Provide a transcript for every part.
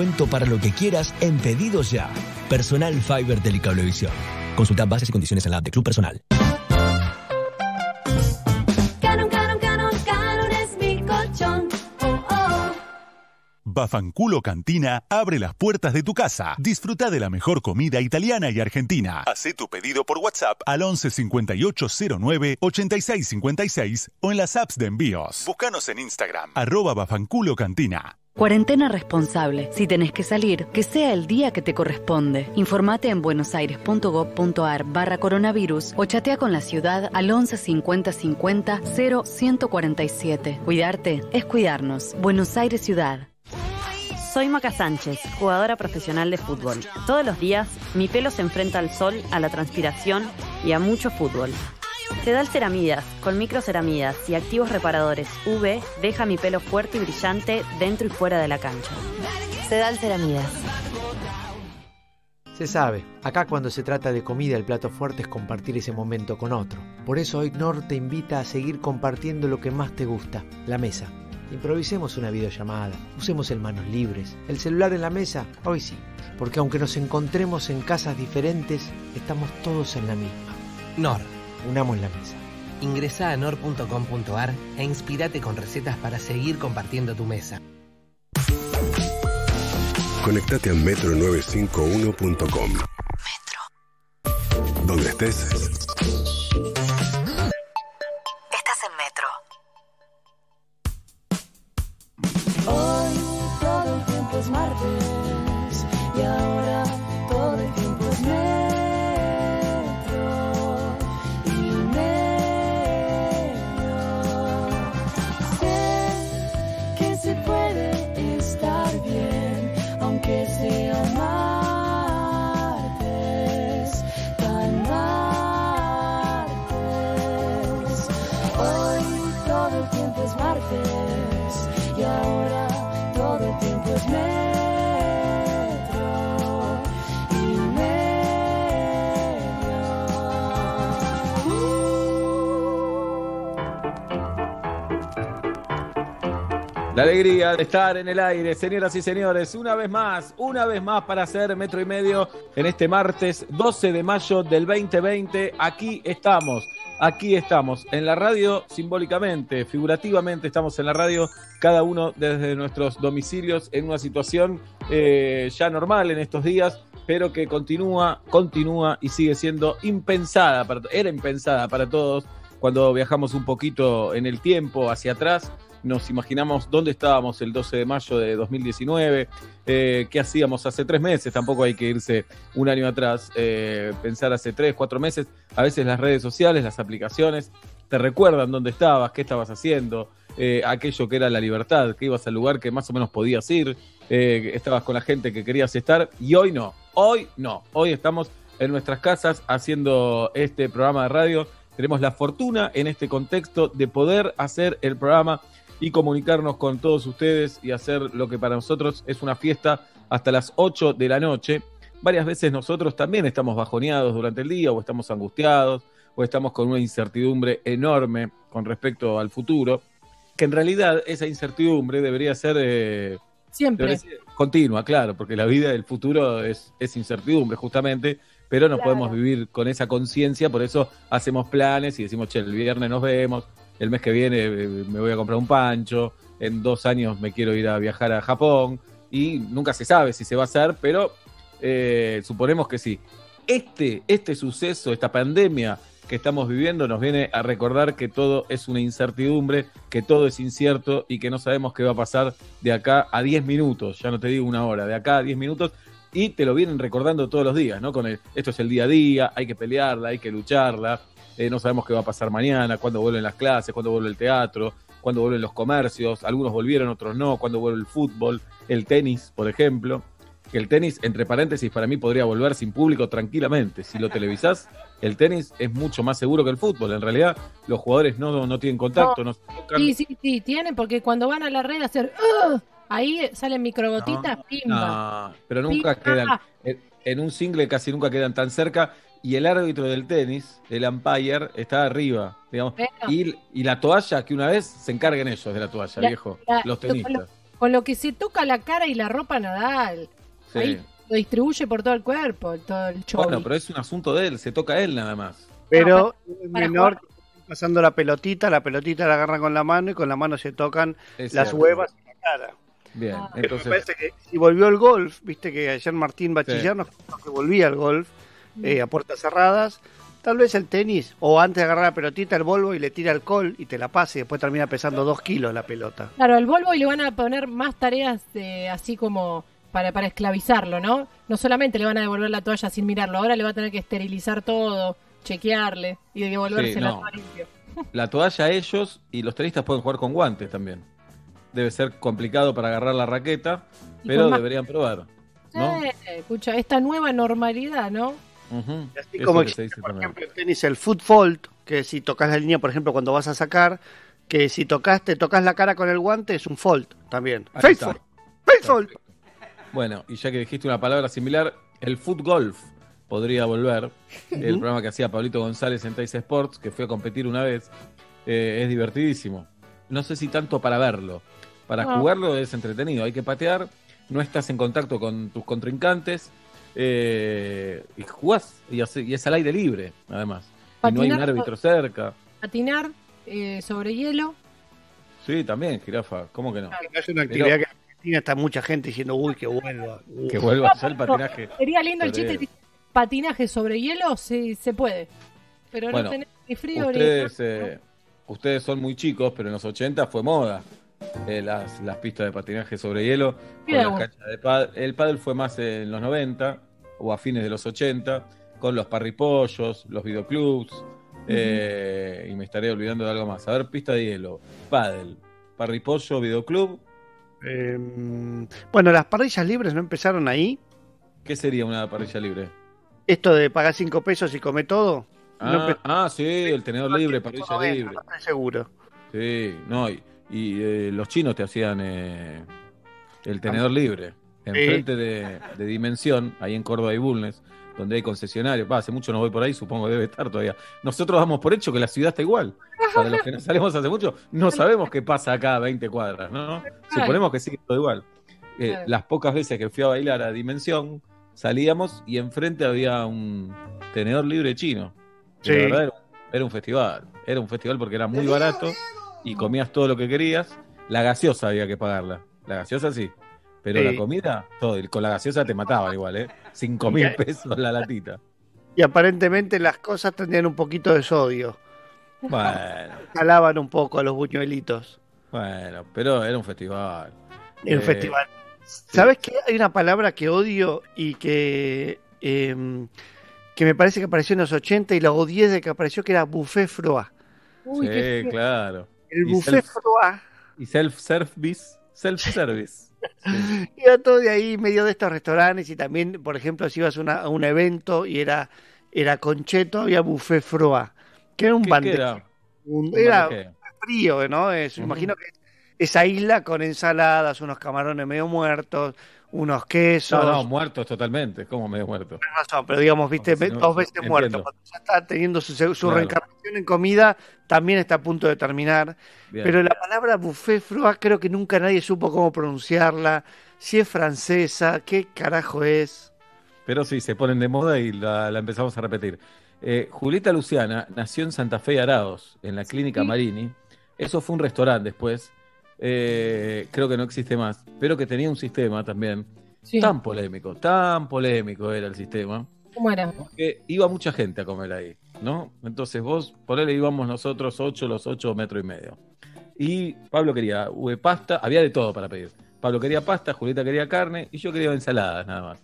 descuento para lo que quieras en pedidos ya. Personal Fiber Telecablevisión. Consulta bases y condiciones en la app de Club Personal. Canon, Canon, Canon, Canon es mi colchón. Oh, oh. Bafanculo Cantina abre las puertas de tu casa. Disfruta de la mejor comida italiana y argentina. Hacé tu pedido por WhatsApp al 11 5809 8656 o en las apps de envíos. Búscanos en Instagram, arroba Bafanculo Cantina. Cuarentena responsable. Si tenés que salir, que sea el día que te corresponde. Informate en buenosaires.gov.ar barra coronavirus o chatea con la ciudad al 11 50 50 0 147. Cuidarte es cuidarnos. Buenos Aires Ciudad. Soy Maca Sánchez, jugadora profesional de fútbol. Todos los días mi pelo se enfrenta al sol, a la transpiración y a mucho fútbol. Sedal Ceramidas, con microceramidas y activos reparadores UV, deja mi pelo fuerte y brillante dentro y fuera de la cancha. Sedal Ceramidas. Se sabe, acá cuando se trata de comida el plato fuerte es compartir ese momento con otro. Por eso hoy Nor te invita a seguir compartiendo lo que más te gusta, la mesa. Improvisemos una videollamada, usemos el manos libres, el celular en la mesa, hoy sí, porque aunque nos encontremos en casas diferentes, estamos todos en la misma. Nor. Unamos la mesa. Ingresa a nor.com.ar e inspirate con recetas para seguir compartiendo tu mesa. Conectate a metro951.com. Metro. Donde estés. La alegría de estar en el aire, señoras y señores, una vez más, una vez más para hacer metro y medio en este martes 12 de mayo del 2020. Aquí estamos, aquí estamos, en la radio simbólicamente, figurativamente estamos en la radio, cada uno desde nuestros domicilios en una situación eh, ya normal en estos días, pero que continúa, continúa y sigue siendo impensada, para, era impensada para todos cuando viajamos un poquito en el tiempo hacia atrás nos imaginamos dónde estábamos el 12 de mayo de 2019, eh, qué hacíamos hace tres meses, tampoco hay que irse un año atrás, eh, pensar hace tres, cuatro meses, a veces las redes sociales, las aplicaciones, te recuerdan dónde estabas, qué estabas haciendo, eh, aquello que era la libertad, que ibas al lugar que más o menos podías ir, eh, estabas con la gente que querías estar, y hoy no, hoy no, hoy estamos en nuestras casas haciendo este programa de radio. Tenemos la fortuna en este contexto de poder hacer el programa y comunicarnos con todos ustedes y hacer lo que para nosotros es una fiesta hasta las 8 de la noche. Varias veces nosotros también estamos bajoneados durante el día o estamos angustiados o estamos con una incertidumbre enorme con respecto al futuro, que en realidad esa incertidumbre debería ser... eh, Siempre. debería ser continua, claro, porque la vida del futuro es, es incertidumbre justamente, pero no Claro. podemos vivir con esa conciencia, por eso hacemos planes y decimos, che, el viernes nos vemos, el mes que viene eh, me voy a comprar un pancho, en dos años me quiero ir a viajar a Japón, y nunca se sabe si se va a hacer, pero eh, suponemos que sí. Este, este suceso, esta pandemia que estamos viviendo nos viene a recordar que todo es una incertidumbre, que todo es incierto y que no sabemos qué va a pasar de acá a 10 minutos, ya no te digo una hora, de acá a 10 minutos, y te lo vienen recordando todos los días, ¿no? Con el, esto es el día a día, hay que pelearla, hay que lucharla, eh, no sabemos qué va a pasar mañana, cuándo vuelven las clases, cuándo vuelve el teatro, cuándo vuelven los comercios, algunos volvieron, otros no, cuándo vuelve el fútbol, el tenis, por ejemplo. Que el tenis, entre paréntesis, para mí podría volver sin público tranquilamente. Si lo televisás, el tenis es mucho más seguro que el fútbol. En realidad, los jugadores no, no tienen contacto, no, se tocan. Sí, sí, sí, tienen, porque cuando van a la red a hacer. Ahí salen microgotitas, pimba. No, pero nunca Pimba. quedan. En, en un single casi nunca quedan tan cerca. Y el árbitro del tenis, el umpire, está arriba, digamos. Bueno. Y, y la toalla, que una vez se encarguen ellos de la toalla, La- viejo, la- los lo- tenistas. Con lo que se toca la cara y la ropa Nadal. Sí. Ahí lo distribuye por todo el cuerpo, todo el show. Bueno, pero es un asunto de él, se toca a él nada más. Pero para menor jugar- pasando la pelotita, la pelotita la agarran con la mano y con la mano se tocan Es las cierto. huevas y la cara. Bien, Ah. Me entonces. parece que si volvió el golf, viste que ayer Martín Bachiller nos contó que volvía al golf eh, a puertas cerradas, tal vez el tenis, o antes de agarrar la pelotita, el Volvo y le tira alcohol y te la pasa y después termina pesando dos kilos la pelota. Claro, al Volvo y le van a poner más tareas eh, así como para, para esclavizarlo, ¿no? No solamente le van a devolver la toalla sin mirarlo, ahora le va a tener que esterilizar todo, chequearle y devolverse Sí, la no. La toalla a ellos y los tenistas pueden jugar con guantes también. Debe ser complicado para agarrar la raqueta, Y pero deberían probar. ¿no? Eh, escucha, esta nueva normalidad, ¿no? Así Eso como existe, dice por también. ejemplo, el tenis, el foot fault, que si tocas la línea, por ejemplo, cuando vas a sacar, que si tocas, te tocas la cara con el guante, es un fault también. Face fault. Face fault. Bueno, y ya que dijiste una palabra similar, el foot golf podría volver. El programa que hacía Pablito González en Tais Sports, que fue a competir una vez, eh, es divertidísimo. No sé si tanto para verlo. Para No. jugarlo es entretenido. Hay que patear, no estás en contacto con tus contrincantes eh, y jugás. Y, hace- y es al aire libre, además. Y no hay un árbitro cerca. Patinar eh, sobre hielo. Sí, también, jirafa. ¿Cómo que no? Es una actividad que en Argentina está mucha gente diciendo, uy, que vuelva. uy". Que vuelva a ser el patinaje. Sería lindo el sobre chiste. hielo. Patinaje sobre hielo, sí, se puede. Pero Bueno, no tenés ni frío Ustedes, ni... eh, ustedes son muy chicos, pero en los 80 fue moda eh, las, las pistas de patinaje sobre hielo. con las canchas de pad- El pádel fue más en los 90 o a fines de los 80, con los parripollos, los videoclubs, eh, y me estaré olvidando de algo más. A ver, pista de hielo, pádel, parripollo, videoclub. Eh, bueno, las parrillas libres no empezaron ahí. ¿Qué sería una parrilla libre? Esto de pagar cinco pesos y come todo. Ah, no ah, sí, el tenedor libre, parrilla 90, libre. seguro. Sí, no, y, y, eh, los chinos te hacían eh, el tenedor libre. Enfrente de, de Dimensión, ahí en Córdoba y Bulnes, donde hay concesionarios. Hace mucho no voy por ahí, supongo que debe estar todavía. Nosotros damos por hecho que la ciudad está igual. Para los que no salimos hace mucho, no sabemos qué pasa acá a 20 cuadras, ¿no? Suponemos que sigue todo igual. Eh. Las pocas veces que fui a bailar a Dimensión, salíamos y enfrente había un tenedor libre chino. Sí. la verdad era, era un festival. Era un festival porque era muy barato y comías todo lo que querías. La gaseosa había que pagarla. La gaseosa sí. Pero Sí. la comida, todo. Con la gaseosa te mataba igual, ¿eh? Cinco mil pesos la latita. Y aparentemente las cosas tenían un poquito de sodio. Bueno, Jalaban un poco a los buñuelitos bueno, pero era un festival. en el Eh, festival. ¿Sabes qué? Hay una palabra que odio y que, eh, que me parece que apareció en los 80 y la odié de que apareció, que era buffet froid. Uy, sí, qué claro. El buffet froid. Y self-service. Self-service. Iba todo de ahí, medio de estos restaurantes y también, por ejemplo, si ibas a, una- a un evento y era, era concheto, había buffet froid, que era un ¿Qué- qué bandeje. era? bandejeo. frío, ¿no? Es. Imagino que esa isla con ensaladas, unos camarones medio muertos, unos quesos. No, no, muertos totalmente. ¿Cómo medio muerto? Tienes razón, pero digamos, viste, Porque si no, dos veces entiendo. muerto. Cuando ya está teniendo su, su Claro. reencarnación en comida, también está a punto de terminar. Bien. Pero la palabra buffet froid creo que nunca nadie supo cómo pronunciarla. Si es francesa, qué carajo es. Pero sí, se ponen de moda y la, la empezamos a repetir. Eh, Julieta Luciana nació en Santa Fe de Araos, en la clínica Sí. Marini. Eso fue un restaurante después. Eh, creo que no existe más, pero que tenía un sistema también Sí. tan polémico, tan polémico era el sistema, ¿Cómo era? que iba mucha gente a comer ahí, ¿no? Entonces vos, por él íbamos nosotros ocho, los ocho metros y medio. Y Pablo quería eh, pasta, había de todo para pedir. Pablo quería pasta, Julieta quería carne y yo quería ensaladas nada más.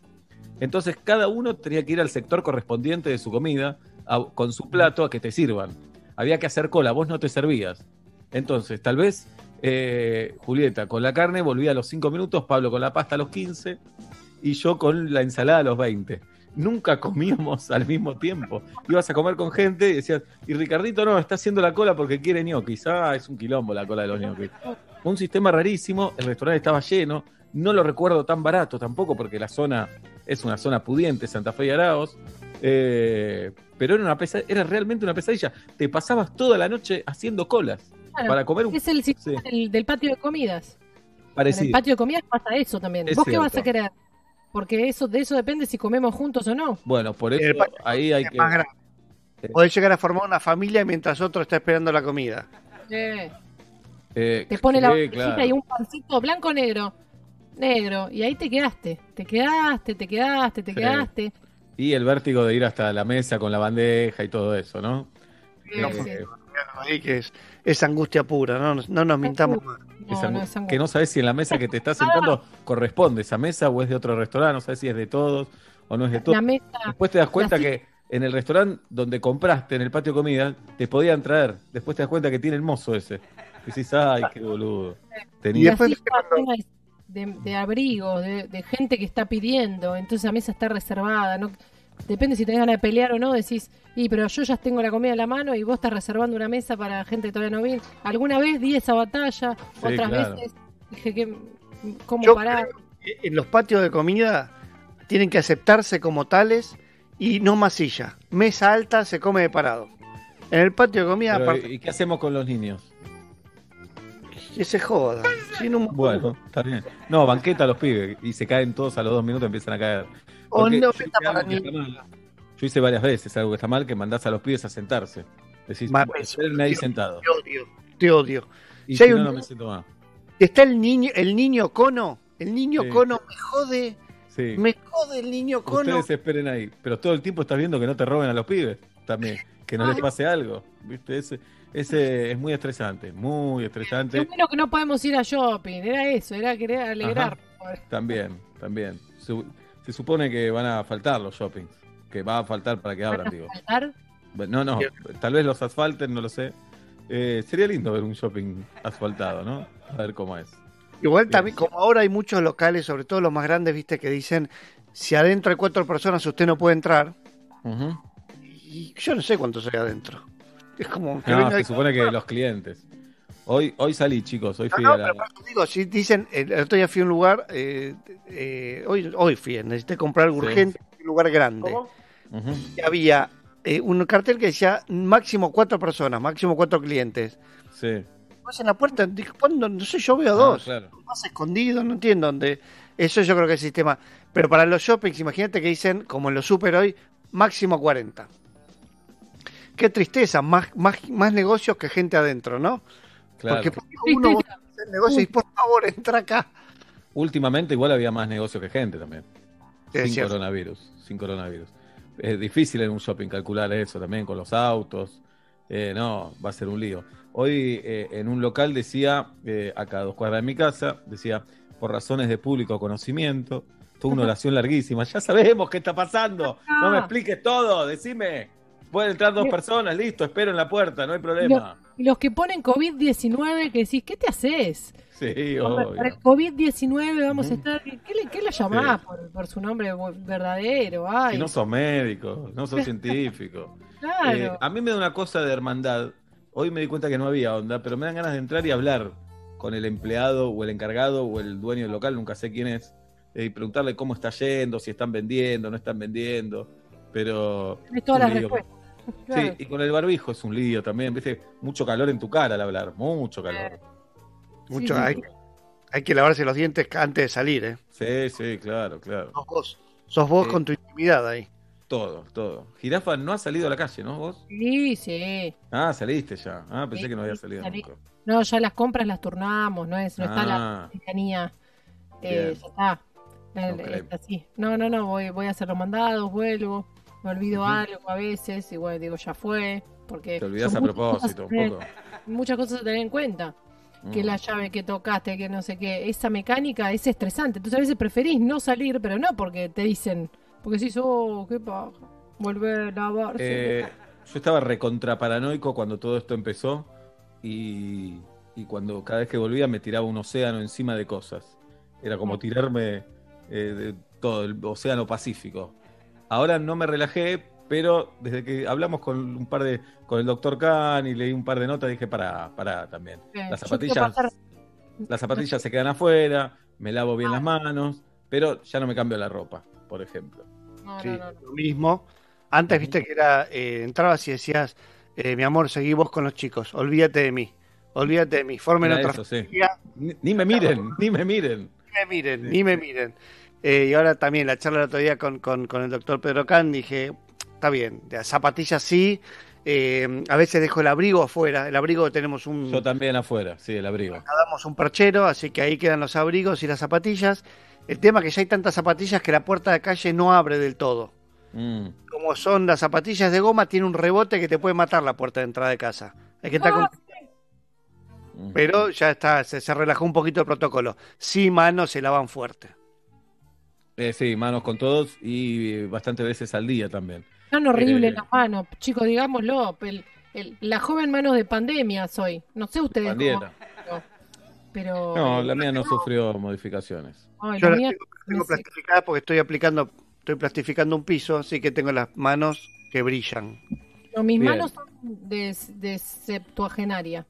Entonces cada uno tenía que ir al sector correspondiente de su comida a- con su plato a que te sirvan. Había que hacer cola, vos no te servías. Entonces, tal vez eh, Julieta con la carne volvía a los 5 minutos, Pablo con la pasta a los 15 y yo con la ensalada a los 20. Nunca comíamos al mismo tiempo. Ibas a comer con gente y decías, y Ricardito no, está haciendo la cola porque quiere ñoquis. Ah, es un quilombo la cola de los ñoquis. Un sistema rarísimo, el restaurante estaba lleno, no lo recuerdo tan barato tampoco porque la zona es una zona pudiente, Santa Fe y Araos, eh, pero era, una era realmente una pesadilla. Te pasabas toda la noche haciendo colas Claro, para comer un... Es el sistema Sí. del, del patio de comidas. Parecido. En el patio de comidas pasa eso también. Es ¿Vos qué vas a querer? Porque eso de eso depende si comemos juntos o no. Bueno, por eso ahí hay es que. más grande. Podés llegar a formar una familia mientras otro está esperando la comida. Eh, eh, te pone la sí, bandejita claro. y un pancito blanco o negro. Negro. Y ahí te quedaste. Te quedaste, te quedaste, te Sí. quedaste. Y el vértigo de ir hasta la mesa con la bandeja y todo eso, ¿no? No, Eh, Ahí que es, es angustia pura, no, nos- no nos mintamos más. no, es que no sabes si en la mesa que te estás sentando corresponde esa mesa o es de otro restaurante, no sabes si es de todos o no es de todos. La mesa. Después te das cuenta la- que en el restaurante donde compraste, en el patio de comida, te podían traer. Después te das cuenta que tiene el mozo ese. Y decís, ay, qué boludo. Tenía... De, de abrigos, de, de gente que está pidiendo, entonces la mesa está reservada. no Depende si tenés ganas de pelear o no, decís, y pero yo ya tengo la comida en la mano y vos estás reservando una mesa para gente que todavía no viene. Alguna vez di esa batalla, otras claro. veces dije que cómo Yo parar. creo que en los patios de comida tienen que aceptarse como tales y no masilla. Mesa alta se come de parado. En el patio de comida, Pero, aparte, ¿Y qué hacemos con los niños? que se joda. Sin un- Bueno, está bien. No, banqueta a los pibes y se caen todos a los dos minutos, empiezan a caer. O no hice para está mal. Yo hice varias veces algo que está mal, que mandás a los pibes a sentarse. Decís, Ma- espérenme ahí sentado. Te odio, te odio. Y Si hay un- no, no me siento más. Está el niño, el niño cono. El niño Sí. cono me jode. Sí. Me jode el niño cono. Ustedes esperen ahí. Pero todo el tiempo estás viendo que no te roben a los pibes también. Que no les pase algo. ¿Viste? Ese, ese es muy estresante. Muy estresante. bueno que no podemos ir a shopping, era eso, era querer alegrar. También, también. Su- se supone que van a faltar los shoppings. Que va a faltar para que abran, digo. Faltar. No, no, tal vez los asfalten, no lo sé. Eh, sería lindo ver un shopping asfaltado, ¿no? A ver cómo es. Igual también, como ahora hay muchos locales, sobre todo los más grandes, viste, que dicen, si adentro hay cuatro personas usted no puede entrar. Y yo no sé cuántos hay adentro. Es como que No, se supone que los clientes. Hoy, hoy salí, chicos, hoy No, fui no, a la... pero digo, si dicen, el otro día fui a un lugar, eh, eh, hoy, hoy fui, necesité comprar algo Sí. urgente, un lugar grande. Ujú. Y había eh, un cartel que decía máximo cuatro personas, máximo cuatro clientes. Sí. Vas en la puerta, ¿cuándo? No sé, yo veo Ah, dos. claro. Más escondido, no entiendo dónde. Eso yo creo que es el sistema. Pero para los shoppings, imagínate que dicen, como en los super hoy, máximo 40. Qué tristeza, más, más, más negocios que gente adentro, ¿no? Claro. Porque uno va a hacer negocio y por favor, entra acá. Últimamente igual había más negocio que gente también. Sí, sin cierto. coronavirus, sin coronavirus. Es difícil en un shopping calcular eso también con los autos. Eh, no, va a ser un lío. Hoy eh, en un local decía, eh, acá a dos cuadras de mi casa, decía, por razones de público conocimiento, toda una oración larguísima. Ya sabemos qué está pasando. No me expliques todo, decime. Pueden entrar dos personas, listo, espero en la puerta, no hay problema. Los, y los que ponen COVID-19 que decís, ¿qué te haces? Sí, Para obvio. el COVID-19 vamos a estar. ¿Qué le, qué le llamás por, por su nombre verdadero? Ay, Si no sos médico, no sos científico. claro. Eh, a mí me da una cosa de hermandad. Hoy me di cuenta que no había onda, pero me dan ganas de entrar y hablar con el empleado o el encargado o el dueño del local, nunca sé quién es, eh, y preguntarle cómo está yendo, si están vendiendo, no están vendiendo. Pero. Tenés todas las respuestas. Claro. Sí, y con el barbijo es un lío también, ¿viste? Mucho calor en tu cara al hablar, mucho calor. Mucho, Sí, hay, hay que lavarse los dientes antes de salir, ¿eh? Sí, sí, claro, claro. Sos vos. Sos vos Sí. con tu intimidad ahí. Todo, todo. Jirafa no ha salido a la calle, ¿no? ¿Vos? Sí, sí. Ah, saliste ya. Ah, pensé Sí, que no había salido salí. nunca. No, ya las compras las turnamos, no es, no está la Ah. cercanía. Eh, Bien. ya está. El- está así. No, no, no, voy, voy a hacer los mandados, vuelvo, me olvido algo a veces, igual digo, ya fue, porque Te olvidás son a muchas propósito, un poco. muchas cosas a tener en cuenta. Que Mm. la llave que tocaste, que no sé qué, esa mecánica es estresante. Entonces a veces preferís no salir, pero no porque te dicen, porque si oh, qué paja, volver a lavarse. Eh, yo estaba recontra paranoico cuando todo esto empezó y, y cuando cada vez que volvía me tiraba un océano encima de cosas. Era como tirarme eh, de todo el océano Pacífico. Ahora no me relajé, pero desde que hablamos con un par de con el doctor Khan y leí un par de notas dije para para también. Las zapatillas las zapatillas se quedan afuera, me lavo bien las manos, pero ya no me cambio la ropa, por ejemplo. No, Sí, no, no, no. lo mismo. Antes, viste que era, eh, entrabas y decías, eh, mi amor, seguí vos con los chicos, olvídate de mí, olvídate de mí, formen otra eso, sí. familia, Ni, ni me miren, ni me miren. Ni me miren, ni me miren. Eh, y ahora también la charla el otro día con, con, con el doctor Pedro Can, dije, está bien, de zapatillas sí, eh, a veces dejo el abrigo afuera, el abrigo tenemos un... Yo también afuera, sí, el abrigo. damos un perchero, así que ahí quedan los abrigos y las zapatillas. El tema es que ya hay tantas zapatillas que la puerta de calle no abre del todo. Mm. Como son las zapatillas de goma, tiene un rebote que te puede matar la puerta de entrada de casa. Hay que estar con- Mm. Pero ya está, se, se relajó un poquito el protocolo. Sí, manos se lavan fuerte. Eh, sí, manos con todos y eh, bastantes veces al día también. Tan horrible Eh, las manos, chicos, digámoslo. el- el- la joven manos de pandemia soy. No sé ustedes cómo. Pandiera. Pero. No, la mía no sufrió modificaciones. Ay, Yo la mía- tengo, tengo plastificadas porque estoy aplicando, estoy plastificando un piso, así que tengo las manos que brillan. no, mis Bien. manos son de, de septuagenaria.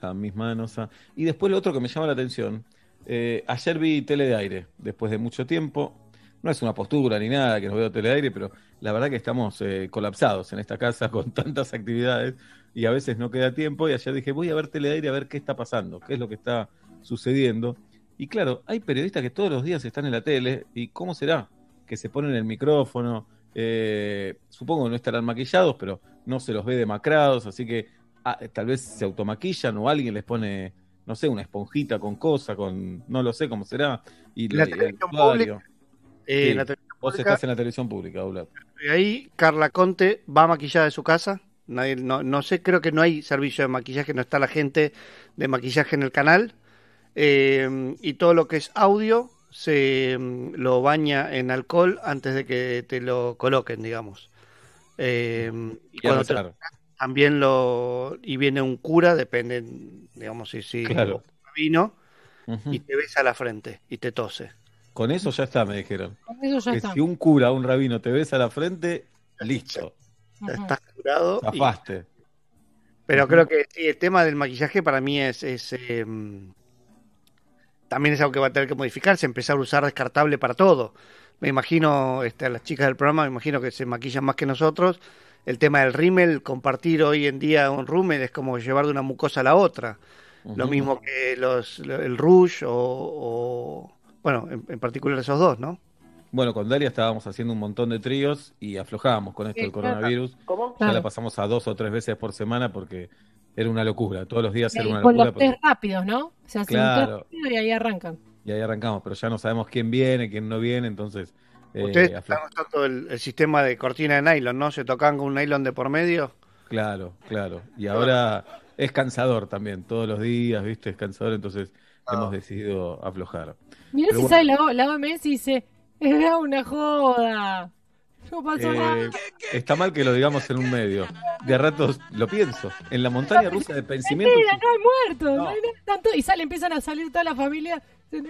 A mis manos. a- Y después lo otro que me llama la atención. Eh, ayer vi tele de aire, después de mucho tiempo. No es una postura ni nada que nos veo tele de aire, pero la verdad que estamos eh, colapsados en esta casa con tantas actividades y a veces no queda tiempo. Y ayer dije, voy a ver tele de aire a ver qué está pasando, qué es lo que está sucediendo. Y claro, hay periodistas que todos los días están en la tele. ¿Y cómo será? Que se ponen el micrófono. eh, supongo que no estarán maquillados, pero no se los ve demacrados, así que ah, tal vez se automaquillan o alguien les pone, no sé, una esponjita con cosa, con, no lo sé cómo será. Y La el televisión pública, eh, Sí, la televisión Vos pública- estás en la televisión pública, Oblad. Y ahí Carla Conte va maquillada de su casa. Nadie, no, no sé, creo que no hay servicio de maquillaje, no está la gente de maquillaje en el canal. Eh, y todo lo que es audio se mm, lo baña en alcohol antes de que te lo coloquen, digamos. Eh, y cuando te-. También lo y viene un cura, depende, digamos, si si Claro. vino y te besa la frente y te tose. Con eso ya está, me dijeron. Con eso ya Que está. si un cura, un rabino te besa la frente, listo. Estás curado. y- Zafaste. Pero creo que sí, el tema del maquillaje para mí es, es, eh, también es algo que va a tener que modificarse, empezar a usar descartable para todo. Me imagino, este, a las chicas del programa, me imagino que se maquillan más que nosotros. El tema del rímel, compartir hoy en día un rímel es como llevar de una mucosa a la otra. Lo mismo que los, el rouge o, o- bueno, en, en particular esos dos, ¿no? Bueno, con Dalia estábamos haciendo un montón de tríos y aflojábamos con esto Sí, del coronavirus. ¿Cómo? Ya Claro. la pasamos a dos o tres veces por semana porque era una locura. Todos los días era una con locura. los porque- test rápidos, ¿no? Se hacen un Claro. test rápido y ahí arrancan. Y ahí arrancamos, pero ya no sabemos quién viene, quién no viene, entonces... eh, Ustedes aflo- están usando el, el sistema de cortina de nylon, ¿no? Se tocan con un nylon de por medio. Claro, claro. Y ahora es cansador también, todos los días, ¿viste? Es cansador, entonces Ah. hemos decidido aflojar. Mirá Pero si bueno. sale la, la OMS y dice, era una joda. No pasó nada. Eh, está mal que lo digamos en un medio. De a ratos lo pienso. En la montaña rusa de pensamiento. Mentira, no hay muertos. No. no hay nada tanto. Y sale, empiezan a salir toda la familia.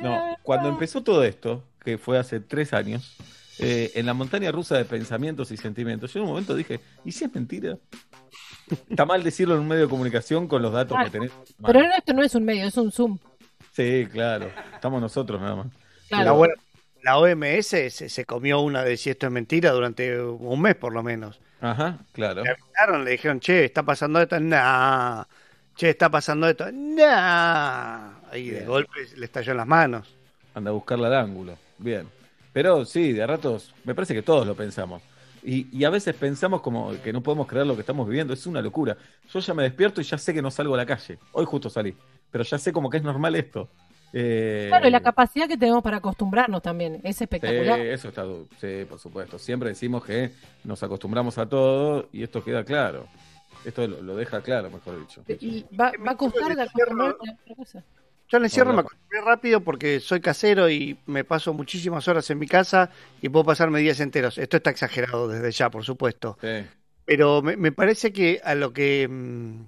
No, cuando empezó todo esto, que fue hace tres años, eh, en la montaña rusa de pensamientos y sentimientos, yo en un momento dije, ¿y si es mentira? Está mal decirlo en un medio de comunicación con los datos que tenés. Pero no, esto no es un medio, es un Zoom. Sí, claro. Estamos nosotros nada más. Claro. La, buena- la OMS se, se comió una de si esto es mentira durante un mes por lo menos. Ajá, claro. Le avisaron, le dijeron, che, está pasando esto, nah. Che, está pasando esto, nah. Ahí de golpe le estalló en las manos. Anda a buscarla al ángulo. Bien. Pero sí, de a ratos, me parece que todos lo pensamos. Y, y a veces pensamos como que no podemos creer lo que estamos viviendo. Es una locura. Yo ya me despierto y ya sé que no salgo a la calle. Hoy justo salí. Pero ya sé como que es normal esto. Eh, Claro, y la capacidad que tenemos para acostumbrarnos también es sí, espectacular. eso está. Sí, por supuesto. Siempre decimos que nos acostumbramos a todo y esto queda claro. Esto lo, lo deja claro, mejor dicho. Y va, va a costar de acostumbrarse a otra cosa. Yo al encierro Hola. me acostumbré rápido porque soy casero y me paso muchísimas horas en mi casa y puedo pasarme días enteros. Esto está exagerado desde ya, por supuesto. Sí. Pero me, me parece que a lo que mm,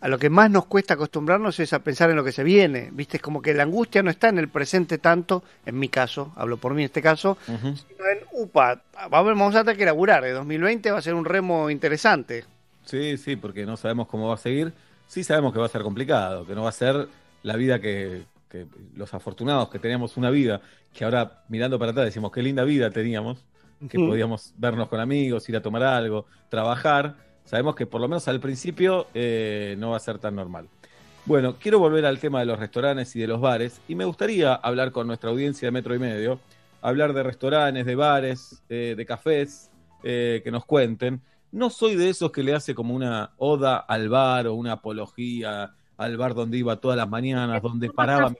a lo que más nos cuesta acostumbrarnos es a pensar en lo que se viene. Viste, es como que la angustia no está en el presente tanto, en mi caso, hablo por mí en este caso, sino en upa, vamos, vamos a tener que laburar. El 2020 va a ser un remo interesante. Sí, sí, porque no sabemos cómo va a seguir. Sí sabemos que va a ser complicado, que no va a ser la vida que, que los afortunados que teníamos una vida, que ahora mirando para atrás decimos qué linda vida teníamos, que podíamos vernos con amigos, ir a tomar algo, trabajar. Sabemos que por lo menos al principio eh, no va a ser tan normal. Bueno, quiero volver al tema de los restaurantes y de los bares y me gustaría hablar con nuestra audiencia de Metro y Medio, hablar de restaurantes, de bares, eh, de cafés, eh, que nos cuenten. No soy de esos que le hace como una oda al bar o una apología al bar donde iba todas las mañanas, donde paraba.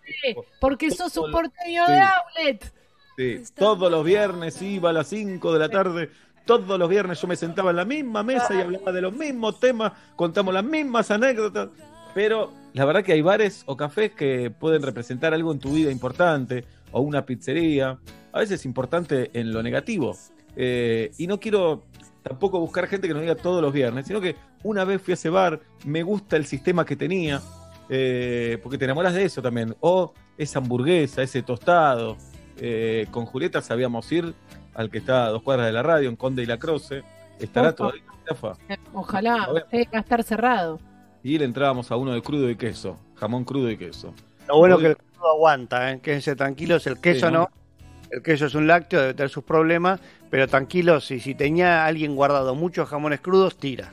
Porque sos un porteño Sí. de outlet. Sí, todos los viernes iba a las 5 de la tarde. Todos los viernes yo me sentaba en la misma mesa y hablaba de los mismos temas, contamos las mismas anécdotas. Pero la verdad que hay bares o cafés que pueden representar algo en tu vida importante, o una pizzería, a veces importante en lo negativo. Eh, y no quiero tampoco buscar gente que nos diga todos los viernes, sino que una vez fui a ese bar, me gusta el sistema que tenía, eh, porque te enamoras de eso también. O esa hamburguesa, ese tostado. Eh, con Julieta sabíamos ir al que está a dos cuadras de la radio, en Conde y la Croce. Estará Ojo. todavía Rafa. Ojalá, eh, va a estar cerrado. Y le entrábamos a uno de crudo y queso, jamón crudo y queso. Lo bueno Hoy- que el queso aguanta, ¿eh? quédense tranquilos, el queso Sí, ¿no? no. El queso es un lácteo, debe tener sus problemas, pero tranquilos, si, si tenía alguien guardado muchos jamones crudos, tira.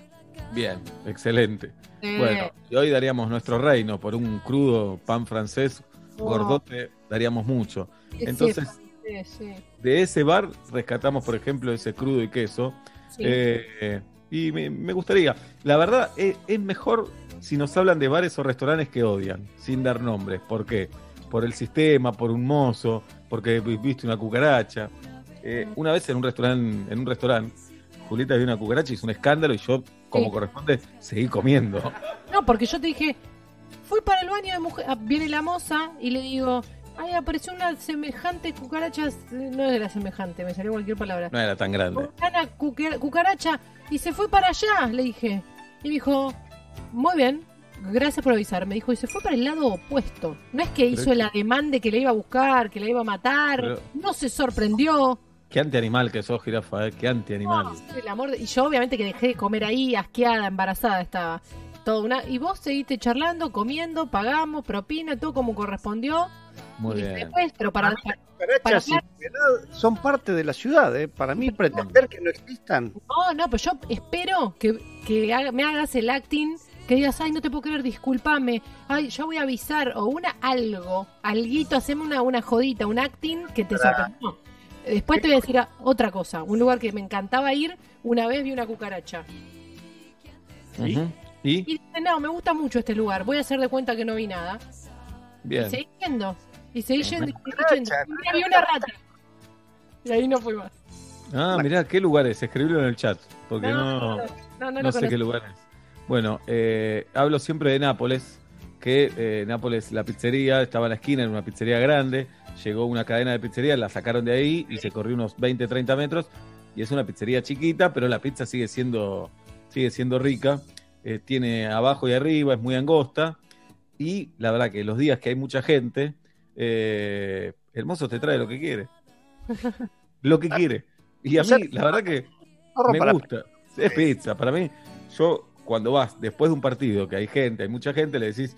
Bien, excelente. Eh, Bueno, y hoy daríamos nuestro reino por un crudo pan francés, gordote, daríamos mucho. Entonces, sí, sí. de ese bar rescatamos, por ejemplo, ese crudo y queso. Sí. Eh, y me, me gustaría, la verdad, es, es mejor si nos hablan de bares o restaurantes que odian, sin dar nombres. ¿Por qué? Por el sistema, por un mozo, porque vi- viste una cucaracha. Eh, una vez en un restaurante, en un restaurante, Julieta vio una cucaracha, hizo un escándalo y yo, como Sí. corresponde, seguí comiendo. No, porque yo te dije, fui para el baño de mujer, ah, viene la moza y le digo, ay, apareció una semejante cucaracha, eh, no era semejante, me salió cualquier palabra. No era tan grande. Una cucaracha y se fue para allá, le dije. Y me dijo, muy bien, gracias por avisar. Me dijo, y se fue para el lado opuesto. No es que hizo el ademán de que le iba a buscar, que le iba a matar, Pero- no se sorprendió. Qué antianimal que sos, jirafa, ¿eh? Qué antianimal. El amor de- Y yo obviamente que dejé de comer ahí, asqueada, embarazada estaba. Todo una... Y vos seguiste charlando, comiendo, pagamos, propina, todo como correspondió. Muy y bien. después, pero para, para- son parte de la ciudad, ¿eh? para mí pretender que no existan. No, no, pero yo espero que, que haga- me hagas el acting, que digas, ay, no te puedo creer, discúlpame, ay, yo voy a avisar, o una algo, alguito, haceme una, una jodita, un acting que te sorprendió. Después te voy a decir otra cosa, un lugar que me encantaba ir, una vez vi una cucaracha. ¿Y? Y dije, no, me gusta mucho este lugar, voy a hacer de cuenta que no vi nada. Y Bien. seguí yendo, y seguí yendo, y seguí yendo. Vi una rata. Y ahí no fui más. Ah, mirá, ¿qué lugares? Escribilo en el chat, porque No, no, no, no, no no lo sé qué lugares. Bueno, eh, hablo siempre de Nápoles, que eh, Nápoles, la pizzería, estaba en la esquina, en una pizzería grande, llegó una cadena de pizzería, la sacaron de ahí y se corrió unos 20, 30 metros, y es una pizzería chiquita, pero la pizza sigue siendo, sigue siendo rica, eh, tiene abajo y arriba, es muy angosta, y la verdad que los días que hay mucha gente, eh, el mozo te trae lo que quiere, lo que quiere. Y a mí, la verdad que me gusta. Es pizza. Para mí, yo cuando vas después de un partido que hay gente, hay mucha gente, le decís,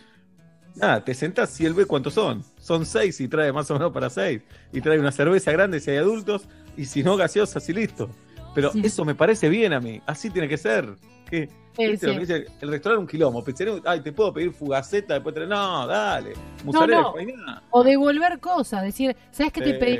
nada, te sentás y él ve cuántos son. Son seis y trae más o menos para seis. Y trae una cerveza grande si hay adultos y si no gaseosas y listo. Pero Sí. eso me parece bien a mí. Así tiene que ser. ¿Qué? Sí, ¿Viste lo sí. que dice? El restaurante un quilombo. Pizzería, ay, te puedo pedir fugaceta después te... No, dale. No. fainá. O devolver cosas, decir, ¿sabes qué te pedí?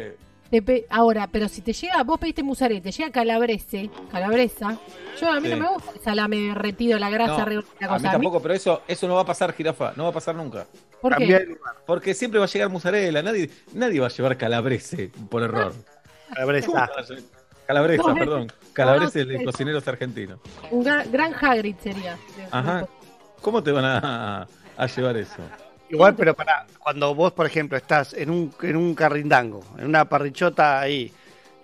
Ahora, pero si te llega, vos pediste musaré, te llega calabrese, calabresa, yo a mí Sí. no me gusta el salame derretido, la grasa No, la a mí cosa. tampoco, pero eso, eso no va a pasar, jirafa. No va a pasar nunca. ¿Por qué? Porque siempre va a llegar mozzarella, nadie, nadie va a llevar calabrese por error. Calabresa. Calabresa, No, perdón. Calabrese no, de cocineros argentinos. Un gra- gran Hagrid sería. Ajá. ¿Cómo te van a, a llevar eso? Igual, pero para cuando vos, por ejemplo, estás en un, en un carrindango, en una parrichota ahí,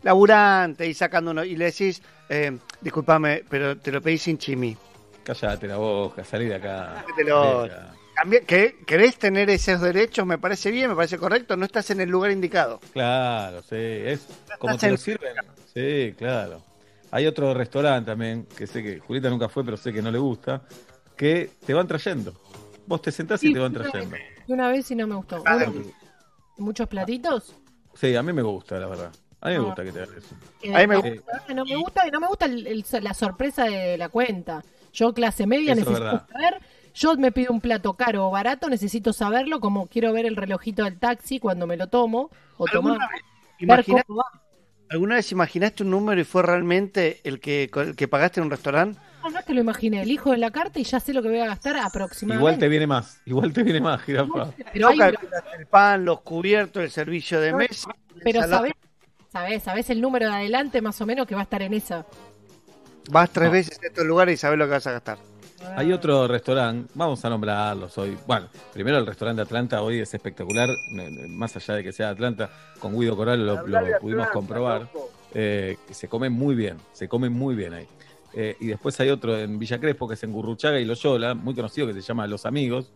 laburante y sacando uno, y le decís, eh, discúlpame, pero te lo pedí sin chimi. Cállate la boca, salí de acá. Cambia- que- ¿Querés tener esos derechos? Me parece bien, me parece correcto, no estás en el lugar indicado. Claro, sí. Es como te lo en- sirven. Sí, claro. Hay otro restaurante también, que sé que Julieta nunca fue, pero sé que no le gusta, que te van trayendo. Vos te sentás y Sí, te trayendo. Y una vez y no me gustó. Ah, muchos platitos. Sí, a mí me gusta, la verdad. A mí me Ah. gusta que te hagas eso. que A mí me no, gusta. no me gusta y no me gusta el- el- la sorpresa de la cuenta. Yo clase media Eso necesito saber yo me pido un plato caro o barato, necesito saberlo, como quiero ver el relojito del taxi cuando me lo tomo, o tomar, ¿Alguna vez, va. ¿Alguna vez imaginaste un número y fue realmente el que, el que pagaste en un restaurante? No, no es que lo imaginé, elijo en la carta y ya sé lo que voy a gastar aproximadamente. Igual te viene más, igual te viene más, jirafa. Pero hay- el pan, los cubiertos, el servicio de mesa. Pero sabés, sabés, sabés el número de adelante más o menos que va a estar en esa. Vas tres No. veces a estos lugares y sabes lo que vas a gastar. Hay otro restaurante, vamos a nombrarlos hoy. Bueno, primero el restaurante de Atlanta hoy es espectacular, más allá de que sea Atlanta, con Guido Coral lo, lo pudimos comprobar. eh, que se come muy bien, se come muy bien ahí. Eh, y después hay otro en Villa Crespo, que es en Gurruchaga y Loyola, muy conocido, que se llama Los Amigos,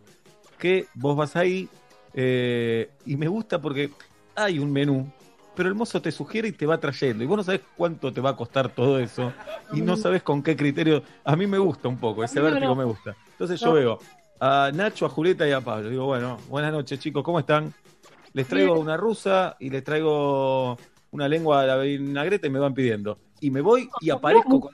que vos vas ahí eh, y me gusta porque hay un menú, pero el mozo te sugiere y te va trayendo. Y vos no sabés cuánto te va a costar todo eso y no sabés con qué criterio. A mí me gusta un poco, ese vértigo me gusta. Entonces yo veo a Nacho, a Julieta y a Pablo. Digo, bueno, buenas noches chicos, ¿cómo están? Les traigo una rusa y les traigo una lengua a la vinagreta y me van pidiendo. Y me voy y No, aparezco con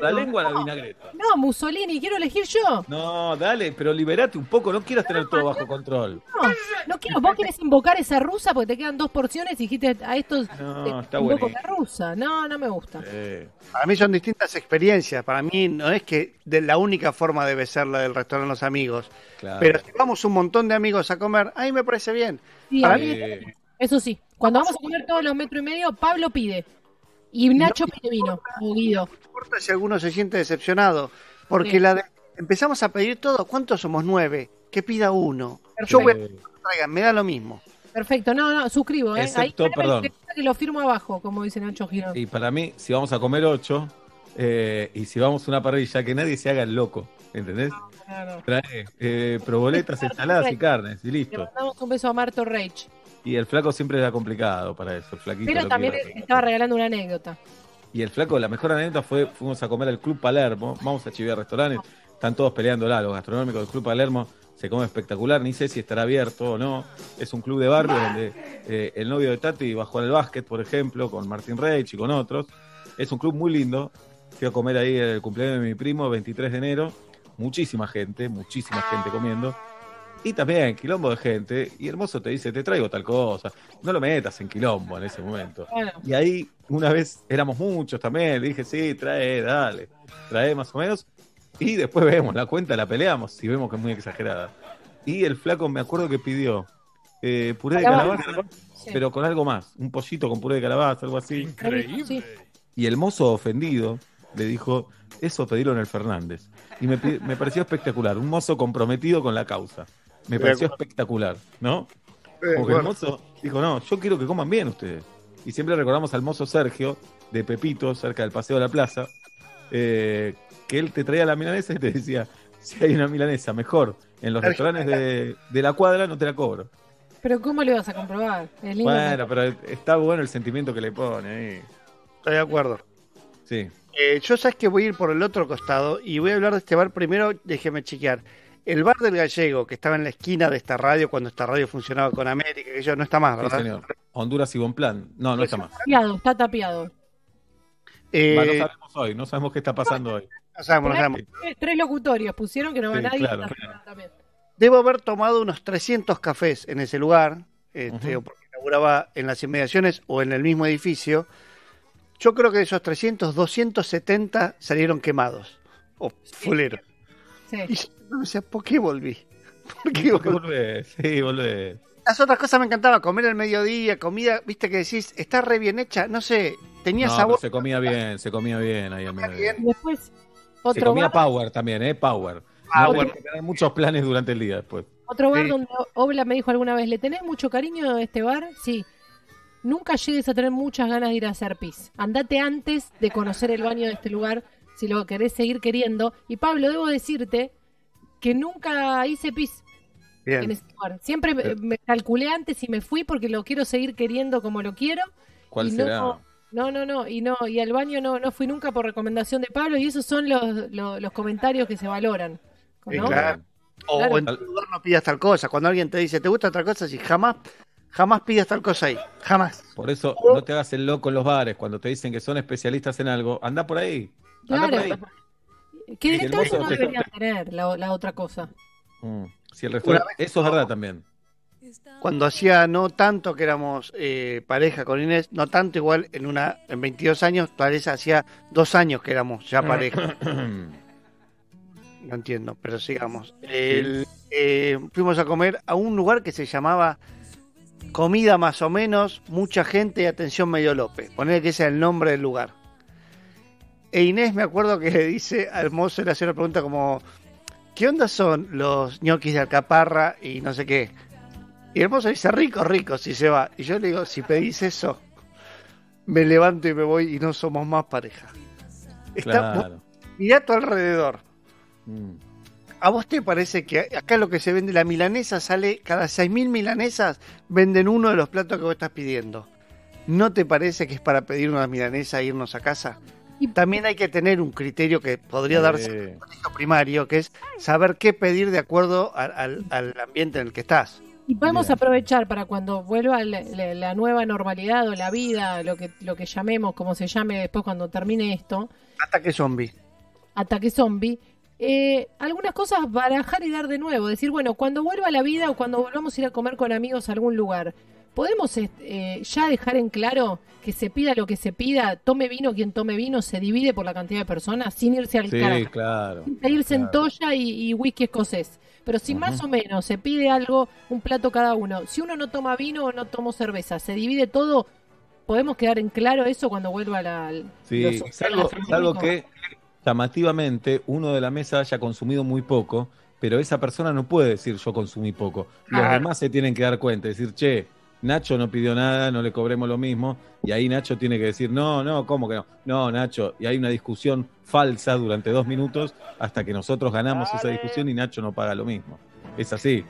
la, lengua a la no. vinagreta. No, Mussolini, quiero elegir yo. No, dale, pero liberate un poco, no quieras tener todo bajo control. No, no quiero, vos querés invocar esa rusa porque te quedan dos porciones y dijiste a estos No, está invoco bueno. la rusa. No, no me gusta. Eh, Para mí son distintas experiencias. Para mí no es que de la única forma debe ser la del restaurante Los Amigos. claro. Pero si vamos un montón de amigos a comer, ahí me parece bien. Sí, Para mí- eso sí, cuando vamos a comer todos los metros y medio, Pablo pide. Y Nacho pide vino, o Guido. No importa si alguno se siente decepcionado. Porque Sí. la de- empezamos a pedir todo. ¿Cuántos somos? Nueve. Que pida uno. Yo voy a Perfecto. traigan, me da lo mismo. Perfecto, no, no, suscribo, ¿eh? Excepto, Ahí perdón. que lo firmo abajo, como dice Nacho Girón. y para mí, si vamos a comer ocho, eh, y si vamos a una parrilla, que nadie se haga el loco, ¿entendés? Claro. Trae eh, proboletas, ensaladas y carnes, y Le listo. mandamos un beso a Marto Reich. Y el flaco siempre era complicado para eso, el flaquito. Pero también estaba regalando una anécdota. Y el flaco, la mejor anécdota fue, fuimos a comer al Club Palermo, vamos a chiviar restaurantes, están todos peleando los gastronómicos del Club Palermo, se come espectacular, ni sé si estará abierto o no, es un club de barrio donde eh, el novio de Tati bajó al básquet, por ejemplo, con Martín Reich y con otros, es un club muy lindo, fui a comer ahí el cumpleaños de mi primo, 23 de enero, muchísima gente, muchísima gente comiendo, y también quilombo de gente, y Hermoso te dice, te traigo tal cosa, no lo metas en quilombo en ese momento. Bueno, Y ahí una vez éramos muchos también, le dije, sí, trae, dale, trae más o menos. Y después vemos la cuenta, la peleamos, si vemos que es muy exagerada. Y el flaco me acuerdo que pidió eh, puré de Calabaza. calabaza, sí. pero con algo más, un pollito con puré de calabaza, algo así. Sí. Y el mozo ofendido le dijo, eso pedilo en el Fernández. Y me, me pareció espectacular, un mozo comprometido con la causa. Me pareció espectacular, ¿no? Porque el mozo dijo, no, yo quiero que coman bien ustedes. Y siempre recordamos al mozo Sergio, de Pepito, cerca del Paseo de la Plaza, eh, que él te traía la milanesa y te decía, si hay una milanesa mejor en los restaurantes de, de la cuadra, no te la cobro. Pero ¿cómo le vas a comprobar? Es lindo. Bueno, pero está bueno el sentimiento que le pone ahí. estoy de acuerdo. Sí. Eh, yo sabes que voy a ir por el otro costado y voy a hablar de este bar primero, déjeme chequear. El bar del gallego, que estaba en la esquina de esta radio cuando esta radio funcionaba con América, que yo no está más, Sí, ¿verdad? señor. Honduras y Bonplan. No, no está más. tapiado, está tapiado. Eh, no sabemos hoy, no sabemos qué está pasando hoy. no sabemos, no sabemos. Tres, tres locutorios pusieron que no va Sí, nadie. claro. está- también. Debo haber tomado unos 300 cafés en ese lugar, este, o porque laburaba en las inmediaciones o en el mismo edificio. Yo creo que de esos 300, 270 salieron quemados o fuleros. Sí. Y yo no sé, ¿por qué volví? ¿Por qué ¿Por qué volví? Sí, volvés. Las otras cosas me encantaba, comer al mediodía, comida, viste que decís, está re bien hecha, no sé, tenía No, sabor. se comía bien, se comía bien ahí al mediodía. Después, Se otro comía bar, Power también, ¿eh? Power. Ah, hay que tener muchos planes durante el día después. otro bar Sí. donde Obla me dijo alguna vez, ¿le tenés mucho cariño a este bar? Sí. Nunca llegues a tener muchas ganas de ir a hacer pis. Andate antes de conocer el baño de este lugar si lo querés seguir queriendo. Y Pablo, debo decirte que nunca hice pis en Bien. ese lugar. Siempre me, Pero- me calculé antes y me fui porque lo quiero seguir queriendo como lo quiero. ¿Cuál Y será? No, no, no, no, y no, y al baño no, no fui nunca por recomendación de Pablo, y esos son los, los, los comentarios que se valoran. Claro. O, Claro. o en tu lugar no pidas tal cosa. Cuando alguien te dice, ¿te gusta otra cosa? Si jamás, jamás pidas tal cosa ahí. Jamás. Por eso no te hagas el loco en los bares. Cuando te dicen que son especialistas en algo, anda por ahí. Claro. Que directamente no deberían tener la, la otra cosa. Mm, Si el restaurante, eso es verdad también. Cuando hacía no tanto que éramos eh, pareja con Inés, no tanto igual en una en 22 años, tal vez hacía dos años que éramos ya pareja. No entiendo, pero sigamos. El- eh, fuimos a comer a un lugar que se llamaba Comida más o menos, mucha gente y atención medio López. Poner que ese es el nombre del lugar. E Inés me acuerdo que le dice al mozo, le hace una pregunta como, ¿qué onda son los ñoquis de alcaparra y no sé qué? Y el mozo dice, rico, rico, si se va. Y yo le digo, si pedís eso, me levanto y me voy y no somos más pareja. Está, Claro. Mirá a tu alrededor. Mm. ¿A vos te parece que acá lo que se vende, la milanesa sale, cada 6.000 milanesas venden uno de los platos que vos estás pidiendo? ¿No te parece que es para pedir una milanesa e irnos a casa? También hay que tener un criterio que podría darse en el colegio primario, que es saber qué pedir de acuerdo al, al- al ambiente en el que estás. Y podemos aprovechar para cuando vuelva la, la- la nueva normalidad o la vida, lo que, lo que llamemos, como se llame después cuando termine esto, Ataque zombie. ataque zombie, eh, algunas cosas barajar y dar de nuevo. Decir, bueno, cuando vuelva la vida o cuando volvamos a ir a comer con amigos a algún lugar, ¿podemos eh, ya dejar en claro que se pida lo que se pida, tome vino quien tome vino, se divide por la cantidad de personas sin irse al Sí, carajo? claro. Sin irse en toalla y, y whisky escocés. Pero si más o menos se pide algo, un plato cada uno, si uno no toma vino o no toma cerveza, se divide todo, ¿podemos quedar en claro eso cuando vuelva la... Sí, los- salvo, que llamativamente uno de la mesa haya consumido muy poco, pero esa persona no puede decir yo consumí poco. Los Claro. demás se tienen que dar cuenta, decir, che, Nacho no pidió nada, no le cobremos lo mismo, y ahí Nacho tiene que decir, no, no, ¿cómo que no? No, Nacho, y hay una discusión falsa durante dos minutos hasta que nosotros ganamos esa discusión y Nacho no paga lo mismo. Es así.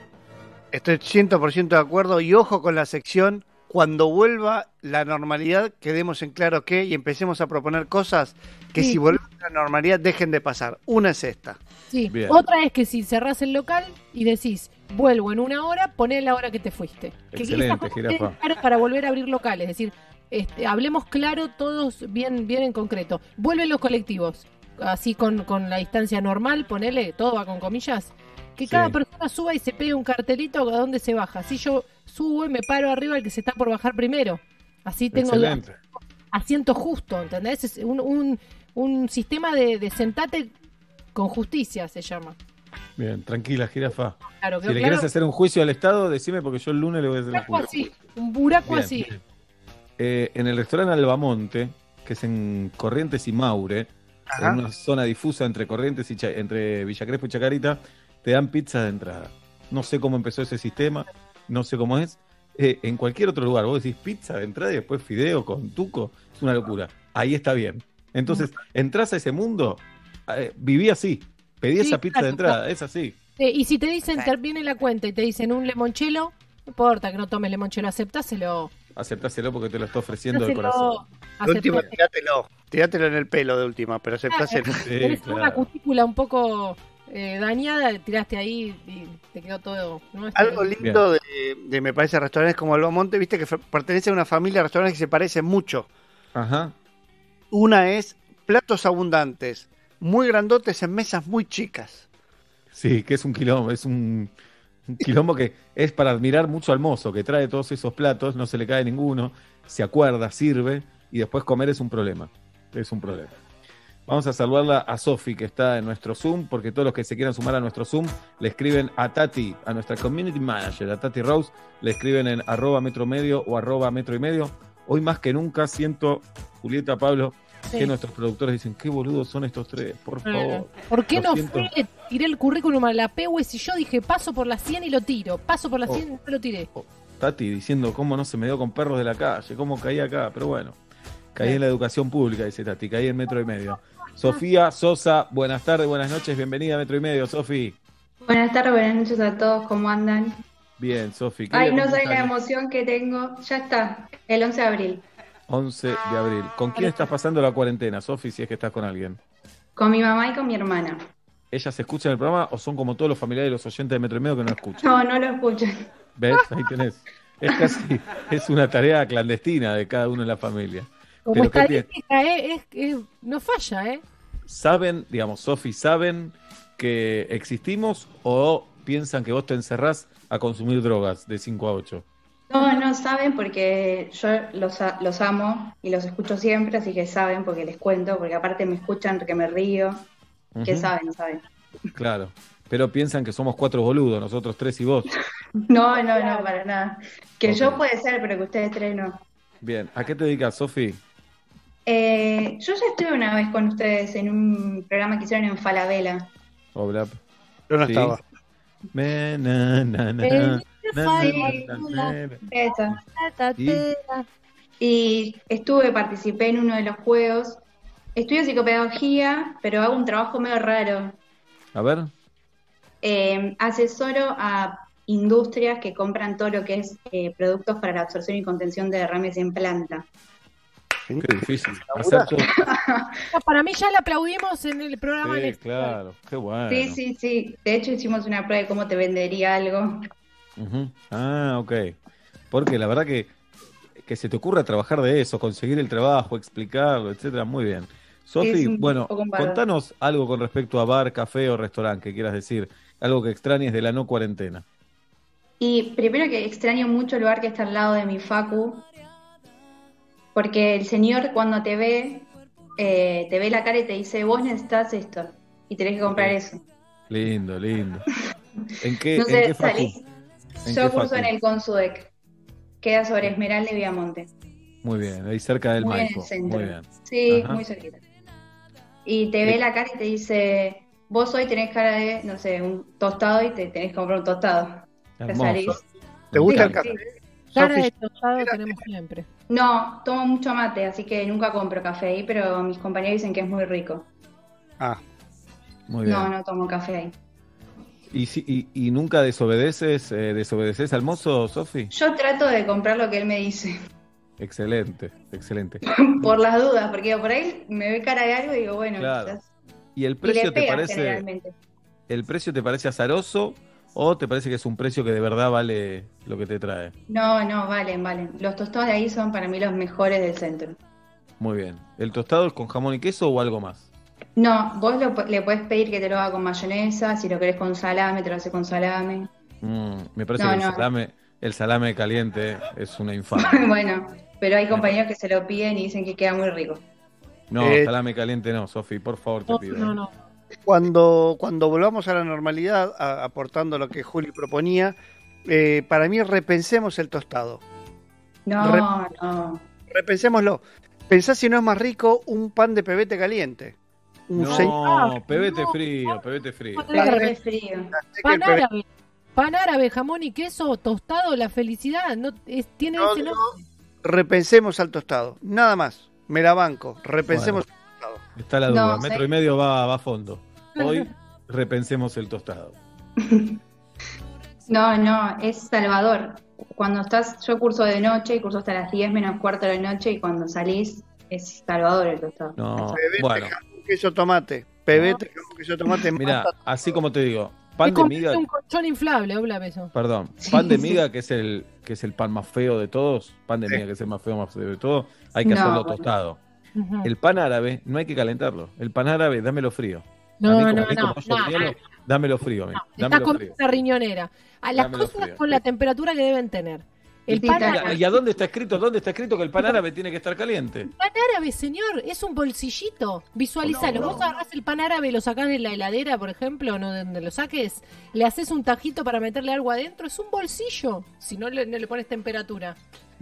Estoy 100% de acuerdo y ojo con la sección. Cuando vuelva la normalidad, quedemos en claro que y empecemos a proponer cosas que Sí. si volvemos a la normalidad dejen de pasar. Una es esta. Sí, Bien. otra es que si cerrás el local y decís, vuelvo en una hora, poné la hora que te fuiste. Que Excelente, queden claras para volver a abrir locales. Es decir, este, hablemos claro todos bien, bien en concreto. Vuelven los colectivos, así con, con la distancia normal, ponele, todo va con comillas. Que Sí. cada persona suba y se pegue un cartelito a dónde se baja. Si yo subo y me paro arriba el que se está por bajar primero. Así tengo Excelente. asiento justo, ¿entendés? Es un, un, un sistema de, de sentate con justicia, se llama. Bien, tranquila, jirafa. Claro, Si le claro. querés hacer un juicio al Estado, decime porque yo el lunes le voy a hacer un buraco juicio. así, un buraco Bien. así. Eh, en el restaurante Albamonte, que es en Corrientes y Maure, Ajá. en una zona difusa entre Corrientes y Cha- entre Villa Crespo y Chacarita, te dan pizza de entrada. No sé cómo empezó ese sistema, no sé cómo es. Eh, en cualquier otro lugar, vos decís pizza de entrada y después fideo con tuco, es una locura. Ahí está bien. Entonces, entras a ese mundo, eh, viví así, pedí Sí, esa pizza de entrada, claro. es así. Eh, y si te dicen, termine la cuenta y te dicen un limonchelo, no importa que no tomes limonchelo, aceptáselo. Aceptáselo porque te lo está ofreciendo de Aceptáselo, corazón. De última, aceptáselo. tirátelo. Tirátelo en el pelo de última, pero aceptáselo. Tenés una cutícula un poco eh, dañada, tiraste ahí y te quedó todo. ¿no? Este- Algo lindo de, de, me parece, restaurantes como Albamonte, viste que pertenece a una familia de restaurantes que se parecen mucho. Ajá. Una es platos abundantes, muy grandotes en mesas muy chicas. Sí, que es un quilombo, es un, un quilombo que es para admirar mucho al mozo, que trae todos esos platos, no se le cae ninguno, se acuerda, sirve, y después comer es un problema. Es un problema. Vamos a saludarla a Sofi, que está en nuestro Zoom, porque todos los que se quieran sumar a nuestro Zoom le escriben a Tati, a nuestra community manager, a Tati Rose, le escriben en arroba metro medio o arroba metro y medio. Hoy más que nunca siento, Julieta, Pablo, Sí. que nuestros productores dicen, qué boludos son estos tres, por favor. ¿Por qué no siento. fui? Tiré el currículum a la PWS y yo dije, paso por la 100 y lo tiro. Paso por la Oh. 100 y no lo tiré. Tati diciendo cómo no se me dio con perros de la calle, cómo caí acá, pero bueno, caí en la educación pública, dice Tati, caí en metro y medio. Sofía Sosa, buenas tardes, buenas noches, bienvenida a Metro y Medio, Sofi. Buenas tardes, buenas noches a todos, ¿cómo andan? Bien, Sofi. ¿qué Ay, no sé la emoción que tengo. Ya está, el 11 de abril, 11 de abril. ¿Con quién estás pasando la cuarentena, Sofi, si es que estás con alguien? con mi mamá y con mi hermana. ¿Ellas escuchan el programa o son como todos los familiares y los oyentes de Metro y Medio que no escuchan? No, no lo escuchan. ¿Ves? Ahí tenés. Es casi, es una tarea clandestina de cada uno en la familia. Como Pero ¿qué estadística, eh, es, es- no falla, ¿eh? ¿saben, digamos, Sofi, saben que existimos o piensan que vos te encerrás a consumir drogas de 5 a 8? No, no saben porque yo los, a- los amo y los escucho siempre, así que saben porque les cuento, porque aparte me escuchan que me río, que Ujú. saben, saben. Claro. Pero piensan que somos cuatro boludos, nosotros tres y vos. No, no, no, para nada. Que yo puede ser, pero que ustedes tres no. Bien, ¿a qué te dedicas, Sofi? Eh, yo ya estuve una vez con ustedes en un programa que hicieron en Falabella. Hola. Yo no Sí. estaba. Me, na, na, na, na, na, sí. na, na, na. Esa. ¿Y? Y estuve, participé en uno de los juegos. Estudio psicopedagogía, pero hago un trabajo medio raro. A ver. Eh, asesoro a industrias que compran todo lo que es eh, productos para la absorción y contención de derrames en planta. Qué difícil. Para mí ya le aplaudimos en el programa. Sí, de- claro, qué bueno. Sí, sí, sí. De hecho, hicimos una prueba de cómo te vendería algo. Ah, ok. Porque la verdad que, que se te ocurra trabajar de eso, conseguir el trabajo, explicarlo, etcétera, muy bien. Sofi, bueno, contanos algo con respecto a bar, café o restaurante que quieras decir, algo que extrañes de la no cuarentena. Y primero que extraño mucho el bar que está al lado de mi facu, porque el señor cuando te ve, eh, te ve la cara y te dice, vos necesitas esto, y tenés que comprar eso. Lindo, lindo. ¿En qué, No en sé, qué facu? salís. ¿En Yo qué curso facu? en el Consudec, queda sobre Esmeralda y Viamonte. Muy bien, ahí cerca del Muy en el Maipo. Muy bien. Sí, Ajá. muy cerquita. Y te ve la cara y te dice, vos hoy tenés cara de, no sé, un tostado y te tenés que comprar un tostado. Te Hermoso. salís. ¿Te gusta Sí, el café? Cara de tostado tenemos siempre. No, tomo mucho mate, así que nunca compro café ahí, pero mis compañeros dicen que es muy rico. Ah, Muy bien. No, no tomo café ahí. ¿Y, si- y, y nunca desobedeces, eh, desobedeces al mozo, Sofi? Yo trato de comprar lo que él me dice, Excelente, excelente. por las dudas, porque por ahí me ve cara de algo y digo, bueno, Claro. quizás. ¿Y el Y le precio te parece, el precio te parece azaroso o te parece que es un precio que de verdad vale lo que te trae? No, no, valen, valen. Los tostados de ahí son para mí los mejores del centro. Muy bien. ¿El tostado es con jamón y queso o algo más? No, vos lo le podés pedir que te lo haga con mayonesa, si lo querés con salame, te lo hace con salame. Mm, me parece No, que el salame, el salame caliente es una infamia. bueno, pero hay compañeros que se lo piden y dicen que queda muy rico. No, Eh, salame caliente no, Sofi, por favor te No, pido. no, no. Cuando, cuando volvamos a la normalidad, a- aportando lo que Juli proponía, eh, para mí repensemos el tostado. No, Re- no. Repensémoslo. Pensá si no es más rico un pan de pebete caliente. Un No, pebete frío, pebete frío. Pan árabe. Pan árabe, jamón y queso, tostado, la felicidad. No, es- tiene No, ese no, nombre. repensemos al tostado. Nada más. Me la banco. Repensemos Bueno. Está la No, duda, sé. metro y medio va, va a fondo. Hoy repensemos el tostado. No, no, es Salvador. Cuando estás, yo curso de noche y curso hasta las 10 menos cuarto de la noche y cuando salís es Salvador el tostado. No, Pebete, bueno, jamón, queso, tomate. Pebete, jamón, queso, tomate. mira, así como te digo, pan de miga, un colchón inflable, habla eso. perdón, Sí, pan de sí. miga que es el que es el pan más feo de todos, pan de Sí. miga que es el más feo más feo de todos, hay que No, hacerlo bueno. tostado. El pan árabe no hay que calentarlo. El pan árabe, dámelo frío. No, mí, no, mí no, no, no, dámelo frío. Estás Dámelo con una riñonera. A las Dámelo cosas frío. con la temperatura que deben tener. El pan, árabe, ¿Y a dónde está escrito? ¿Dónde está escrito que el pan árabe tiene que estar caliente? pan árabe, señor, es un bolsillito. Visualizalo. No, no. Vos agarrás el pan árabe, lo sacás de la heladera, por ejemplo, no de donde lo saques, le haces un tajito para meterle algo adentro, es un bolsillo. Si no le, no le pones temperatura.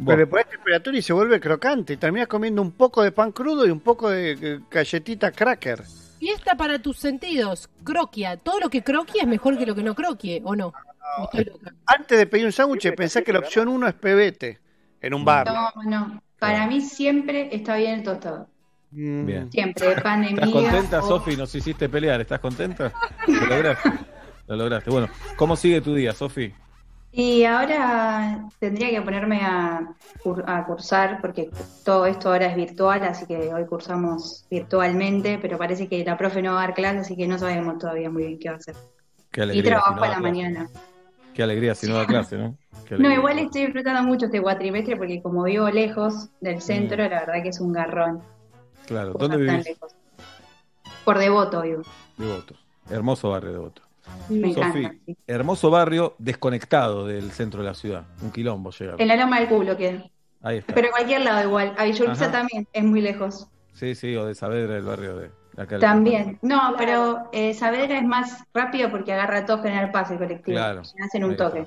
Pero le pones temperatura y se vuelve crocante. Y terminas comiendo un poco de pan crudo y un poco de galletita cracker. Fiesta para tus sentidos, croquia. Todo lo que croquia es mejor que lo que no croquie, ¿o no? Antes de pedir un sándwich, pensá que la opción uno es pebete en un bar. No, no. Para mí siempre está bien el tostado. Mm, Bien. Siempre, de pan de ¿Estás contenta, o- Sofi? Nos hiciste pelear. ¿Estás contenta? Lo lograste. Lo lograste. Bueno, ¿cómo sigue tu día, Sofi? Y ahora tendría que ponerme a, a cursar porque todo esto ahora es virtual, así que hoy cursamos virtualmente, pero parece que la profe no va a dar clase, así que no sabemos todavía muy bien qué va a hacer. Qué Y alegría. si trabajo no a la clase. mañana. Qué alegría si no da clase, ¿no? No, igual estoy disfrutando mucho este cuatrimestre porque como vivo lejos del centro, Mm. la verdad que es un garrón. Claro. ¿Dónde vivís? lejos. Por devoto, vivo. Devoto. Hermoso barrio Devoto. Me encanta. Hermoso barrio desconectado del centro de la ciudad. Un quilombo llega. En la loma del culo queda. Ahí está. Pero en cualquier lado igual. A Villa Urquiza Ajá. también es muy lejos. Sí, sí, o de Saavedra, el barrio de acá. También. No, pero eh, Saavedra es más rápido porque agarra todo General Paz el colectivo. Claro. Hacen un toque.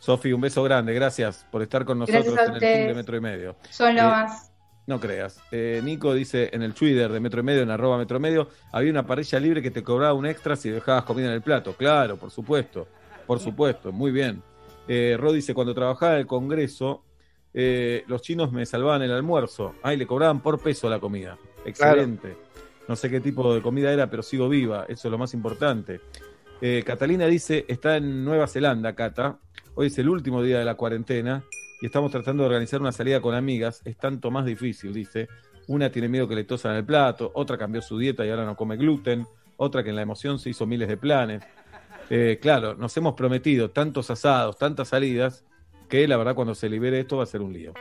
Sofi, un beso grande. Gracias por estar con nosotros en el team de. Metro y Medio. Son lo Eh, más. No creas. Eh, Nico dice en el Twitter de Metro y Medio, en arroba Metro Medio, había una parrilla libre que te cobraba un extra si dejabas comida en el plato. Claro, por supuesto. Por supuesto, muy bien. Eh, Rod dice, cuando trabajaba en el Congreso, eh, los chinos me salvaban el almuerzo. Ay, le cobraban por peso la comida. Excelente. No sé qué tipo de comida era, pero sigo viva. Eso es lo más importante. Eh, Catalina dice, está en Nueva Zelanda, Cata. Hoy es el último día de la cuarentena y estamos tratando de organizar una salida con amigas. Es tanto más difícil, dice. Una tiene miedo que le tosan el plato, otra cambió su dieta y ahora no come gluten, otra que en la emoción se hizo miles de planes. Eh, claro, nos hemos prometido tantos asados, tantas salidas, que la verdad cuando se libere esto va a ser un lío.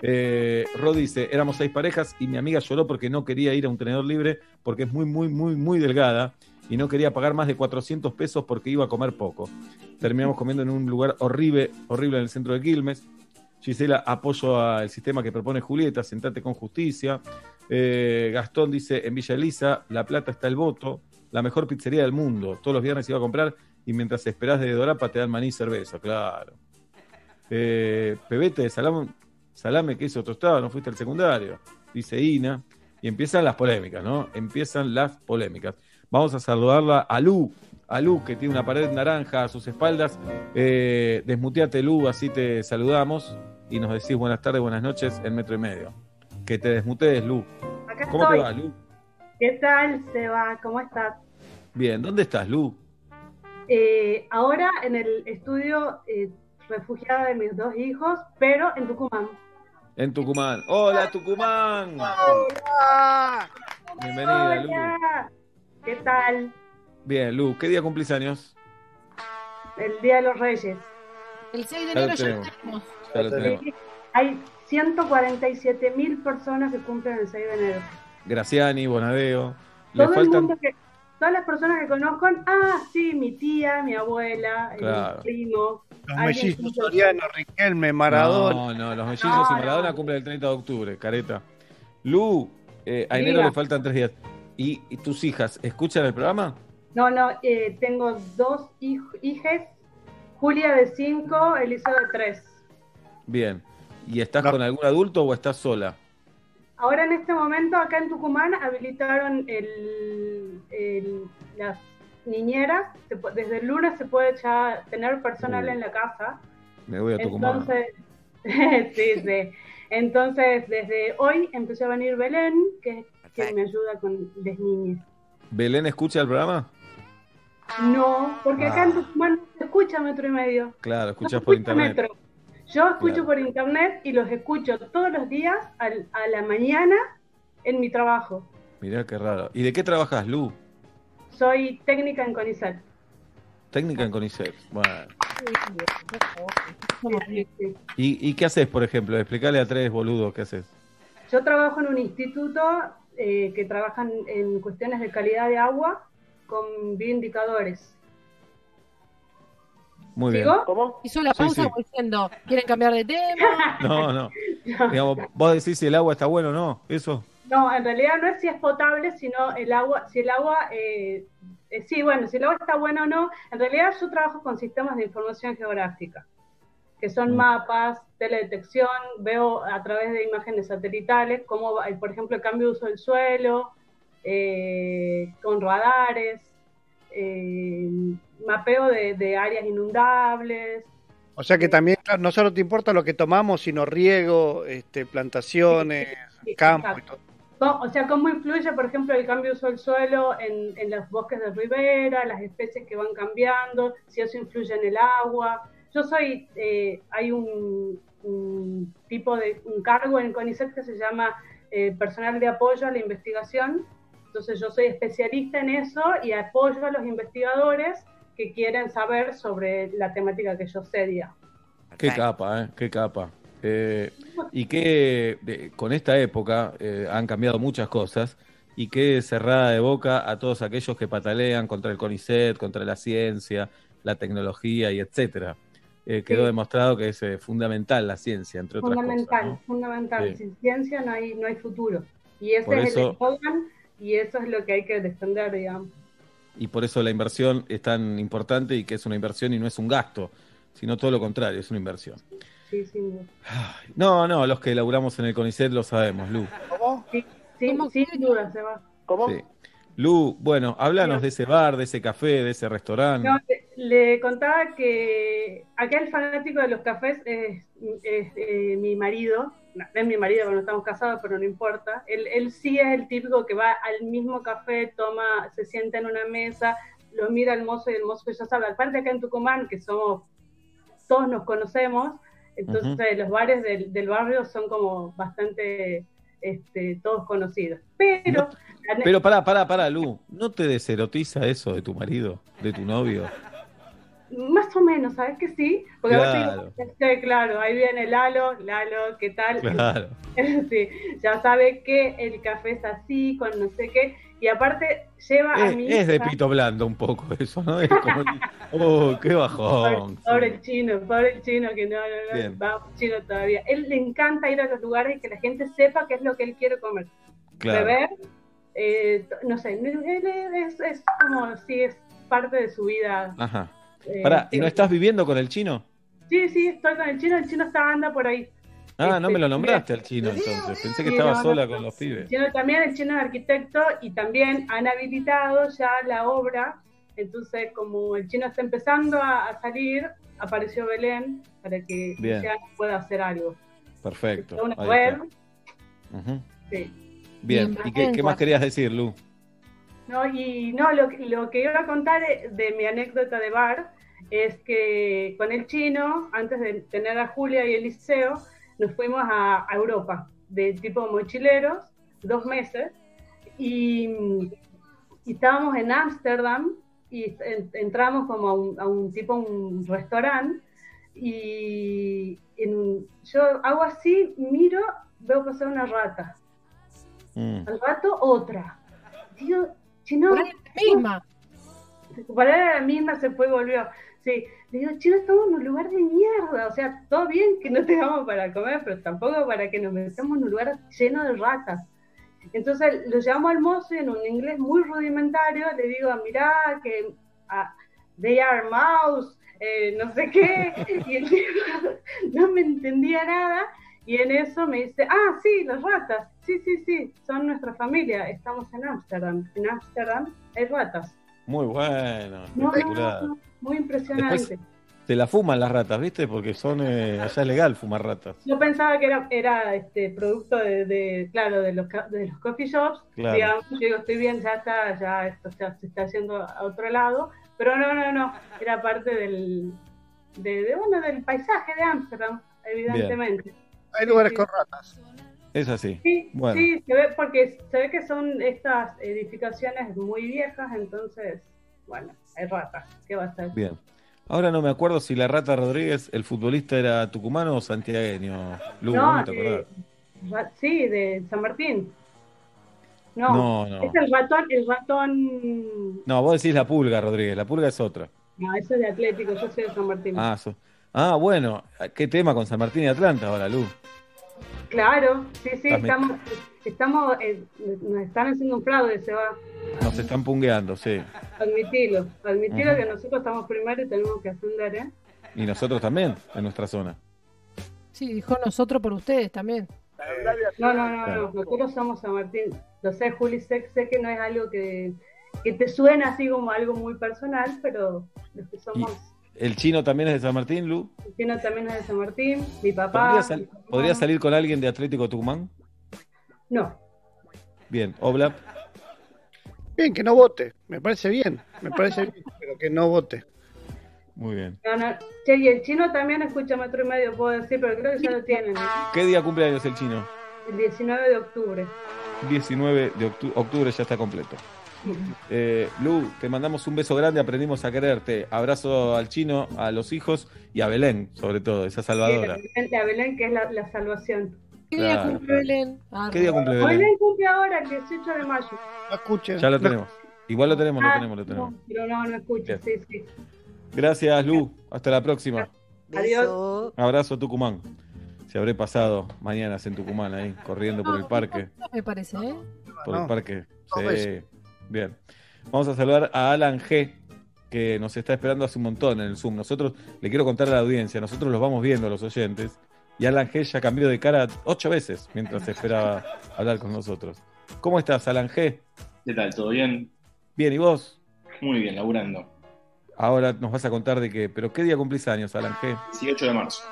Eh, Rod dice, éramos seis parejas y mi amiga lloró porque no quería ir a un tenedor libre porque es muy, muy, muy, muy delgada y no quería pagar más de 400 pesos porque iba a comer poco. Terminamos comiendo en un lugar horrible, horrible en el centro de Quilmes. Gisela, apoyo al sistema que propone Julieta, sentate con justicia. Eh, Gastón dice, en Villa Elisa, La Plata está el voto, la mejor pizzería del mundo. Todos los viernes iba a comprar y mientras esperás de Dorapa te dan maní y cerveza, claro. Eh, Pebete, salame, salame, queso tostado, no fuiste al secundario, dice Ina. Y empiezan las polémicas, ¿no? Empiezan las polémicas. Vamos a saludarla a Lu, a Lu, que tiene una pared naranja a sus espaldas. Eh, desmuteate, Lu, así te saludamos y nos decís buenas tardes, buenas noches en metro y medio. Que te desmutees, Lu. Acá ¿Cómo estoy. te va, Lu? ¿Qué tal, Seba? ¿Cómo estás? Bien, ¿dónde estás, Lu? Eh, ahora en el estudio eh, refugiada de mis dos hijos, pero en Tucumán. En Tucumán. ¡Hola, Tucumán! Bienvenida, Lu. Hola. ¿Qué tal? Bien, Lu, ¿qué día cumplís años? El Día de los Reyes. El 6 de enero ya lo tenemos. Tenemos. Ya lo tenemos. Sí, Hay 147 mil personas que cumplen el 6 de enero. Graciani, Bonadeo. Todo el mundo que, todas las personas que conozco, ah, sí, mi tía, mi abuela, Claro. mi primo. Los mellizos Soriano, Riquelme, Maradona. No, no, los mellizos No, y no. Maradona cumplen el 30 de octubre, careta. Lu, eh, a enero le faltan tres días. ¿Y, y tus hijas escuchan el programa? No, no, eh, tengo dos hij- hijes, Julia de 5, Elisa de 3. Bien. ¿Y estás con algún adulto o estás sola? Ahora en este momento acá en Tucumán habilitaron el, el- las niñeras, desde el lunes se puede ya tener personal Uh. en la casa. Me voy a Tucumán. Entonces, sí, sí. Entonces desde hoy empezó a venir Belén, que, que me ayuda con las niñas. ¿Belén escucha el programa? No, porque acá en Tucumán no se escucha metro y medio. Claro, No escuchas por internet. metro. Yo escucho Claro. por internet y los escucho todos los días al- a la mañana en mi trabajo. Mirá qué raro. ¿Y de qué trabajas, Lu? Soy técnica en CONICET. Técnica en CONICET. Bueno. ¿Y, y qué haces, por ejemplo? Explicarle a tres boludos qué haces. Yo trabajo en un instituto eh, que trabajan en cuestiones de calidad de agua con bioindicadores. Muy bien. ¿Cómo? Hizo la pausa sí. diciendo, ¿quieren cambiar de tema? No, no. Digamos, vos decís si el agua está bueno o no. Eso. No, en realidad no es si es potable, sino el agua, si el agua, eh, eh, sí, bueno, si el agua está buena o no. En realidad yo trabajo con sistemas de información geográfica, que son mapas, teledetección, veo a través de imágenes satelitales cómo, va, por ejemplo, el cambio de uso del suelo, eh, con radares, eh, mapeo de, de áreas inundables, O sea que también claro, no solo te importa lo que tomamos, sino riego, este, plantaciones, Sí, campo y exacto. todo. Co- O sea, cómo influye, por ejemplo, el cambio de uso del suelo en, en los bosques de ribera, las especies que van cambiando, si eso influye en el agua. Yo soy, eh, hay un, un tipo de, un cargo en CONICET que se llama eh, personal de apoyo a la investigación. Entonces yo soy especialista en eso y apoyo a los investigadores que quieren saber sobre la temática que yo sé, digamos. Qué capa, ¿eh? Qué capa. Eh, y que de- con esta época eh, han cambiado muchas cosas, y qué cerrada de boca a todos aquellos que patalean contra el CONICET, contra la ciencia, la tecnología y etcétera. Eh, quedó Sí. demostrado que es eh, fundamental la ciencia, entre otras Fundamental, cosas. ¿no? fundamental. Sí. Sin ciencia no hay, no hay futuro. Y ese Por es eso- el eslogan y eso es lo que hay que defender, digamos. Y por eso la inversión es tan importante y que es una inversión y no es un gasto, sino todo lo contrario, es una inversión. Sí, sin duda. No, no, los que laburamos en el CONICET lo sabemos, Lu. Sí, sí, sin duda se va. Sí. Lu, bueno, háblanos de ese bar, de ese café, de ese restaurante. No, le, le contaba que acá el fanático de los cafés es, es, eh, mi marido. No, no es mi marido porque no estamos casados, pero no importa. Él, él sí es el típico que va al mismo café, toma, se sienta en una mesa, lo mira al mozo y el mozo ya sabe. Aparte acá en Tucumán, que somos, todos nos conocemos, entonces los bares del, del barrio son como bastante este, todos conocidos. Pero, Pero pará, pará, pará, Lu. ¿No te deserotiza eso de tu marido, de tu novio? Más o menos, ¿sabes que sí? Porque Claro. digo, claro, ahí viene Lalo, Lalo, ¿qué tal? Claro. Sí, ya sabe que el café es así, con no sé qué, y aparte lleva a Es, mi es de pito blando un poco eso, ¿no? Es como, oh, qué bajón. Pobre el chino, pobre el chino que no, no, no, va chino todavía. Él le encanta ir a los lugares y que la gente sepa qué es lo que él quiere comer. Claro. Beber, eh, no sé, él es, es como si es parte de su vida. Ajá. Eh, Pará, ¿y no estás viviendo con el chino? Sí, sí, estoy con el chino, el chino está anda por ahí. Ah, no Este, me lo nombraste al chino entonces. Pensé que estaba no, sola no. con los pibes. El chino también, el chino es arquitecto y también han habilitado ya la obra. Entonces, como el chino está empezando a, a salir, apareció Belén para que Bien. ya pueda hacer algo. Perfecto. Una web, sí. Bien, ¿y qué, qué más querías decir, Lu? No, y no, lo, que- lo que iba a contar de mi anécdota de bar es que con el chino, antes de tener a Julia y Eliseo, nos fuimos a, a Europa, de tipo mochileros, dos meses, y, y estábamos en Ámsterdam y en- entramos como a un, a un tipo, un restaurante, y en yo hago así, miro, veo pasar una rata, Mm. al rato otra. Digo, chino. Por ahí es la misma. La misma, se fue y volvió. Sí, le digo, chino, estamos en un lugar de mierda. O sea, todo bien que no tengamos para comer, pero tampoco para que nos metamos en un lugar lleno de ratas. Entonces lo llamo al mozo y en un inglés muy rudimentario le digo, mirá, que ah, they are mouse, eh, no sé qué. Y el tipo no me entendía nada. Y en eso me dice, ah, sí, las ratas. Sí, sí, sí, son nuestra familia. Estamos en Ámsterdam. En Ámsterdam hay ratas. Muy bueno, No, no, espectacular. no, muy impresionante. Después se la fuman las ratas, ¿viste? Porque son eh, allá es legal fumar ratas. Yo pensaba que era, era este producto de, de, claro, de los, de los coffee shops. Claro. Digamos, yo digo, estoy bien, ya está, ya esto ya se está haciendo a otro lado. Pero no, no, no, era parte del, de, de, bueno, del paisaje de Ámsterdam, evidentemente. Hay lugares con ratas. Es así. Sí, Bueno, sí, se ve, porque se ve que son estas edificaciones muy viejas, entonces, bueno, hay ratas, ¿qué va a ser? bien. Ahora no me acuerdo si la Rata Rodríguez, el futbolista, era tucumano o santiagueño. Lu, No, ¿no te de- acordás? ra- sí, de San Martín. No, No, no. es el ratón, el ratón, No, vos decís la Pulga, Rodríguez. La Pulga es otra. no, ese es de Atlético, yo soy de San Martín. Ah, so- ah, bueno. ¿Qué tema con San Martín y Atlanta ahora, Lu? Claro, sí, sí, estamos, estamos, eh, nos están haciendo un fraude, se va, Nos están pungueando, sí. admitilo, admitilo que nosotros estamos primero y tenemos que ascender, ¿eh? Y nosotros también, en nuestra zona. Sí, dijo nosotros por ustedes también. No, no, no, Claro. no, nosotros somos San Martín. Lo sé, Juli, sé, sé que no es algo que, que te suena así como algo muy personal, pero los que somos, ¿El chino también es de San Martín, Lu? Cristina también es de San Martín, mi papá. ¿Podría, sal- mi mamá. ¿podría salir con alguien de Atlético Tucumán? No, Bien, Oblap. Bien, que no vote. Me parece bien. Me parece bien, pero que no vote. Muy bien. no, no. Che, y el chino también escucha metro y medio, puedo decir, pero creo que ya lo tienen. ¿eh? ¿Qué día cumpleaños el chino? El 19 de octubre. 19 de octu- octubre ya está completo. Eh, Lu, te mandamos un beso grande, aprendimos a quererte. Abrazo al chino, a los hijos y a Belén, sobre todo, esa Sí, salvadora. a Belén- a Belén, que es la, la salvación. ¿Qué día Claro. cumple Belén? Ah, ¿Qué día cumple Belén? Belén cumple ahora el 18 de mayo. No. Ya lo tenemos. Igual lo tenemos, lo Ah, tenemos, lo tenemos. no, pero no, no escucho, sí, sí. Gracias, Lu. Hasta la próxima. Adiós. Abrazo, Tucumán. Se habré pasado mañanas en Tucumán ahí, corriendo por el parque. No me parece, ¿eh? Por el parque. Sí. Bien. Vamos a saludar a Alan G, que nos está esperando hace un montón en el Zoom. Nosotros, le quiero contar a la audiencia, nosotros los vamos viendo, los oyentes, y Alan G ya cambió de cara ocho veces mientras esperaba hablar con nosotros. ¿Cómo estás, Alan G? ¿Qué tal? ¿Todo bien? Bien, ¿y vos? Muy bien, laburando. Ahora nos vas a contar de qué, pero ¿qué día cumplís años, Alan G? 18 de marzo.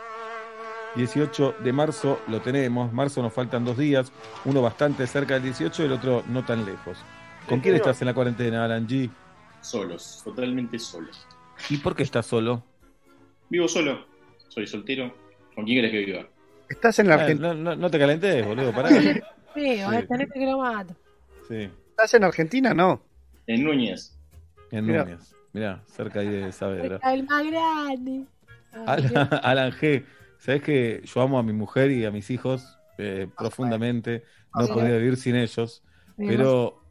18 de marzo lo tenemos. Marzo nos faltan dos días, uno bastante cerca del 18 y el otro no tan lejos. ¿Con quién estás en la cuarentena, Alan G? Solos, totalmente solos. ¿Y por qué estás solo? Vivo solo, soy soltero. ¿Con quién querés que viva? Estás en la Ah, Argentina. no, no- no te calentes, boludo, pará. Sí, tenés que lo mato. Sí, ¿Estás en Argentina? No. En Núñez. en Mirá. Núñez. Mirá, cerca ahí de Saavedra. El más grande. Alan, Alan G, sabes que yo amo a mi mujer y a mis hijos eh, profundamente. No Ah, podría vivir sin ellos, pero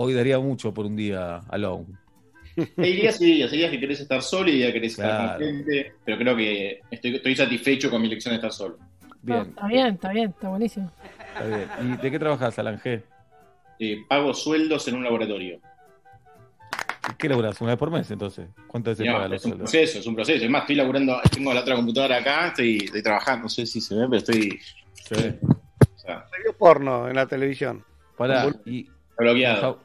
hoy daría mucho por un día alone. Hay días y días, hay días que querés estar solo y días que querés estar con gente, pero creo que estoy, estoy satisfecho con mi elección de estar solo. no, Bien, está bien, está bien, está buenísimo. está bien. ¿Y de qué trabajas, Alan G? Eh, pago sueldos en un laboratorio. ¿Qué laburás? ¿Una vez por mes entonces? ¿Cuántas veces No, pagan los es un sueldos? proceso, es un proceso. Es más, estoy laburando, tengo la otra computadora acá, estoy, estoy trabajando, no sé si se ve, pero estoy... Sí. O sea, Se vio porno en la televisión. Pará, y está bloqueado.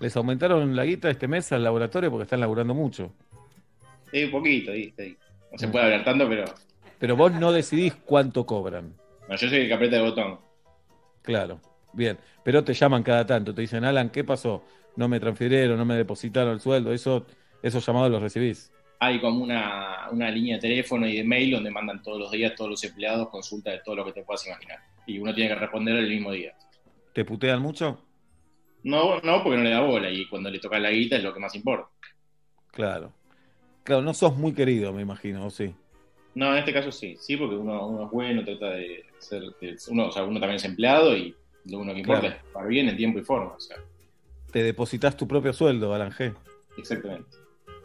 Les au- les aumentaron la guita este mes al laboratorio porque están laburando mucho. Sí, un poquito. No se puede hablar tanto, pero... Pero vos no decidís cuánto cobran. No, yo soy el que aprieta el botón. Claro, bien. Pero te llaman cada tanto, te dicen, Alan, ¿qué pasó? No me transfirieron, no me depositaron el sueldo. Eso, esos llamados los recibís. hay como una, una línea de teléfono y de mail donde mandan todos los días todos los empleados consulta de todo lo que te puedas imaginar. Y uno tiene que responder el mismo día. ¿Te putean mucho? No, no, porque no le da bola y cuando le toca la guita es lo que más importa. Claro. Claro, no sos muy querido, me imagino, ¿o sí? No, en este caso sí, sí, porque uno, uno es bueno, trata de ser, de- uno, o sea, uno también es empleado y lo único que importa Claro. es pagar bien en tiempo y forma. O sea, Te depositas tu propio sueldo, Alan G. exactamente.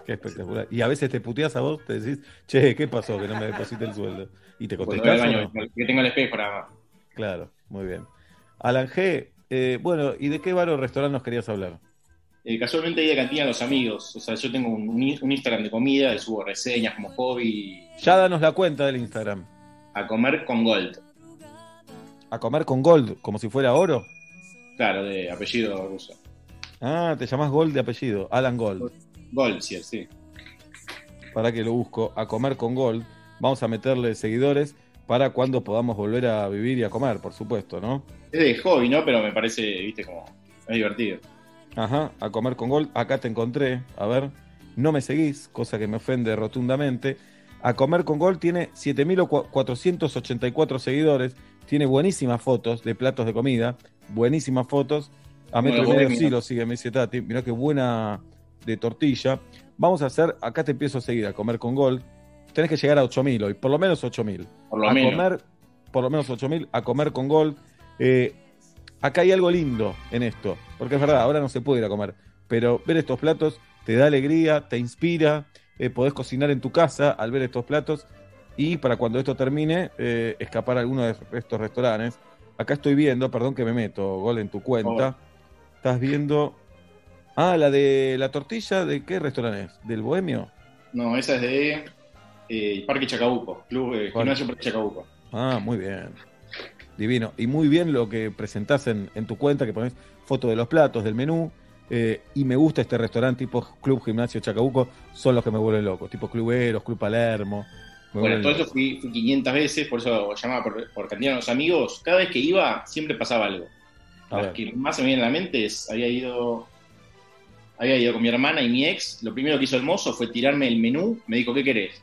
Qué espectacular. Y a veces te puteas a vos, te decís, che, ¿qué pasó que no me deposite el sueldo? Y te Cuando voy al contestás. baño, o no? que tengo el espejo nada más. Claro, muy bien. Alan G, eh, bueno, ¿y de qué bar o restaurante nos querías hablar? Eh, casualmente hay de cantina a los amigos. O sea, yo tengo un, un in- un Instagram de comida, y subo reseñas como hobby Ya danos la cuenta del Instagram. a comer con Gold. A comer con Gold, como si fuera oro. Claro, de apellido ruso. Ah, te llamás Gold de apellido, Alan Gold. Gold, sí, sí. Para que lo busco, a comer con Gold. Vamos a meterle seguidores para cuando podamos volver a vivir y a comer, por supuesto, ¿no? Es de hobby, ¿no? Pero me parece, viste, como es divertido. Ajá, a comer con Gold. Acá te encontré, a ver, no me seguís, cosa que me ofende rotundamente. A comer con Gold tiene 7.484 seguidores, tiene buenísimas fotos de platos de comida, buenísimas fotos. A metro y Bueno, medio vos, sí lo sigue, me dice Tati. Mirá qué buena de tortilla. Vamos a hacer, acá te empiezo a seguir, a comer con Gold. Tenés que llegar a 8.000 hoy, por lo menos 8.000. Por lo a menos. comer, por lo menos 8.000, a comer con Gold. Eh, acá hay algo lindo en esto, porque es verdad, ahora no se puede ir a comer, pero ver estos platos te da alegría, te inspira, eh, podés cocinar en tu casa al ver estos platos y para cuando esto termine, eh, escapar a alguno de estos restaurantes. Acá estoy viendo, perdón que me meto, Gol, en tu cuenta. Estás viendo. Ah, la de la tortilla, ¿de qué restaurante es? ¿Del Bohemio? No, esa es de eh, Parque Chacabuco, Club eh, Gimnasio Parque Chacabuco. Ah, muy bien. Divino. Y muy bien lo que presentás en, en tu cuenta, que pones foto de los platos, del menú. eh, y me gusta este restaurante tipo Club Gimnasio Chacabuco, son los que me vuelven loco. Tipo Cluberos, Club Palermo. Bueno, todo loco. eso fui, fui 500 veces, por eso llamaba por, por cantina a los amigos. Cada vez que iba, siempre pasaba algo. A Las que más se me viene a la mente es, había ido, había ido con mi hermana y mi ex. Lo primero que hizo el mozo fue tirarme el menú. Me dijo, ¿qué querés?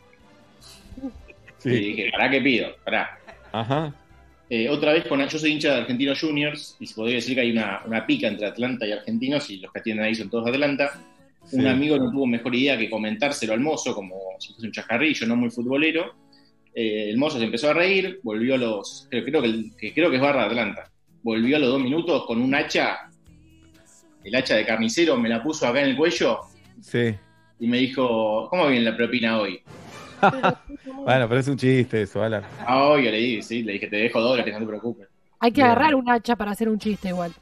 Sí. Y dije, ¿para qué pido? Pará. Ajá. Eh, otra vez, con, yo soy hincha de Argentinos Juniors y se podría decir que hay una, una pica entre Atlanta y Argentinos y los que atienden ahí son todos de Atlanta. Sí. Un amigo no tuvo mejor idea que comentárselo al mozo, como si fuese un chascarrillo, no muy futbolero. Eh, el mozo se empezó a reír, volvió a los. Creo, creo que, que creo que es Barra de Atlanta. Volvió a los dos minutos con un hacha, el hacha de carnicero, me la puso acá en el cuello Sí. y me dijo: ¿Cómo viene la propina hoy? Bueno, pero es un chiste eso, Alan. Ah, hoy le dije, sí, le dije: Te dejo dólares, no te preocupes. Hay que Bien. agarrar un hacha para hacer un chiste igual.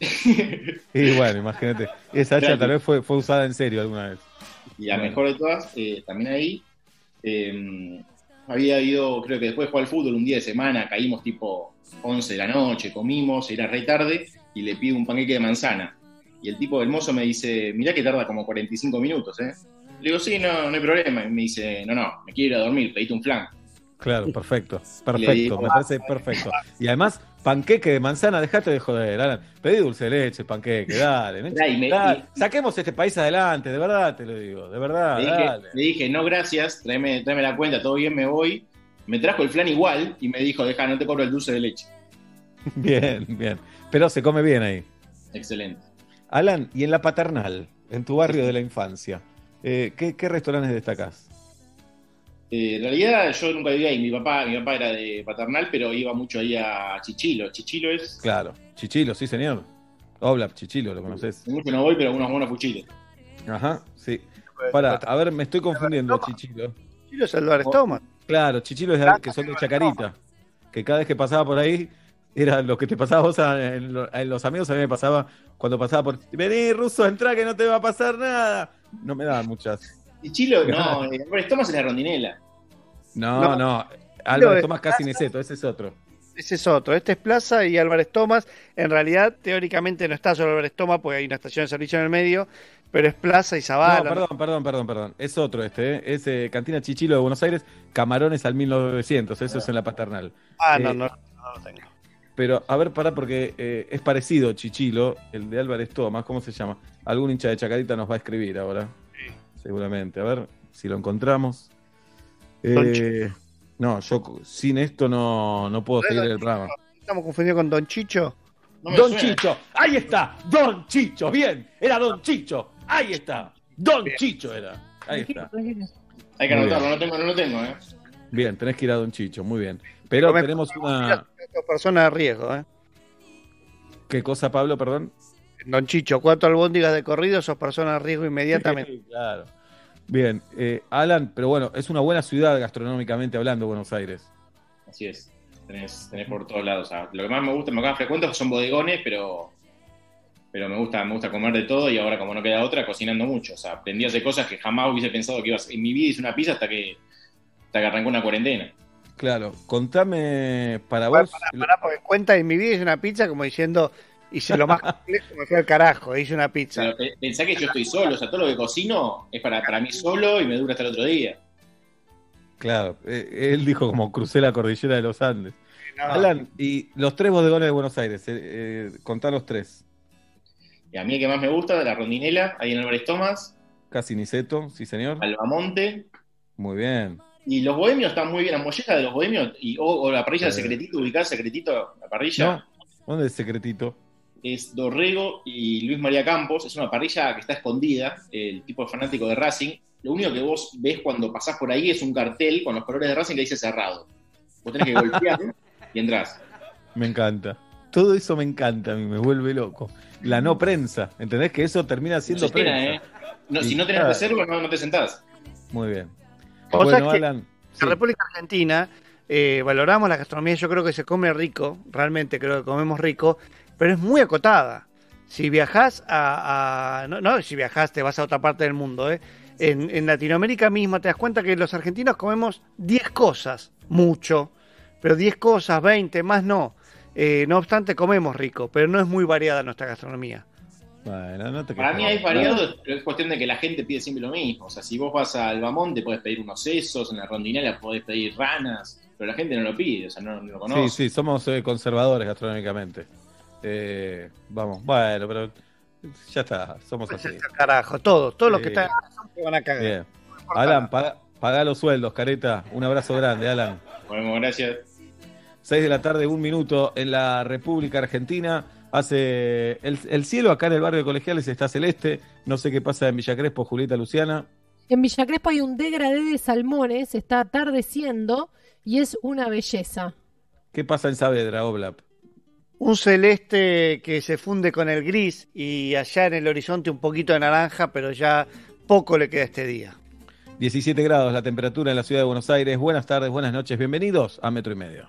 Y bueno, imagínate. Esa hacha Claro. tal vez fue, fue usada en serio alguna vez. Y la Bueno. mejor de todas, eh, también ahí, eh, había ido, creo que después de jugar al fútbol un día de semana, caímos tipo 11 de la noche, comimos, era re tarde, y le pido un panqueque de manzana. Y el tipo del mozo me dice, mirá que tarda como 45 minutos, ¿eh? Le digo, sí, no, no hay problema. Y me dice, no, no, me quiero ir a dormir, pedite un flan. Claro, perfecto. Perfecto, digo, me parece perfecto. Y además, panqueque de manzana, dejate de joder, Alan. Pedí dulce de leche, panqueque, dale. me- Dale, Saquemos este país adelante, de verdad te lo digo, de verdad, Le dije, dale. le dije, no, gracias, tráeme, tráeme la cuenta, todo bien, me voy. Me trajo el flan igual y me dijo, deja, no te cobro el dulce de leche. Bien, bien. Pero se come bien ahí. Excelente. Alan, y en la paternal, en tu barrio de la infancia, eh, ¿qué, qué restaurantes destacás? Eh, en realidad yo nunca vivía ahí, mi papá, mi papá era de paternal, pero iba mucho ahí a Chichilo. Chichilo es, Claro, Chichilo, sí señor. Oblap, Chichilo, lo conoces. mucho no voy, pero unos buenos fuchiles. Ajá, sí. Para, a ver, me estoy confundiendo, Chichilo. Chichilo es Álvarez Thomas. Claro, Chichilo es de, que son de Chacarita. Que cada vez que pasaba por ahí, era lo que te pasaba a vos a- en, lo- en los amigos, a mí me pasaba cuando pasaba por. Vení, ruso, entra que no te va a pasar nada. No me daban muchas. Chichilo, no, eh, Álvarez Thomas es la rondinela. No, No. no. Álvarez Tomás casi Niceto, ese es otro. Ese es otro. Este es Plaza y Álvarez Thomas. En realidad, teóricamente no está solo Álvarez Thomas porque hay una estación de servicio en el medio, pero es Plaza y Zavala. No, perdón, perdón, perdón, perdón. Es otro este, ¿eh? Es eh, Cantina Chichilo de Buenos Aires, Camarones al 1900. Eso es en la paternal. Ah, no, Eh, no, no lo tengo. Pero, a ver, pará, porque eh, es parecido Chichilo, el de Álvarez Tomás, ¿cómo se llama? Algún hincha de Chacarita nos va a escribir ahora. Seguramente. A ver si lo encontramos. Eh, no, yo sin esto no, no puedo ¿No es seguir el programa. Estamos confundidos con Don Chicho. No Don suena. Chicho, ahí está, Don Chicho, bien, era Don Chicho, ahí está, Don Chicho era, ahí está. Hay que anotarlo, bien. no tengo, no lo tengo, ¿eh? Bien, tenés que ir a Don Chicho, muy bien. Pero me- tenemos una... Dos personas de riesgo, ¿eh? ¿Qué cosa, Pablo, perdón? Don Chicho, cuatro albóndigas de corrido, sos persona de riesgo inmediatamente. Sí, claro. Bien, eh, Alan, pero bueno, es una buena ciudad gastronómicamente hablando, Buenos Aires. Así es. Tenés, tenés por todos lados. o sea, lo que más me gusta, me más frecuento son bodegones, pero pero me gusta, me gusta comer de todo y ahora como no queda otra, cocinando mucho. O sea, aprendí a hacer cosas que jamás hubiese pensado que ibas. En mi vida hice una pizza hasta que, hasta que arrancó una cuarentena. Claro, contame para vos... pará, pará, porque cuenta en mi vida hice una pizza como diciendo, hice lo más complejo, me fui al carajo, hice una pizza. Pero pe- pensá que yo estoy solo, o sea, todo lo que cocino es para, para mí solo y me dura hasta el otro día. Claro, eh, él dijo como crucé la cordillera de los Andes. No. Alan, y los tres bodegones de Buenos Aires, eh, eh, contá los tres. Y a mí el que más me gusta, de la rondinela, ahí en Álvarez Tomás, Casi Niceto, sí señor. Albamonte, Muy bien. Y los bohemios están muy bien, la molleja de los bohemios, y, o, o la parrilla del Sí. secretito, ubicada secretito, la parrilla. ¿No? ¿Dónde es secretito? es Dorrego y Luis María Campos. Es una parrilla que está escondida, el tipo de fanático de Racing. Lo único que vos ves cuando pasás por ahí es un cartel con los colores de Racing que dice cerrado. Vos tenés que golpear y entrás. Me encanta. Todo eso me encanta, a mí me vuelve loco. La no prensa, ¿entendés? Que eso termina No siendo se llena, prensa. ¿eh? No, si no tenés reserva, no, no te sentás. Muy bien. Vos Bueno, sabés que Alan, En sí, la República Argentina eh, valoramos la gastronomía, yo creo que se come rico, realmente creo que comemos rico, pero es muy acotada. Si viajás a... a- no, no, si viajás te vas a otra parte del mundo, ¿eh? En, en Latinoamérica misma te das cuenta que los argentinos comemos 10 cosas, mucho, pero 10 cosas, 20, más no. Eh, no obstante, comemos rico, pero no es muy variada nuestra gastronomía. Bueno, no te Para mí hay variado, pero es cuestión de que la gente pide siempre lo mismo. O sea, si vos vas al Bamonte podés pedir unos sesos, en la rondinela podés pedir ranas, pero la gente no lo pide, o sea, no, no lo conoce. Sí, sí, somos eh, conservadores gastronómicamente. Eh, vamos, bueno, pero ya está, somos así. Carajo, todos, todos los que están se van a cagar. Bien. Alan, paga, paga los sueldos, careta. Un abrazo grande, Alan. Bueno, gracias. 6 de la tarde, un minuto en la República Argentina. Hace el, el cielo acá en el barrio de Colegiales está celeste. No sé qué pasa en Villa Crespo, Julieta Luciana. En Villa Crespo hay un degradé de salmones, está atardeciendo y es una belleza. ¿Qué pasa en Saavedra, Oblap? Un celeste que se funde con el gris y allá en el horizonte un poquito de naranja, pero ya poco le queda este día. 17 grados la temperatura en la ciudad de Buenos Aires. Buenas tardes, buenas noches, bienvenidos a Metro y Medio.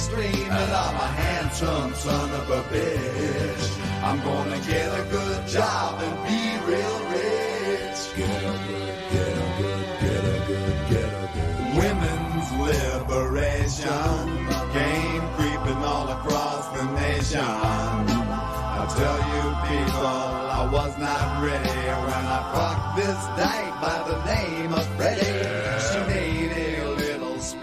And I'm a handsome son of a bitch. I'm gonna get a good job and be real rich. Get a good, get a good, get a good, get a good. Women's liberation came creeping all across the nation. I tell you people, I was not ready when I fucked this dyke by the name of Freddie.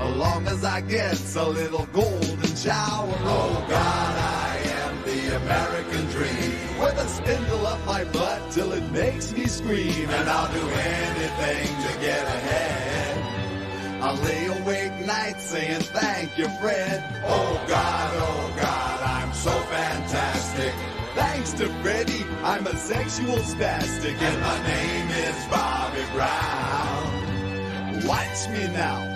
as long as I get a little golden shower. Oh God, I am the American dream, with a spindle up my butt till it makes me scream, and I'll do anything to get ahead. I lay awake nights saying thank you, Fred. Oh God, oh God, I'm so fantastic. Thanks to Freddie, I'm a sexual spastic, and my name is Bobby Brown. Watch me now,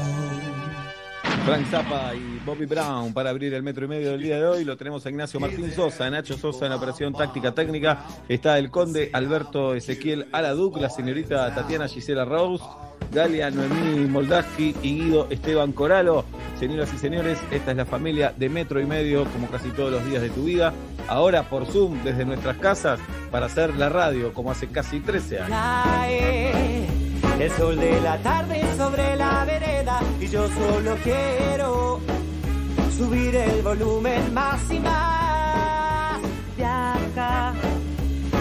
Frank Zappa y Bobby Brown para abrir el metro y medio del día de hoy. Lo tenemos a Ignacio Martín Sosa, Nacho Sosa en operación táctica técnica. Está el conde Alberto Ezequiel Aladuc, la señorita Tatiana Gisela Rose, Galia Noemí Moldaski y Guido Esteban Coralo. Señoras y señores, esta es la familia de metro y medio, como casi todos los días de tu vida. Ahora por Zoom desde nuestras casas para hacer la radio, como hace casi 13 años. El sol de la tarde sobre la vereda y yo solo quiero subir el volumen más y más. Viaja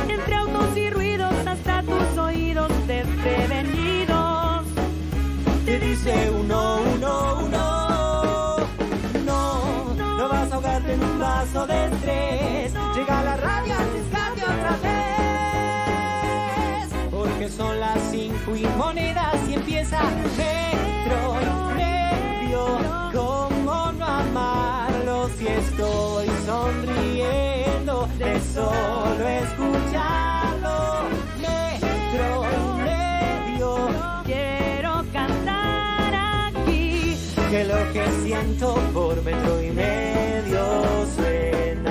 entre autos y ruidos hasta tus oídos desprevenidos. Te dice uno, uno, uno. No, no vas a ahogarte en un vaso de estrés. Llega la radio, arriesgate otra vez. Porque son y monedas y empieza metro medio. ¿Cómo no amarlo si estoy sonriendo de solo escucharlo? Metro medio. Quiero cantar aquí. Que lo que siento por metro y medio suena.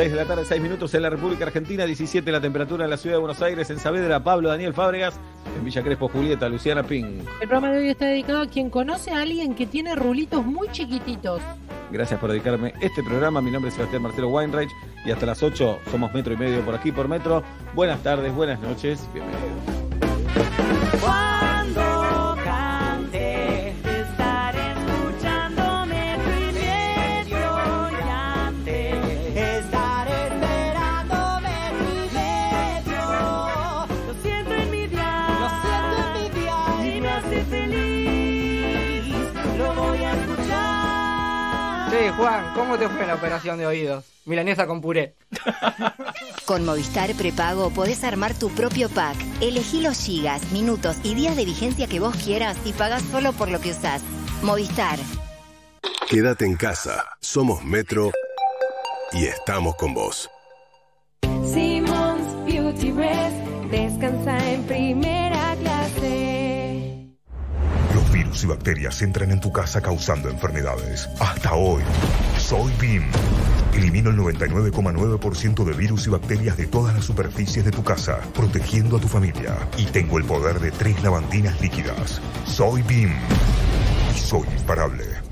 6 de la tarde, 6 minutos en la República Argentina, 17 la temperatura en la ciudad de Buenos Aires, en Saavedra, Pablo Daniel Fábregas, en Villa Crespo, Julieta, Luciana Ping. El programa de hoy está dedicado a quien conoce a alguien que tiene rulitos muy chiquititos. Gracias por dedicarme este programa. Mi nombre es Sebastián Marcelo Weinreich y hasta las 8 somos metro y medio por aquí por metro. Buenas tardes, buenas noches, bienvenidos. Juan, ¿cómo te fue la operación de oídos? Milanesa con puré. Con Movistar Prepago podés armar tu propio pack. Elegí los gigas, minutos y días de vigencia que vos quieras y pagás solo por lo que usás. Movistar. Quédate en casa. Somos Metro y estamos con vos. Virus y bacterias entran en tu casa causando enfermedades. Hasta hoy, soy BIM. Elimino el 99,9% de virus y bacterias de todas las superficies de tu casa, protegiendo a tu familia. Y tengo el poder de tres lavandinas líquidas. Soy BIM. Soy imparable.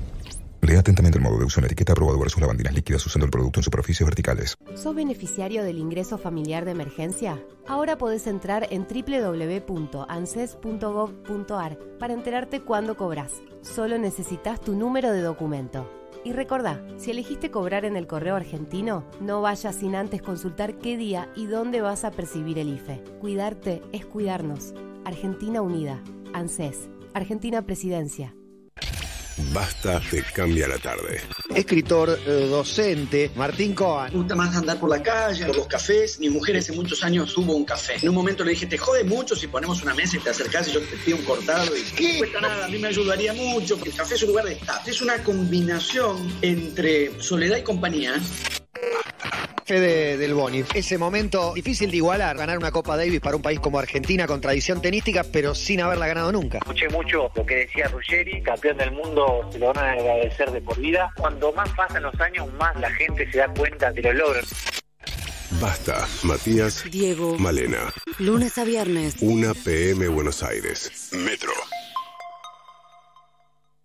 Lea atentamente el modo de uso en la etiqueta aprobado versus lavandinas líquidas usando el producto en superficies verticales. ¿Sos beneficiario del ingreso familiar de emergencia? Ahora podés entrar en www.anses.gov.ar para enterarte cuándo cobras. Solo necesitas tu número de documento. Y recordá, si elegiste cobrar en el correo argentino, no vayas sin antes consultar qué día y dónde vas a percibir el IFE. Cuidarte es cuidarnos. Argentina Unida. ANSES. Argentina Presidencia. Basta te cambia la tarde. Escritor, eh, docente, Martín Coan. Me gusta más andar por la calle, por los cafés. Mi mujer hace muchos años tuvo un café. En un momento le dije, te jode mucho si ponemos una mesa y te acercás y yo te pido un cortado. Y ¿Qué? no cuesta nada, a mí me ayudaría mucho. porque El café es un lugar de estar. Es una combinación entre soledad y compañía. Fede del Boni. Ese momento difícil de igualar, ganar una Copa Davis para un país como Argentina con tradición tenística, pero sin haberla ganado nunca. Escuché mucho lo que decía Ruggeri, campeón del mundo, se lo van a agradecer de por vida. Cuando más pasan los años, más la gente se da cuenta de los logros. Basta. Matías. Diego. Malena. Lunes a viernes. 1 PM Buenos Aires. Metro.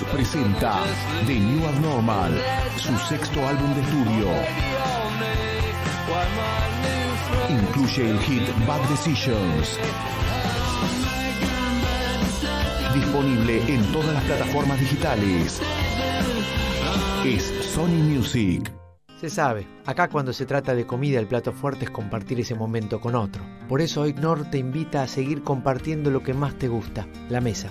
Presenta The New Abnormal, su sexto álbum de estudio. Incluye el hit Bad Decisions. Disponible en todas las plataformas digitales. Es Sony Music. Se sabe, acá cuando se trata de comida el plato fuerte es compartir ese momento con otro. Por eso hoy te invita a seguir compartiendo lo que más te gusta, la mesa.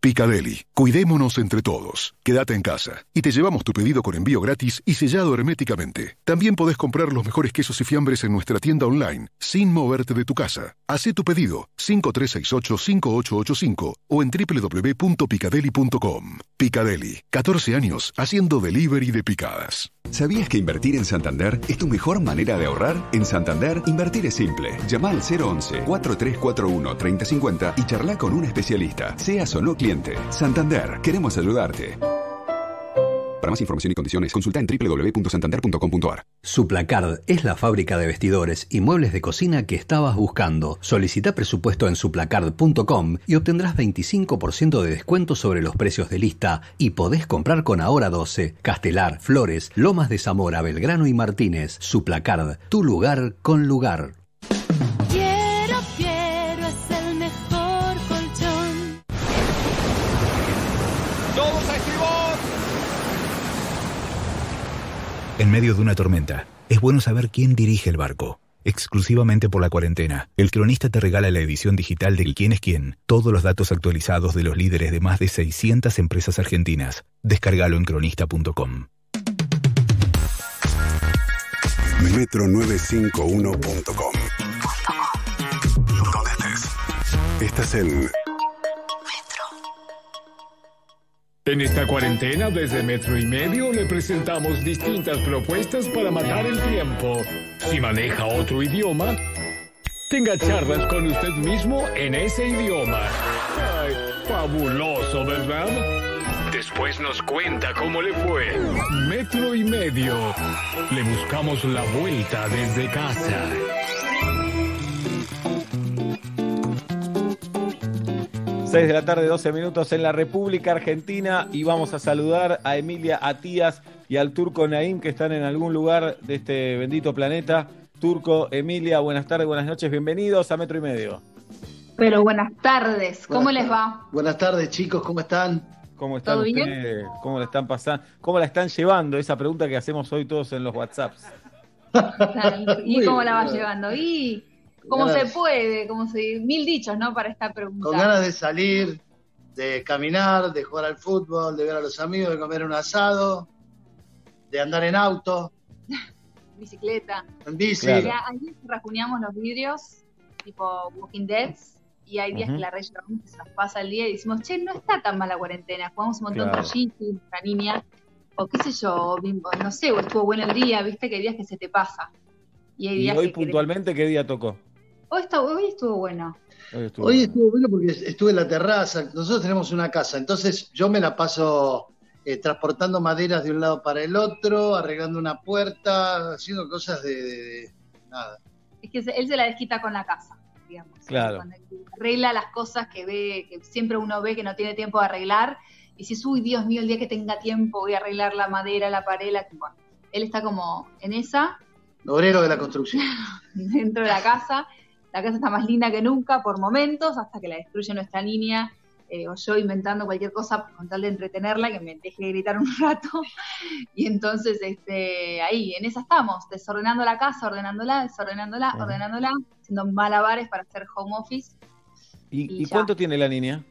Picadeli, cuidémonos entre todos. Quédate en casa y te llevamos tu pedido con envío gratis y sellado herméticamente. También podés comprar los mejores quesos y fiambres en nuestra tienda online, sin moverte de tu casa. Hacé tu pedido 5368-5885 o en www.picadeli.com. Picadeli, 14 años haciendo delivery de picadas. ¿Sabías que invertir en Santander es tu mejor manera de ahorrar? En Santander, invertir es simple. Llama al 011-4341-3050 y charla con un especialista, seas o no cliente. Santander, queremos ayudarte. Para más información y condiciones, consulta en www.santander.com.ar. Suplacard es la fábrica de vestidores y muebles de cocina que estabas buscando. Solicita presupuesto en suplacard.com y obtendrás 25% de descuento sobre los precios de lista y podés comprar con Ahora 12, Castelar, Flores, Lomas de Zamora, Belgrano y Martínez. Suplacard, tu lugar con lugar. En medio de una tormenta, es bueno saber quién dirige el barco. Exclusivamente por la cuarentena, el cronista te regala la edición digital de Quién es quién, todos los datos actualizados de los líderes de más de 600 empresas argentinas. Descárgalo en cronista.com. Metro951.com Donde estés. Estás en En esta cuarentena, desde Metro y Medio, le presentamos distintas propuestas para matar el tiempo. Si maneja otro idioma, tenga charlas con usted mismo en ese idioma. Ay, Fabuloso, ¿verdad? Después nos cuenta cómo le fue. Metro y medio. Le buscamos la vuelta desde casa. Seis de la tarde, 12 minutos en la República Argentina y vamos a saludar a Emilia Atías y al turco Naim que están en algún lugar de este bendito planeta. Turco, Emilia, buenas tardes, buenas noches, bienvenidos a Metro y Medio. Pero buenas tardes, ¿cómo Buenas les va? Buenas tardes, chicos, ¿cómo están? ¿Cómo están ¿Todo bien? ustedes? ¿Cómo la están pasando? ¿Cómo la están llevando? Esa pregunta que hacemos hoy todos en los WhatsApps. ¿Y cómo la va bien. llevando? ¿Y cómo Ganas- se puede? Como se, mil dichos, ¿no? Para esta pregunta. Con ganas de salir, de caminar, de jugar al fútbol, de ver a los amigos, de comer un asado, de andar en auto, Bicicleta. en bici. Claro. Ya, ayer rajuneamos los vidrios, tipo Walking Dead, y hay días Ujú. que la que se nos pasa el día y decimos, che, no está tan mala cuarentena, jugamos un montón Claro. de trayiti, la niña, o qué sé yo, bimbo, no sé, o estuvo bueno el día, viste que hay días que se te pasa. Y hay Y días hoy que querés- puntualmente, ¿qué día tocó? Hoy, está- hoy estuvo bueno. Hoy estuvo. Hoy estuvo bueno porque estuve en la terraza. Nosotros tenemos una casa, entonces yo me la paso eh, transportando maderas de un lado para el otro, arreglando una puerta, haciendo cosas de, de- de- nada. Es que él se la desquita con la casa, digamos. Claro. Cuando arregla las cosas que ve, que siempre uno ve que no tiene tiempo de arreglar, y si uy, Dios mío, el día que tenga tiempo voy a arreglar la madera, la pared, la... Bueno, él está como en esa, Obrero de la construcción. dentro de la casa. La casa está más linda que nunca por momentos, hasta que la destruye nuestra niña, eh, o yo inventando cualquier cosa con tal de entretenerla, que me deje gritar un rato. Y entonces, este, ahí, en esa estamos, desordenando la casa, ordenándola, desordenándola, ordenándola, haciendo malabares para hacer home office. ¿Y, y y ya. cuánto tiene la niña?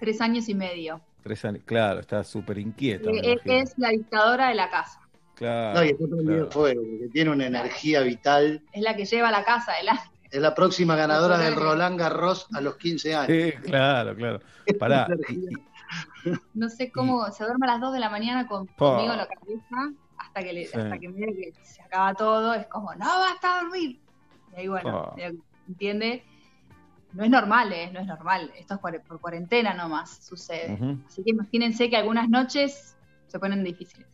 Tres años y medio. Tres años. Claro, está súper inquieta. Eh, es la dictadora de la casa. Claro. No, y está prendido claro. fuego, porque tiene una energía vital. Es la que lleva la casa adelante. Es la próxima ganadora del. Roland Garros a los 15 años. Sí, claro, claro. Pará. No sé cómo, se duerme a las 2 de la mañana con, conmigo en la cabeza, hasta que, le, Sí. hasta que mira que se acaba todo, es como, no, basta a dormir. Y ahí, bueno, entiende, no es normal, ¿eh? no es normal, esto es cuare- por cuarentena nomás sucede. Así que imagínense que algunas noches se ponen difíciles.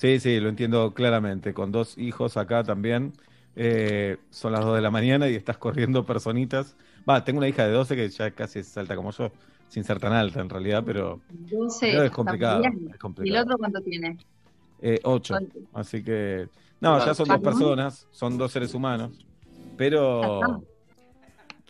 Sí, sí, lo entiendo claramente. Con dos hijos acá también. eh, son las 2 de la mañana y estás corriendo personitas. Va, tengo una hija de 12 que ya casi es alta como yo, sin ser tan alta en realidad, pero, 12, pero es complicado. ¿Y el otro cuánto tiene? Eh, ocho. Ocho. Así que. No, ya son dos Claro. personas, son dos seres humanos, pero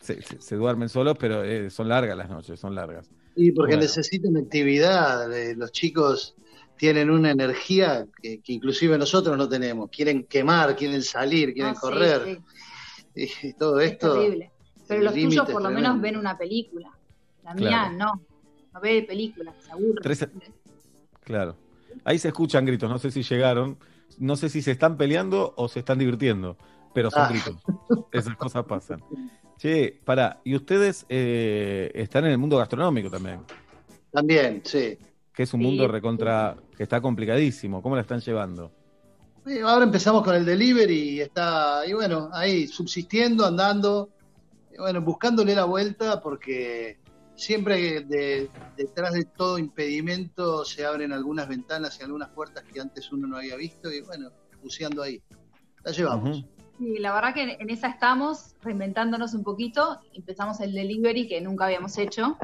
se, se- se duermen solos, pero eh, son largas las noches, son largas. Sí, porque Bueno. necesitan actividad. eh, Los chicos tienen una energía que, que inclusive nosotros no tenemos. Quieren quemar, quieren salir, quieren Ah, correr. sí, Y, todo es esto. terrible. Pero los tuyos por es lo menos ven una película. La Claro. mía no, no ve películas, se aburre. Tres- Claro. Ahí se escuchan gritos, no sé si llegaron, no sé si se están peleando o se están divirtiendo, pero son Ah. gritos. Esas cosas pasan. Che, pará, y ustedes eh, están en el mundo gastronómico también, También, sí. Que es un Sí. mundo recontra, que está complicadísimo. ¿Cómo la están llevando? Ahora empezamos con el delivery y está, y bueno, ahí subsistiendo, andando, y bueno, buscándole la vuelta porque siempre de- detrás de todo impedimento se abren algunas ventanas y algunas puertas que antes uno no había visto y bueno, buceando ahí. La llevamos. Sí, la verdad que en esa estamos, reinventándonos un poquito. Empezamos el delivery que nunca habíamos hecho.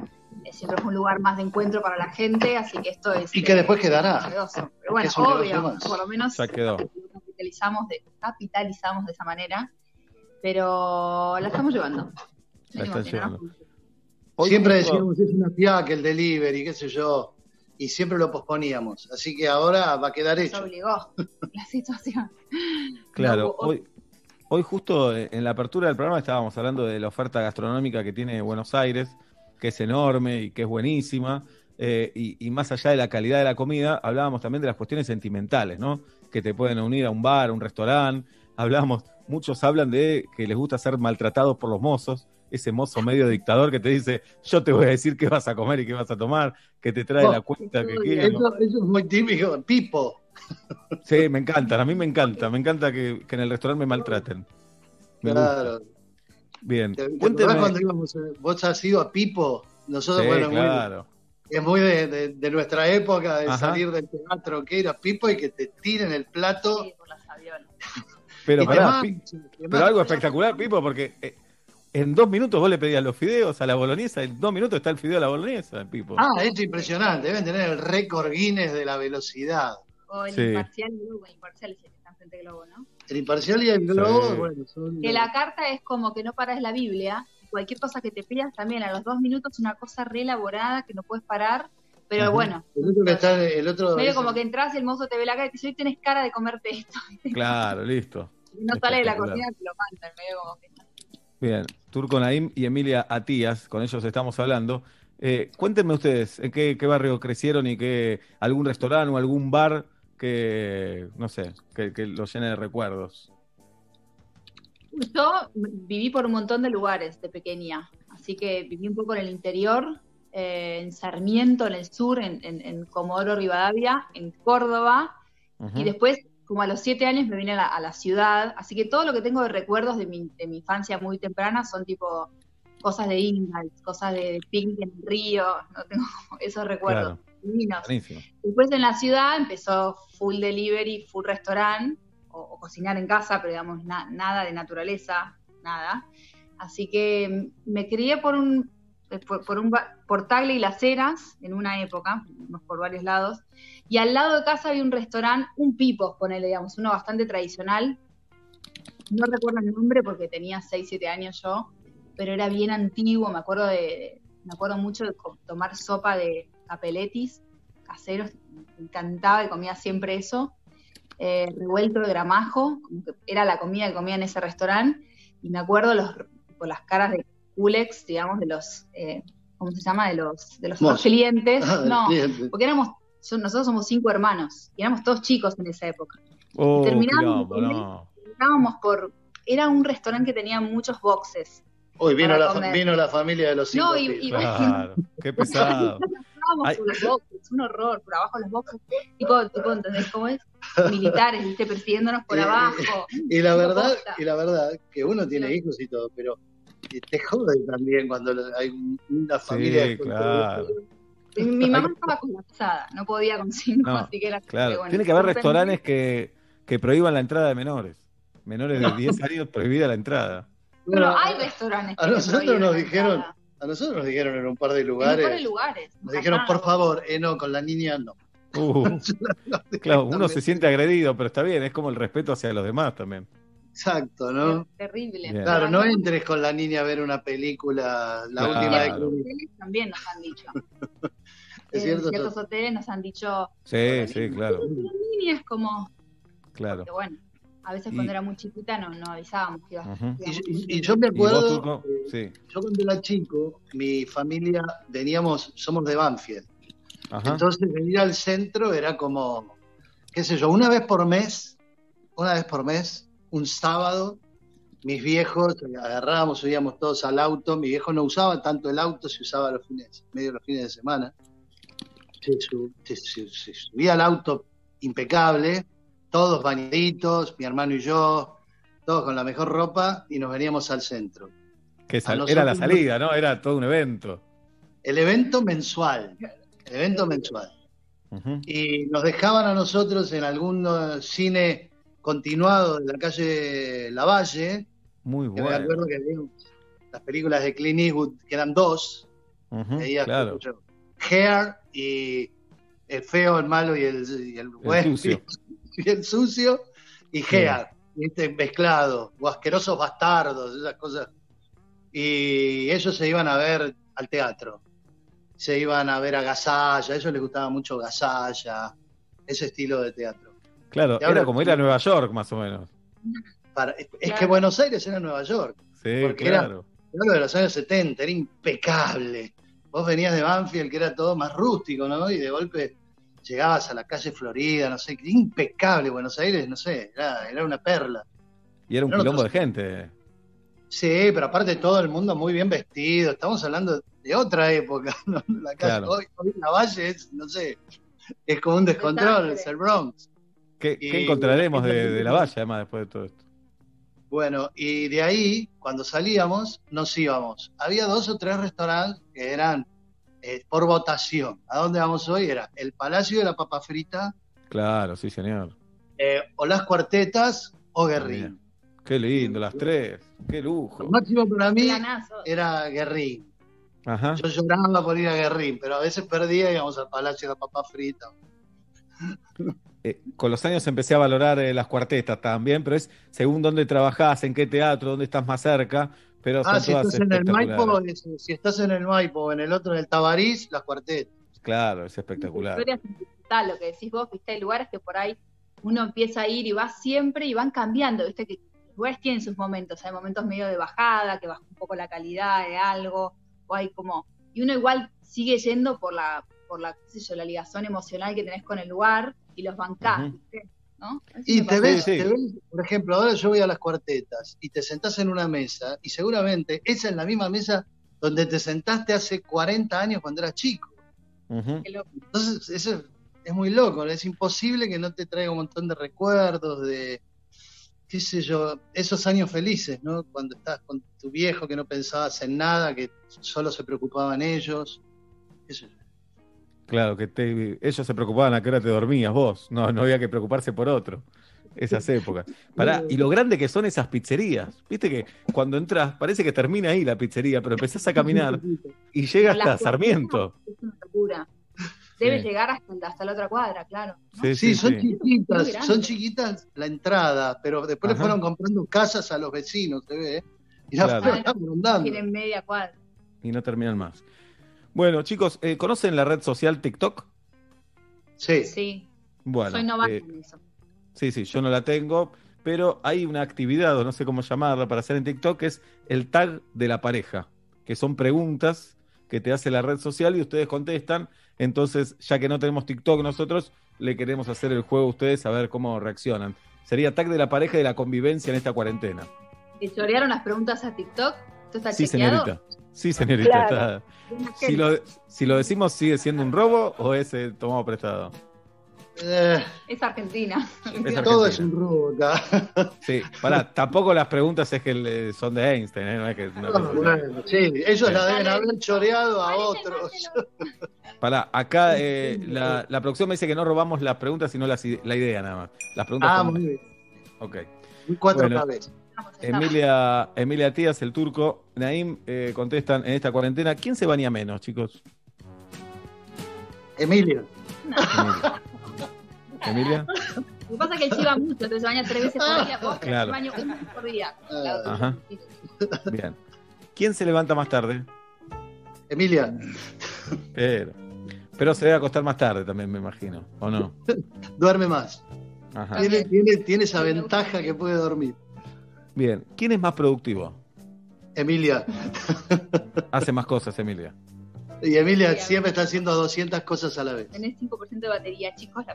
Siempre fue un lugar más de encuentro para la gente, así que esto es. Y que eh, después quedará. novedoso. Pero bueno, obvio, por lo menos Ya quedó. lo capitalizamos de, capitalizamos de esa manera. Pero la estamos llevando. La están llevando. siempre justo- decíamos es una fiaca el delivery, qué sé yo, y siempre lo posponíamos. Así que ahora va a quedar Nos hecho. obligó la situación. Claro, No, hoy, hoy justo en la apertura del programa estábamos hablando de la oferta gastronómica que tiene Buenos Aires, que es enorme y que es buenísima, eh, y, y más allá de la calidad de la comida, hablábamos también de las cuestiones sentimentales, ¿no? Que te pueden unir a un bar, a un restaurante, hablábamos, muchos hablan de que les gusta ser maltratados por los mozos, ese mozo medio dictador que te dice, yo te voy a decir qué vas a comer y qué vas a tomar, que te trae la cuenta que quieras. Eso, eso es muy típico, Pipo. Sí, me encantan, a mí me encanta, me encanta que, que en el restaurante me maltraten. Me gusta. Claro. Bien, ¿Te, cuando íbamos, vos has ido a Pipo Nosotros, Sí, bueno, muy- claro. es muy de, de- de nuestra época de Ajá. salir del teatro, que ir a Pipo y que te tiren el plato. Pero, pará, Pi- pero algo espectacular, Pipo, porque eh, en dos minutos vos le pedías los fideos a la boloñesa, en dos minutos está el fideo a la boloñesa, Pipo. Ah, es impresionante, deben tener el récord Guinness de la velocidad. O el Sí. imparcial y Globo, el imparcial es el que está enfrente de Globo, ¿no? El imparcial y el globo, Sí. bueno, son... Que la carta es como que no paras la Biblia, cualquier cosa que te pidas también a los dos minutos una cosa re elaborada que no puedes parar, pero Ajá. bueno, El otro que está, el otro... medio como que entras y el mozo te ve la cara y te dice, hoy tenés cara de comerte esto. Claro, listo. Y no sale de la cocina, te lo mandan, medio como que... Bien, Turco Naim y Emilia Atías, con ellos estamos hablando. Eh, cuéntenme ustedes, ¿en qué, qué barrio crecieron y qué algún restaurante o algún bar que, no sé, que, que los llene de recuerdos? Yo viví por un montón de lugares de pequeña, así que viví un poco en el interior, eh, en Sarmiento, en el sur, en, en- en Comodoro Rivadavia, en Córdoba, y después, como a los siete años, me vine a la, a la ciudad, así que todo lo que tengo de recuerdos de mi, de mi infancia muy temprana son tipo cosas de Ingalls, cosas de picnic en el río, no tengo esos recuerdos divinos. Buenísimo. Después en la ciudad empezó full delivery, full restaurant, o, o cocinar en casa, pero digamos na- nada de naturaleza, nada. Así que mm, me crié por un eh, por, por un por Tagle y Las Heras en una época, por varios lados, y al lado de casa había un restaurante, un Pipos, ponele, digamos, uno bastante tradicional. No recuerdo el nombre porque tenía 6, 7 años yo, pero era bien antiguo, me acuerdo de, me acuerdo mucho de tomar sopa de capeletis caseros, me encantaba y comía siempre eso. Eh, revuelto de gramajo, como que era la comida que comía en ese restaurante, y me acuerdo los, por las caras de culex, digamos, de los, eh, ¿cómo se llama? De los, de los clientes. Ah, no, cliente. porque éramos, son- nosotros somos cinco hermanos, y éramos todos chicos en esa época. Oh, no. Estábamos por, era un restaurante que tenía muchos boxes. Uy, vino la, comer. vino la familia de los cinco. No, y- y- Claro, qué pesado. Estábamos Ay. por los boxes, un horror, por abajo los boxes, tipo, tipo, ¿entendés cómo es? Militares, viste, persiguiéndonos por abajo. Y la verdad, y la verdad, que uno tiene hijos y todo, pero te jode también cuando hay una familia Sí, claro. Mi, mi mamá estaba colapsada, no podía con cinco, No, así que era Claro, bueno, tiene que haber restaurantes que, que prohíban la entrada de menores. Menores de 10 años prohibida la entrada. Pero Bueno, hay restaurantes A que nosotros prohíben nos la dijeron, entrada. A nosotros nos dijeron en un par de En mejores lugares, lugares. nos dijeron, por favor, eh, no, con la niña no. Uh, claro, uno se siente agredido, pero está bien, es como el respeto hacia los demás también. Exacto, ¿no? Terrible. Bien. Claro, no entres con la niña a ver una película, la Claro. última de hoteles también nos han dicho. Es en cierto, ciertos hoteles nos han dicho, Sí, sí, claro, la niña es como, claro. que bueno, a veces Y- cuando era muy chiquita no, no avisábamos que que íbamos Y, y- yo me ¿Y vos, acuerdo? Sí. yo cuando era chico, mi familia, veníamos, somos de Banfield. Ajá. Entonces venir al centro era como, qué sé yo, una vez por mes, una vez por mes, un sábado, mis viejos eh, agarrábamos, subíamos todos al auto, mi viejo no usaba tanto el auto, se usaba los fines, medio los fines de semana. Se- se- se subía al auto impecable, todos bañaditos, mi hermano y yo, todos con la mejor ropa, y nos veníamos al centro. Que era la salida, ¿no? Era todo un evento. El evento mensual, el evento mensual. Y nos dejaban a nosotros en algún eh, cine continuado de la calle Lavalle, Muy que me bueno. acuerdo que había las películas de Clint Eastwood, que eran dos, veías, claro. Hair y el feo, el malo y el, y el, bueno, sucio. y el sucio, y Hair, ¿viste? mezclado, o asquerosos bastardos, esas cosas. Y ellos se iban a ver al teatro, se iban a ver a Gasalla, a ellos les gustaba mucho Gasalla, ese estilo de teatro. Claro, Y ahora- era como ir a Nueva York, más o menos. Para- es que Buenos Aires era Nueva York, Sí, Porque claro. era lo de los años 70, era impecable. Vos venías de Banfield, que era todo más rústico, ¿no? Y de golpe llegabas a la calle Florida, no sé, impecable Buenos Aires, no sé, era, era una perla. Y era un quilombo de gente. Sí, pero aparte todo el mundo muy bien vestido, estamos hablando de otra época, ¿no? La calle, Claro. hoy, hoy la Valle es, no sé, es como un descontrol, es el Bronx. ¿Qué, encontraremos de, de la valla, además, después de todo esto? Bueno, y de ahí, cuando salíamos, nos íbamos. Había dos o tres restaurantes que eran eh, por votación. ¿A dónde vamos hoy? Era el Palacio de la Papa Frita, Claro, sí, señor. eh, o las cuartetas, o Guerrín. Qué lindo, las tres. Qué lujo. Lo máximo para mí Planazo. era Guerrín. Ajá. Yo lloraba por ir a Guerrín, pero a veces perdía y íbamos al Palacio de la Papa Frita. Eh, con los años empecé a valorar eh, las cuartetas también, pero es según dónde trabajás, en qué teatro, dónde estás más cerca, pero Ah, si estás en el. Maipo, es- si estás en el Maipo o en el otro en el Tabarís, las cuartetas. Claro, es espectacular. Historia sentimental, lo que decís vos, viste, hay lugares que por ahí uno empieza a ir y va siempre y van cambiando, viste, que los lugares tienen sus momentos, hay momentos medio de bajada, que baja un poco la calidad de algo, o hay como, y uno igual sigue yendo por la, por la, qué sé yo, la ligazón emocional que tenés con el lugar y los bancás, Ujú. ¿viste? ¿No? Y te ves, Sí, sí. te ves, por ejemplo, ahora yo voy a las cuartetas y te sentás en una mesa y seguramente esa es la misma mesa donde te sentaste hace 40 años cuando eras chico. Entonces, eso es, es muy loco, es imposible que no te traiga un montón de recuerdos, de, qué sé yo, esos años felices, ¿no? Cuando estás con tu viejo que no pensabas en nada, que solo se preocupaban ellos. qué sé yo. Claro, que te- ellos se preocupaban a qué hora te dormías vos, no, no había que preocuparse por otro. Esas épocas. Pará, y lo grande que son esas pizzerías. Viste que cuando entras, parece que termina ahí la pizzería, pero empezás a caminar y llega hasta Sarmiento. Es una locura. Debe Sí. llegar hasta, hasta la otra cuadra, claro. Sí, Sí, sí, son sí. chiquitas, son chiquitas la entrada, pero después Ajá. le fueron comprando casas a los vecinos, se ve, ¿eh? Y la Claro. fueron. Tienen media cuadra. Y no terminan más. Bueno, chicos, eh, ¿conocen la red social TikTok? Sí. Sí, Bueno, soy novata eh, en eso. sí, sí, yo no la tengo, pero hay una actividad, o no sé cómo llamarla, para hacer en TikTok, que es el tag de la pareja, que son preguntas que te hace la red social y ustedes contestan. Entonces, ya que no tenemos TikTok nosotros, le queremos hacer el juego a ustedes a ver cómo reaccionan. Sería tag de la pareja y de la convivencia en esta cuarentena. ¿Te chorearon las preguntas a TikTok? ¿Esto está Sí, chequeado? señorita. Sí, señorita. Claro. está- Si, lo, si lo decimos, ¿sigue siendo un robo o es eh, tomado prestado? Eh, Es Argentina. Es todo Argentina. es un robo acá. Sí, pará, tampoco las preguntas es que le- son de Einstein, ¿eh? No es que una cosa así. Bueno, sí, ellos la deben haber choreado a otros. Pará, acá eh, la, la producción me dice que no robamos las preguntas, sino las la idea nada más. Las preguntas Ah, son- muy bien. Ok. Cuatro Bueno, cabezas. Emilia, Emilia Tías, el turco, Naim, eh, contestan en esta cuarentena. ¿Quién se baña menos, chicos? Emilia. Emilia. ¿Emilia? Lo que pasa es que él chiva mucho, entonces se baña tres veces por día. Vos Claro. baño una vez por día. Claro. Ajá. Bien. ¿Quién se levanta más tarde? Emilia. Pero, pero se debe acostar más tarde también, me imagino, ¿o no? Duerme más. Ajá. Tiene, tiene, tiene esa ventaja que puede dormir. Bien. ¿Quién es más productivo? Emilia. Hace más cosas, Emilia. Y Emilia siempre está haciendo 200 cosas a la vez. Tenés 5% de batería, chicos. La...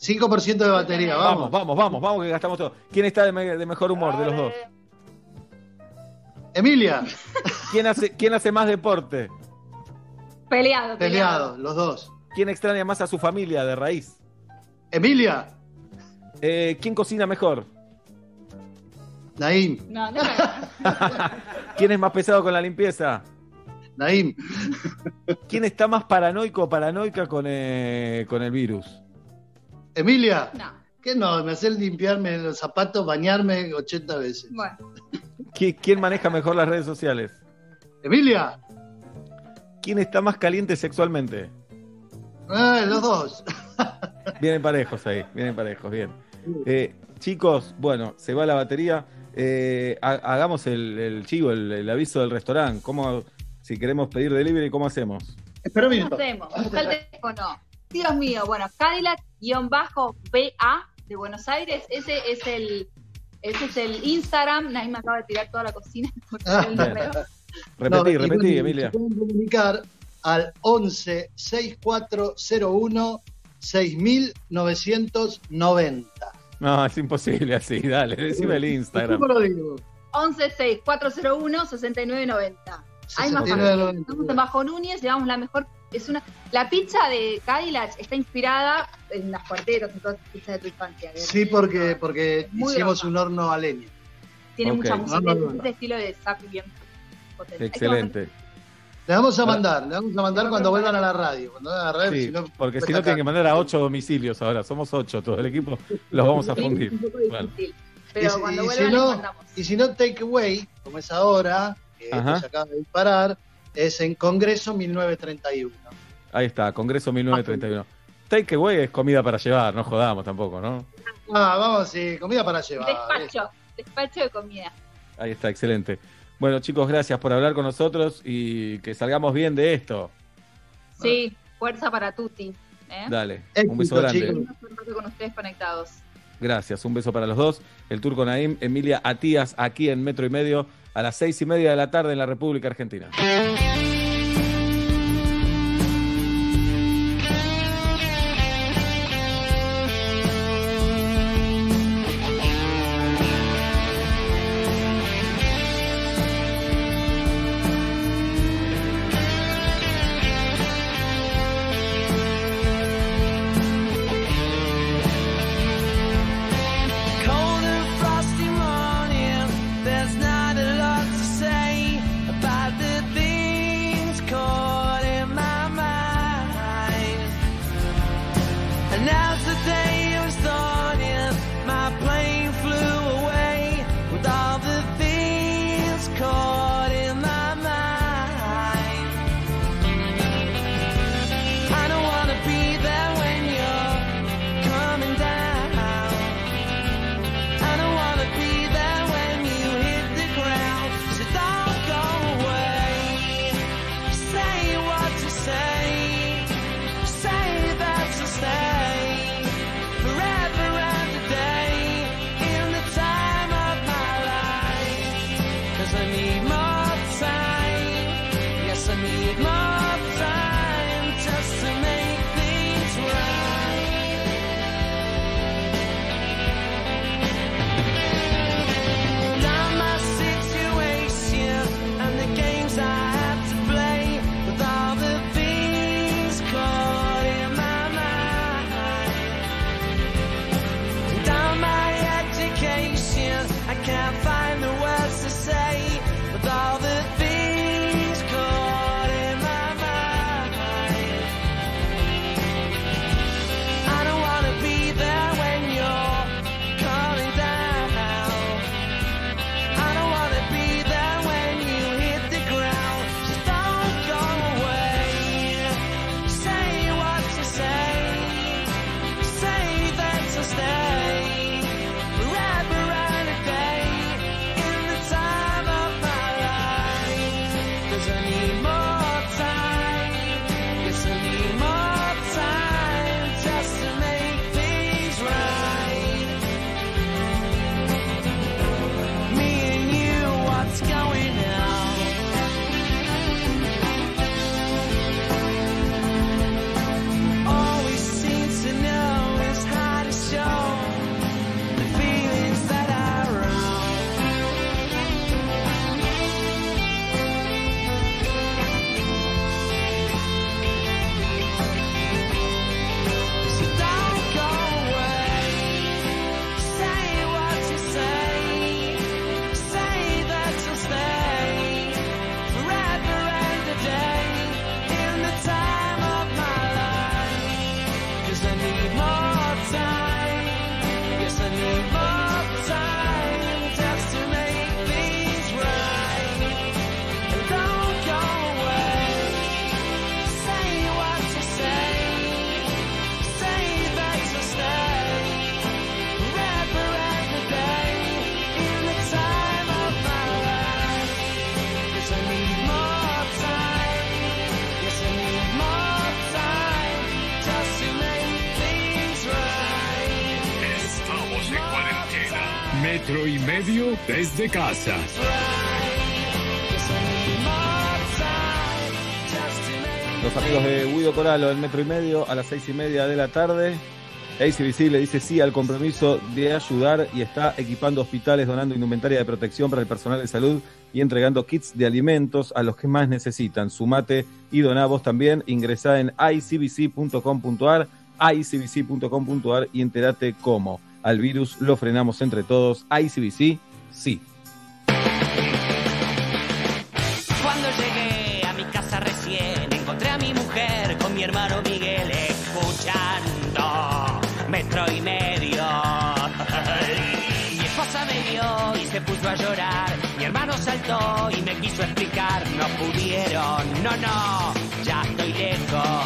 5% de batería, Vamos, vamos. vamos, vamos, vamos, que gastamos todo. ¿Quién está de, me- de mejor humor de los dos? Emilia. ¿Quién hace, ¿Quién hace más deporte? Peleado, peleado. Peleado, los dos. ¿Quién extraña más a su familia de raíz? Emilia. Eh, ¿Quién cocina mejor? Naim. No, no, ¿Quién es más pesado con la limpieza? Naim. ¿Quién está más paranoico o paranoica con, eh, con el virus? Emilia. no. ¿Qué no? Me hace limpiarme los zapatos, bañarme 80 veces. Bueno, ¿Qui- ¿Quién maneja mejor las redes sociales? Emilia. ¿Quién está más caliente sexualmente? Ah, los dos. Vienen parejos ahí, vienen parejos, bien. Eh, chicos, bueno, se va la batería. Eh, ha- hagamos el, el chivo, el, el aviso del restaurante. ¿Cómo, si queremos pedir delivery, cómo hacemos? Espera un ¿qué minuto. hacemos? Busca el teléfono. Dios mío, bueno, Cadillac-BA de Buenos Aires, ese es el, ese es el Instagram. Nadie me acaba de tirar toda la cocina. Ah. Repetí, No, y repetí, bueno, Emilia. Se pueden comunicar al 11 6401 6990. No, es imposible así, dale, decime el Instagram. ¿Cómo lo digo? 116401-6990. Hay más 6990. Estamos en Bajo Núñez, llevamos la mejor. Es una, la pizza de Cadillac está inspirada en las cuartetas, en todas las pizzas de tu infancia. que Sí, porque, porque Muy hicimos grosa. un horno a leña. Tiene mucha música, No, no, no, es no. ese estilo de zap bien potente. Excelente. Le vamos a mandar, le vamos a mandar cuando vuelvan a la radio. Cuando vuelvan a la radio, Sí, si no, porque si no tienen que mandar a ocho domicilios ahora. Somos ocho, todo el equipo. Los vamos a fundir. Bueno. Pero y, si- cuando y vuelvan si no, mandamos. y si no, take away, como es ahora, que se acaba de disparar, es en Congreso 1931. Ahí está, Congreso 1931. Takeaway es comida para llevar, no jodamos tampoco, ¿no? Ah, vamos, sí, comida para llevar. Despacho, despacho de comida. Ahí está, excelente. Bueno, chicos, gracias por hablar con nosotros y que salgamos bien de esto. Sí, fuerza para Tuti. ¿eh? Dale, Éxito, un beso grande. con ustedes conectados. Gracias, un beso para los dos. El turco Naim, Emilia Atías, aquí en Metro y Medio, a las seis y media de la tarde en la República Argentina. Metro y medio desde casa. Los amigos de Guido Coralo del metro y medio a las seis y media de la tarde. ACBC le dice sí al compromiso de ayudar y está equipando hospitales, donando indumentaria de protección para el personal de salud y entregando kits de alimentos a los que más necesitan. Sumate y doná vos también. Ingresá en icbc.com.ar, icbc.com.ar y entérate cómo. Al virus lo frenamos entre todos. ICBC, sí. Cuando llegué a mi casa recién, encontré a mi mujer con mi hermano Miguel escuchando metro y medio. mi esposa me vio y se puso a llorar. Mi hermano saltó y me quiso explicar. No pudieron, no, no, ya estoy lejos.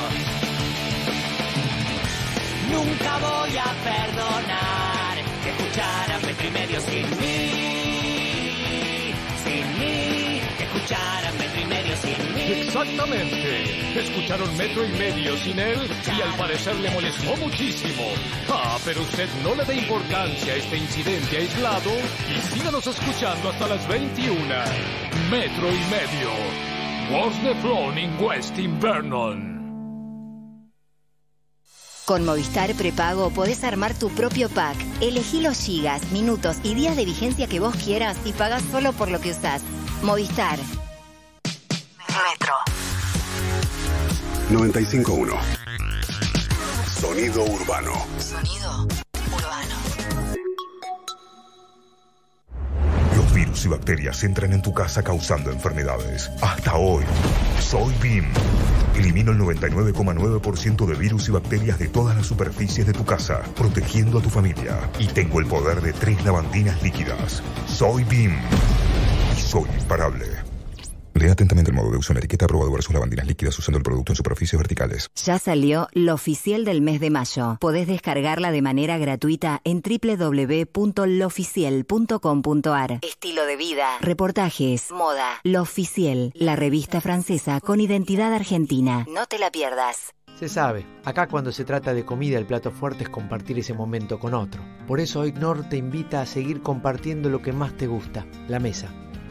Nunca voy a perdonar que escucharan metro y medio sin mí. Sin mí, que escucharan metro y medio sin mí. Exactamente. Escucharon metro y medio sin él y al parecer le molestó muchísimo. Ah, pero usted no le dé importancia a este incidente aislado y síganos escuchando hasta las 21. Metro y medio. Was the Flown in West in Vernon. Con Movistar Prepago podés armar tu propio pack. Elegí los gigas, minutos y días de vigencia que vos quieras y pagás solo por lo que usás. Movistar. Metro. 951. Sonido urbano. Sonido y bacterias entran en tu casa causando enfermedades. Hasta hoy, soy BIM. Elimino el 99,9% de virus y bacterias de todas las superficies de tu casa, protegiendo a tu familia. Y tengo el poder de tres lavandinas líquidas. Soy BIM. Y soy imparable. Lea atentamente el modo de uso en la etiqueta aprobado versus lavandinas líquidas usando el producto en superficies verticales. Ya salió lo oficial del mes de mayo. Podés descargarla de manera gratuita en www.loficiel.com.ar. Estilo de vida, reportajes, moda. Lo oficial, la revista francesa con identidad argentina. No te la pierdas. Se sabe, acá cuando se trata de comida el plato fuerte es compartir ese momento con otro. Por eso hoy Nor te invita a seguir compartiendo lo que más te gusta, la mesa.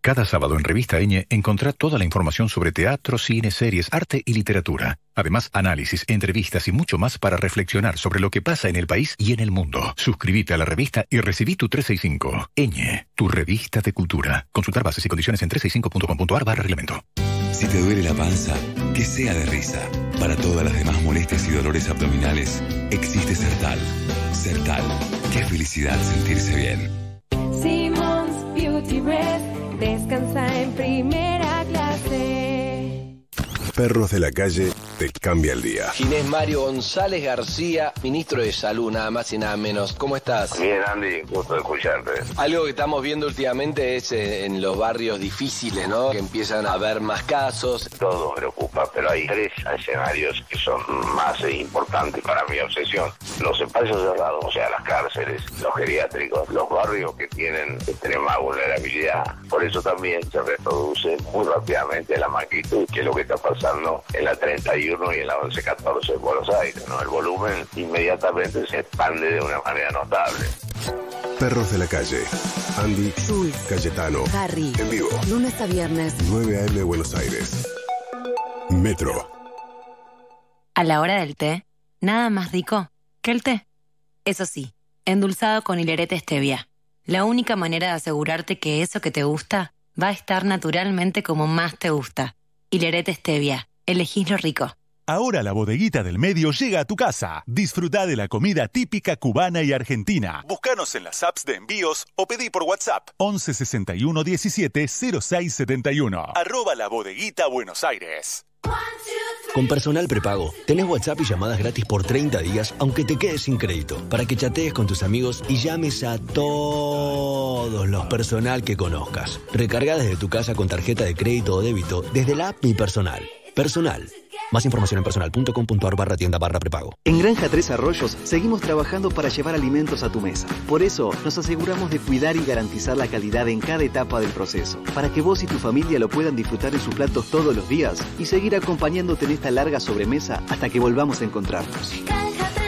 Cada sábado en Revista Eñe encontrá toda la información sobre teatro, cine, series, arte y literatura. Además, análisis, entrevistas y mucho más para reflexionar sobre lo que pasa en el país y en el mundo. Suscríbete a la revista y recibí tu 365. Eñe, tu revista de cultura. Consultar bases y condiciones en 365.com.ar barra reglamento. Si te duele la panza, que sea de risa. Para todas las demás molestias y dolores abdominales, existe Sertal. Sertal. Qué felicidad sentirse bien. Simmons Beauty Rest descansa en primera clase. Perros de la calle te cambia el día. Ginés Mario González García, ministro de Salud, nada más y nada menos. ¿Cómo estás? Bien, Andy, gusto de escucharte. Algo que estamos viendo últimamente es eh, en los barrios difíciles, ¿no? Que empiezan a haber más casos. Todo me preocupa, pero hay tres escenarios que son más importantes para mi obsesión. Los espacios cerrados, o sea, las cárceles, los geriátricos, los barrios que tienen extrema vulnerabilidad. Por eso también se reproduce muy rápidamente la magnitud, que es lo que está pasando en la 31 y en la 1114 de Buenos Aires. ¿no? El volumen inmediatamente se expande de una manera notable. Perros de la calle. Andy, Jules, Cayetano. Harry. En vivo. Lunes a viernes. 9 AM Buenos Aires. Metro. A la hora del té, nada más rico que el té. Eso sí, endulzado con hilerete stevia. La única manera de asegurarte que eso que te gusta va a estar naturalmente como más te gusta. Hilerete stevia. Elegís lo rico. Ahora la bodeguita del medio llega a tu casa. Disfruta de la comida típica cubana y argentina. Búscanos en las apps de envíos o pedí por WhatsApp 11 61 17 06 71. Arroba la bodeguita Buenos Aires. Con Personal Prepago, tenés WhatsApp y llamadas gratis por 30 días, aunque te quedes sin crédito, para que chatees con tus amigos y llames a todos los personal que conozcas. Recarga desde tu casa con tarjeta de crédito o débito desde la app Mi Personal. Personal. Más información en personal.com.ar barra tienda barra prepago. En Granja Tres Arroyos seguimos trabajando para llevar alimentos a tu mesa. Por eso nos aseguramos de cuidar y garantizar la calidad en cada etapa del proceso, para que vos y tu familia lo puedan disfrutar en sus platos todos los días y seguir acompañándote en esta larga sobremesa hasta que volvamos a encontrarnos. Granja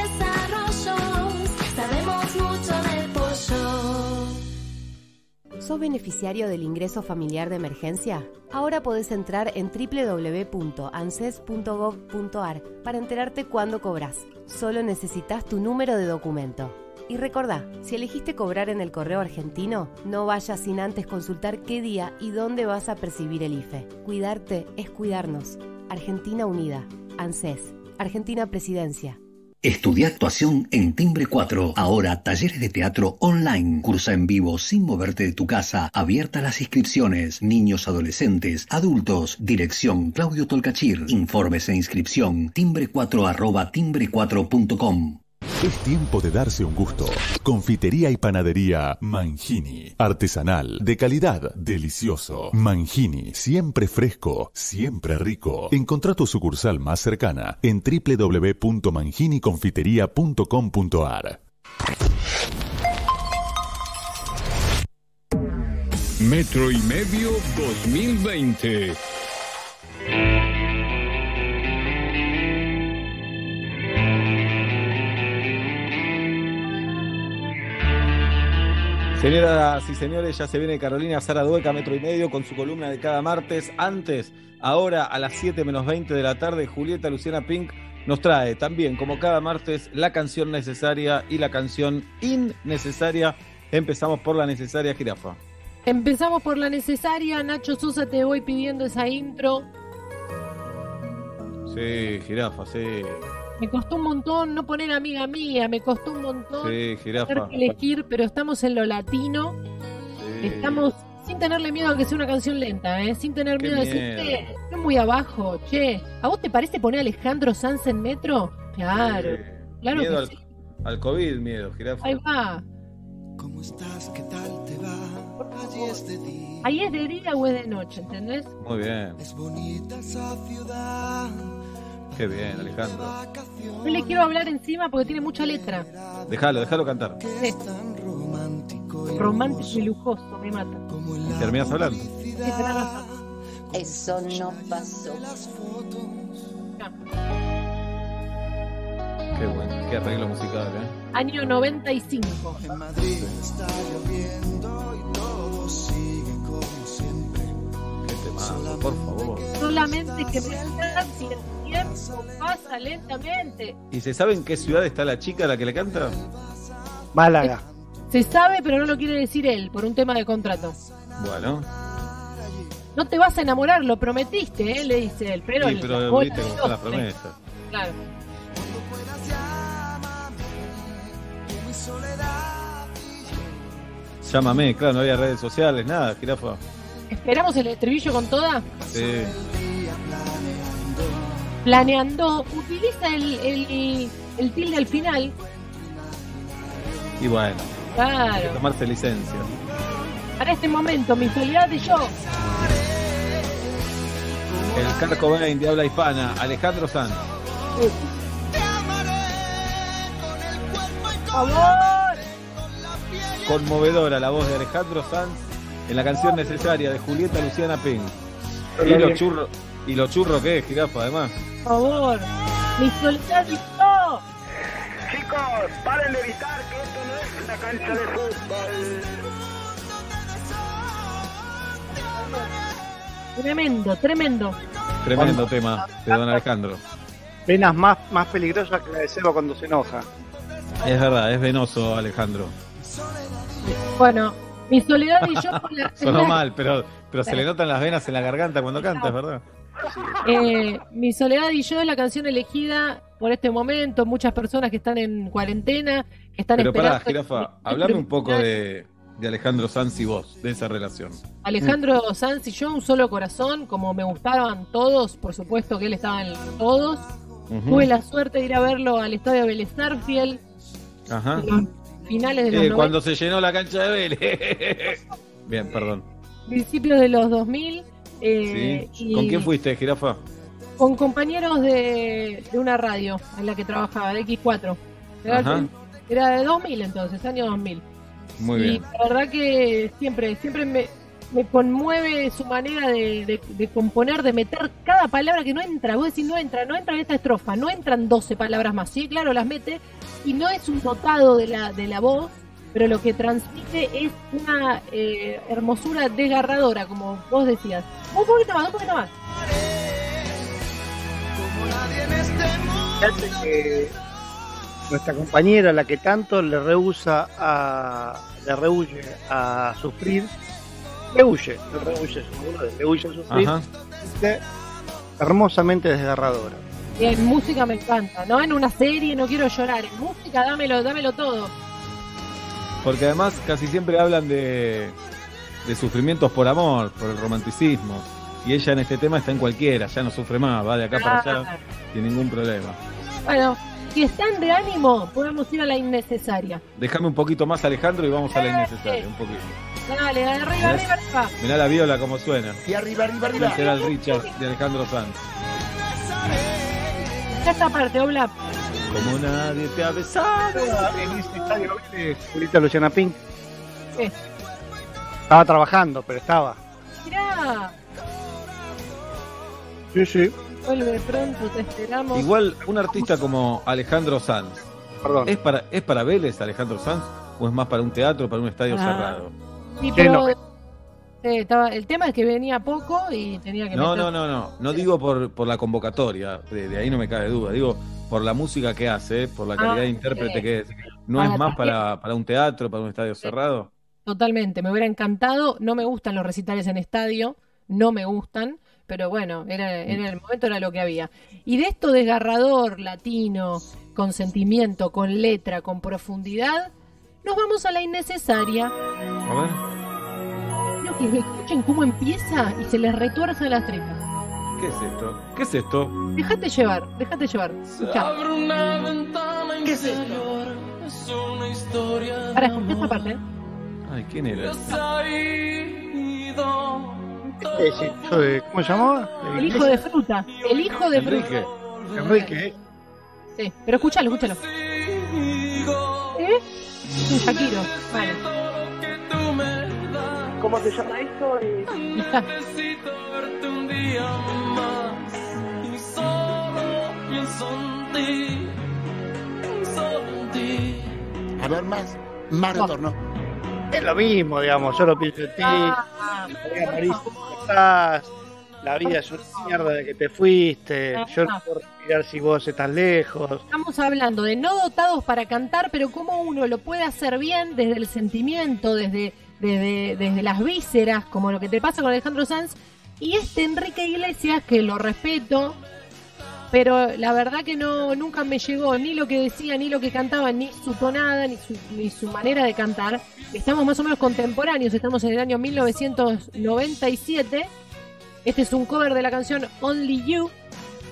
¿Sos beneficiario del ingreso familiar de emergencia? Ahora podés entrar en www.anses.gov.ar para enterarte cuándo cobras. Solo necesitas tu número de documento. Y recordá, si elegiste cobrar en el correo argentino, no vayas sin antes consultar qué día y dónde vas a percibir el IFE. Cuidarte es cuidarnos. Argentina Unida. ANSES. Argentina Presidencia. Estudia actuación en Timbre 4. Ahora talleres de teatro online. Cursa en vivo sin moverte de tu casa. Abiertas las inscripciones. Niños, adolescentes, adultos. Dirección Claudio Tolcachir. Informes e inscripción timbre4 arroba timbre4.com. Es tiempo de darse un gusto. Confitería y panadería Mangini. Artesanal, de calidad, delicioso. Mangini, siempre fresco, siempre rico. Encontrá tu sucursal más cercana en www.manginiconfiteria.com.ar. Metro y medio 2020. Señoras y señores, ya se viene Carolina Sara Dueca, metro y medio, con su columna de cada martes. Antes, ahora a las 7 menos 20 de la tarde, Julieta Luciana Pink nos trae también, como cada martes, la canción necesaria y la canción innecesaria. Empezamos por la necesaria jirafa. Empezamos por la necesaria. Nacho Sosa, te voy pidiendo esa intro. Sí, jirafa, sí. Me costó un montón no poner amiga mía, me costó un montón Sí, tener que elegir, pero estamos en lo latino. Sí. Estamos sin tenerle miedo a que sea una canción lenta, ¿eh? sin tener Qué miedo a decir, che, estoy muy abajo, che. ¿A vos te parece poner a Alejandro Sanz en metro? Claro, claro miedo que al, sí. al COVID, miedo, jirafa. Ahí va. ¿Cómo estás? ¿Qué tal te va? Allí es de día. Ahí es de día o es de noche, ¿entendés? Muy bien, Es bonita esa ciudad. Qué bien, Alejandro. No le quiero hablar encima porque tiene mucha letra. Déjalo, déjalo cantar. Sí. Romántico y lujoso, me mata. Y terminas hablando. Sí. Eso no pasó. Qué bueno, qué arreglo musical, ¿eh? Año 95. En Madrid está lloviendo y todo sigue. Por favor. Solamente que y el tiempo pasa lentamente. ¿Y se sabe en qué ciudad está la chica a la que le canta? Málaga. Se sabe, pero no lo quiere decir él, por un tema de contrato. Bueno, No te vas a enamorar, lo prometiste, ¿eh? le dice él. Pero, sí, pero viste cómo las dos, promesas. Claro. Llámame, claro, no había redes sociales, nada, jirafa. ¿Esperamos el estribillo con toda? Sí. Planeando, utiliza el, el, el tilde al final. Y bueno, hay que Claro. tomarse licencia. Para este momento, mi soledad y yo. El Carco Cobain de habla hispana, Alejandro Sanz. Por favor. Conmovedora la voz de Alejandro Sanz en la canción necesaria de Julieta Luciana Pink. Y los churros, y los churros que es, jirafa, además. Por favor. Mi soledad. Chicos, paren de gritar que esto no es una cancha de fútbol. Tremendo, tremendo. Tremendo tema de don Alejandro. Penas más, más peligrosas que la de Seba cuando se enoja. Es verdad, es venoso Alejandro. Bueno, mi soledad y yo con la- Sonó mal, pero, pero se le notan las venas en la garganta cuando canta, es verdad. Eh, mi soledad y yo es la canción elegida por este momento. Muchas personas que están en cuarentena, que están Pero pará, esperando. jirafa, hablame un poco de, de Alejandro Sanz y vos, de esa relación. Alejandro Sanz y yo, un solo corazón, como me gustaban todos, por supuesto que él estaba en todos. Tuve la suerte de ir a verlo al estadio Vélez Sarsfield, Ajá. Finales de los Eh, 90, cuando se llenó la cancha de Vélez. Bien, perdón. principios de los 2000. eh, Sí. ¿Con quién fuiste, jirafa? Con compañeros de, de una radio en la que trabajaba, de X4. Era, era de 2000 entonces, año 2000. Muy y bien. la verdad que siempre, siempre me, me conmueve su manera de, de- de componer, de meter cada palabra que no entra. Vos decís, no entra, no entra en esta estrofa, no entran 12 palabras más. Sí, claro, las mete. Y no es un dotado de la, de la voz, pero lo que transmite es una eh, hermosura desgarradora, como vos decías. Un poquito más, un poquito más. Fíjate que nuestra compañera, la que tanto le rehúsa a. le rehuye a sufrir, le huye, le rehuye, le huye a sufrir, hermosamente desgarradora. Y en música me encanta, no en una serie, no quiero llorar. En música, dámelo, dámelo todo. Porque además casi siempre hablan de, de sufrimientos por amor, por el romanticismo. Y ella en este tema está en cualquiera, ya no sufre más, va de acá para allá sin ningún problema. Bueno, si están de ánimo, podemos ir a la innecesaria. Déjame un poquito más Alejandro y vamos a la innecesaria, un poquito. Dale, arriba, arriba, arriba. Mirá la viola como suena. Y arriba, arriba, arriba. Será el Richard de Alejandro Sanz. Esta parte, Obla. Como nadie te ha besado. En ese estadio, ¿viste? Julita Luciana Pink. ¿Qué? Estaba trabajando, pero estaba. Mirá, Sí, sí. vuelve pronto, te esperamos. Igual un artista como Alejandro Sanz. ¿Es para, ¿Es para Vélez Alejandro Sanz? ¿O es más para un teatro, para un estadio Ah. cerrado? Sí, pero, estaba, el tema es que venía poco y tenía que No, meter- no, no, no. No digo por, por la convocatoria, de, de ahí no me cabe duda. Digo por la música que hace, por la calidad Ah, de intérprete sí. que es. ¿No es más para, para un teatro, para un estadio cerrado? Totalmente, me hubiera encantado. No me gustan los recitales en estadio, no me gustan, pero bueno, era, era el momento, era lo que había. Y de esto desgarrador, latino, con sentimiento, con letra, con profundidad, nos vamos a la innecesaria. A ver. Que escuchen cómo empieza y se les retuerzan las tripas. ¿Qué es esto? ¿Qué es esto? Déjate llevar, déjate llevar. Escuchá. Abre una ventana ¿Qué es interior, es una historia Para escuchar esta parte. ¿eh? Ay, ¿quién era? Ese hijo de- ¿Cómo se llamaba? El hijo de fruta. El hijo de Enrique. fruta. Enrique, ¿eh? Sí, pero escúchalo, escúchalo. ¿Eh? Un Shakiro. Vale. ¿Cómo se llama esto? Necesito verte un día más y solo pienso en ti, solo en ti. A ver, más. Más retorno. Es lo mismo, digamos. Yo lo pienso en ti. Ah, estás. La vida es una mierda de que te fuiste. Yo no puedo respirar si vos estás lejos. Estamos hablando de no dotados para cantar, pero cómo uno lo puede hacer bien desde el sentimiento, desde, desde, desde las vísceras, como lo que te pasa con Alejandro Sanz. Y este Enrique Iglesias, que lo respeto, pero la verdad que no nunca me llegó ni lo que decía, ni lo que cantaba, ni su tonada, ni su, ni su manera de cantar. Estamos más o menos contemporáneos, estamos en el año 1997. Este es un cover de la canción Only You.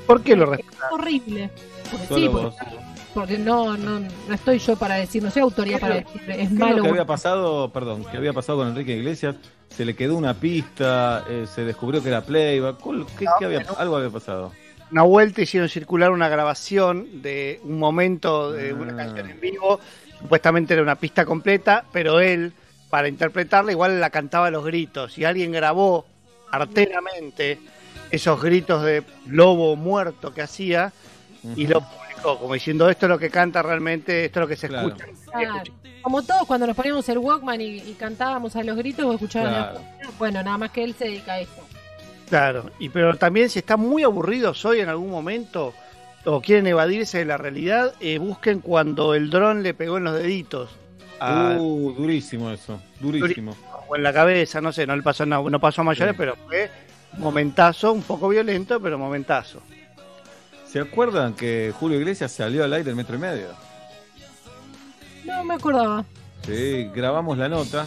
¿Por qué lo Es respetas? horrible. Porque Solo sí, vos. porque, porque no, no, no estoy yo para decir, no soy autoridad para decir, es ¿Qué es malo. lo que había pasado, perdón, que había pasado con Enrique Iglesias? Se le quedó una pista, eh, se descubrió que era playback. ¿Cuál- ¿Qué, qué había, algo había pasado. Una vuelta hicieron circular una grabación de un momento de una Ah. canción en vivo. Supuestamente era una pista completa, pero él, para interpretarla, igual la cantaba a los gritos. Y alguien grabó arteramente esos gritos de lobo muerto que hacía y lo como diciendo esto es lo que canta realmente, esto es lo que se Claro. escucha. Ah, como todos cuando nos poníamos el Walkman y, y cantábamos a los gritos o escuchábamos Claro. Bueno, nada más que él se dedica a esto. Claro, y pero también si están muy aburridos hoy en algún momento o quieren evadirse de la realidad, eh, busquen cuando el dron le pegó en los deditos. a- Uh, durísimo eso, durísimo. o en la cabeza, no sé, no le pasó nada, no pasó a mayores, Sí. pero fue momentazo, un poco violento, pero momentazo. ¿Se acuerdan que Julio Iglesias salió al aire en metro y medio? No me acordaba. Sí, grabamos la nota,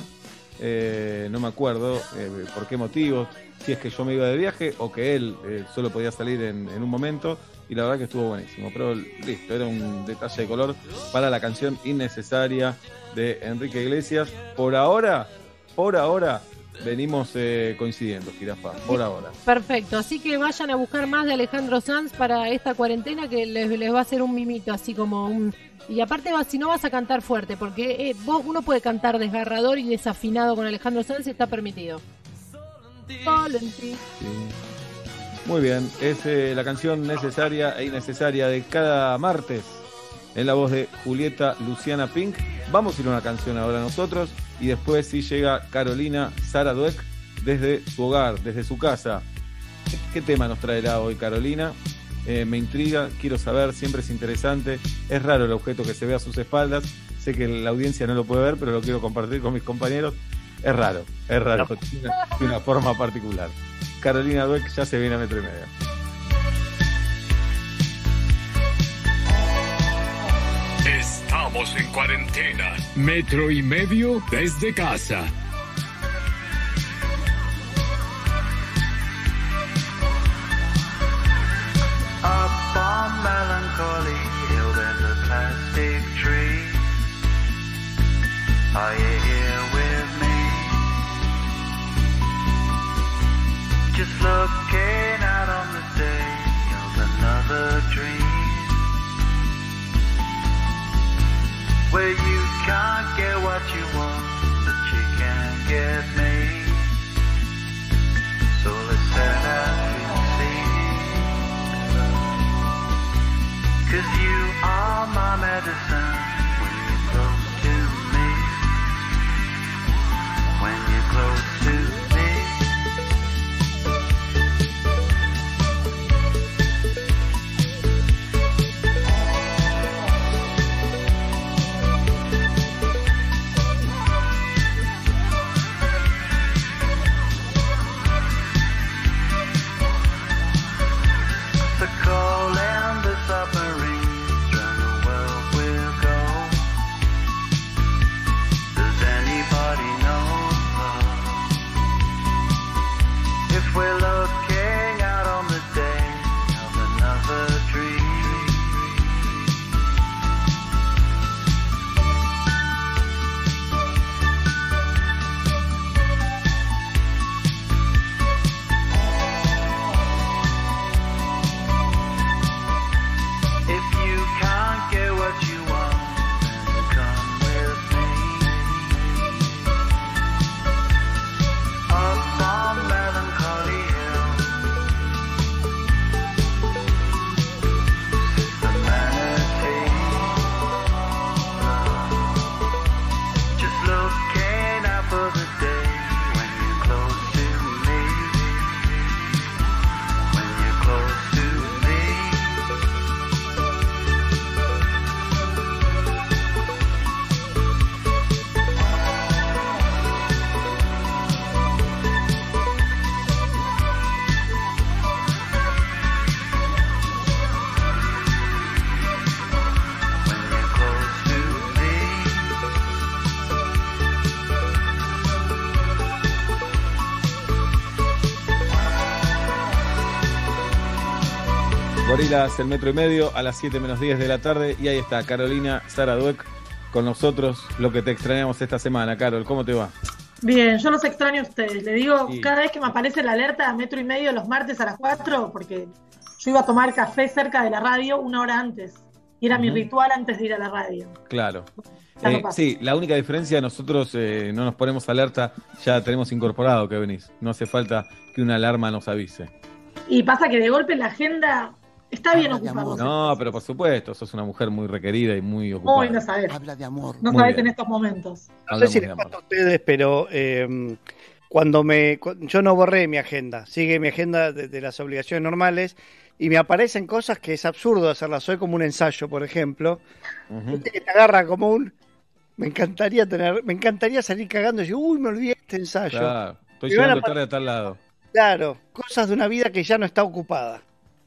eh, no me acuerdo eh, por qué motivos, si es que yo me iba de viaje o que él eh, solo podía salir en, en un momento, y la verdad que estuvo buenísimo. Pero listo, era un detalle de color para la canción innecesaria de Enrique Iglesias. Por ahora, por ahora, venimos eh, coincidiendo, Jirafa, por ahora. Perfecto, así que vayan a buscar más de Alejandro Sanz para esta cuarentena que les, les va a hacer un mimito, así como un... Y aparte, si no vas a cantar fuerte, porque eh, vos uno puede cantar desgarrador y desafinado con Alejandro Sanz está permitido. Solo en ti. Muy bien, es eh, la canción necesaria e innecesaria de cada martes en la voz de Julieta Luciana Pink. Vamos a ir a una canción ahora nosotros y después sí llega Carolina Sara Dueck desde su hogar, desde su casa. ¿Qué tema nos traerá hoy Carolina? Eh, me intriga, quiero saber, siempre es interesante. Es raro el objeto que se ve a sus espaldas. Sé que la audiencia no lo puede ver, pero lo quiero compartir con mis compañeros. Es raro, es raro, tiene una, tiene una forma particular. Carolina Dueck ya se viene a metro y medio. Estamos en cuarentena. Metro y medio desde casa. Up on melancholy hill, there's a plastic tree. Are you here with me? Just looking out on the day of another dream. Where you can't get what you want, but you can get me. So let's set out to sea. Cause you are my medicine El metro y medio, a las 7 menos 10 de la tarde. Y ahí está Carolina Saraduec con nosotros, lo que te extrañamos esta semana. Carol, ¿cómo te va? Bien, yo los extraño a ustedes. Le digo, Sí. cada vez que me aparece la alerta a metro y medio los martes a las 4, porque yo iba a tomar café cerca de la radio una hora antes. Y era mi ritual antes de ir a la radio. Claro. Eh, sí, la única diferencia, nosotros eh, no nos ponemos alerta, ya tenemos incorporado que venís. No hace falta que una alarma nos avise. Y pasa que de golpe la agenda está bien ocupada. No, pero por supuesto, sos una mujer muy requerida y muy ocupada. No sabés. Habla de amor. No Muy sabés bien. en estos momentos. No sé Hablamos si les cuento a ustedes, pero eh, cuando me. Yo no borré mi agenda, sigue mi agenda de, de las obligaciones normales y me aparecen cosas que es absurdo hacerlas. Soy como un ensayo, por ejemplo. Viste que te agarra como un. Me encantaría tener, me encantaría salir cagando y decir, uy, me olvidé este ensayo. Claro, estoy llegando tarde a tal lado. Claro, cosas de una vida que ya no está ocupada.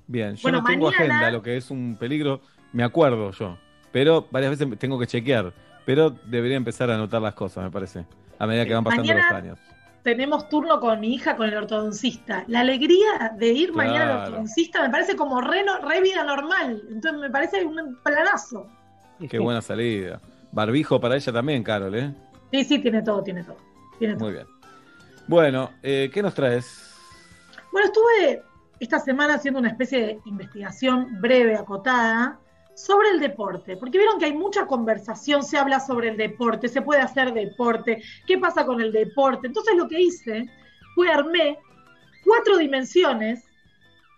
Bien, yo Bueno, no tengo mañana- agenda, lo que es un peligro, me acuerdo yo. Pero varias veces me tengo que chequear. Pero debería empezar a anotar las cosas, me parece. A medida que van pasando Mañana- los años. Tenemos turno con mi hija, con el ortodoncista. La alegría de ir mañana al ortodoncista me parece como re, re vida normal. Entonces me parece un planazo. Qué buena salida. Barbijo para ella también, Carol, ¿eh? Sí, sí, tiene todo, tiene todo. Tiene todo. Muy bien. Bueno, eh, ¿qué nos traes? Bueno, estuve esta semana haciendo una especie de investigación breve, acotada, sobre el deporte, porque vieron que hay mucha conversación, se habla sobre el deporte, se puede hacer deporte, qué pasa con el deporte. Entonces lo que hice fue armé cuatro dimensiones,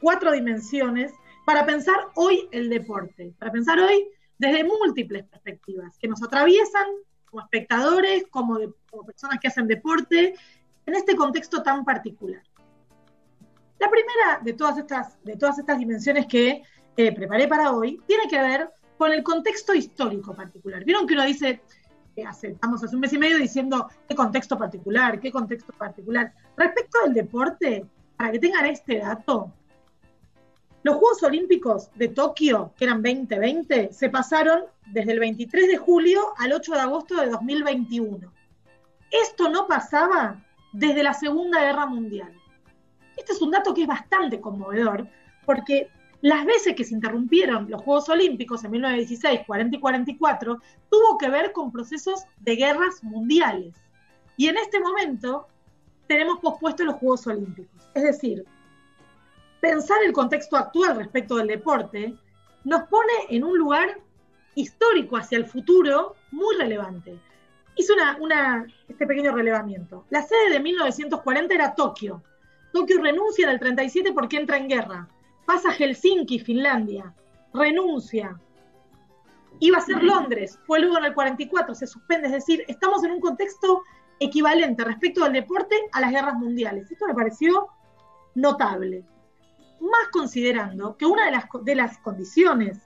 cuatro dimensiones para pensar hoy el deporte, para pensar hoy desde múltiples perspectivas que nos atraviesan como espectadores, como, como personas que hacen deporte, en este contexto tan particular. La primera de todas estas, de todas estas dimensiones que eh, preparé para hoy tiene que ver con el contexto histórico particular. Vieron que uno dice, eh, hace, estamos hace un mes y medio diciendo qué contexto particular, qué contexto particular. Respecto del deporte, para que tengan este dato, Los Juegos Olímpicos de Tokio, que eran 2020, se pasaron desde el 23 de julio al 8 de agosto de 2021. Esto no pasaba desde la Segunda Guerra Mundial. Este es un dato que es bastante conmovedor, porque las veces que se interrumpieron los Juegos Olímpicos en 1916, 40 y 44, tuvo que ver con procesos de guerras mundiales. Y en este momento tenemos pospuestos los Juegos Olímpicos. Es decir, pensar el contexto actual respecto del deporte nos pone en un lugar histórico hacia el futuro muy relevante. Hice este pequeño relevamiento. La sede de 1940 era Tokio. Tokio renuncia en el 37 porque entra en guerra. Pasa a Helsinki, Finlandia. Renuncia. Iba a ser Londres. Fue luego en el 44. Se suspende. Es decir, estamos en un contexto equivalente respecto del deporte a las guerras mundiales. Esto me pareció notable. Más considerando que una de las, de las condiciones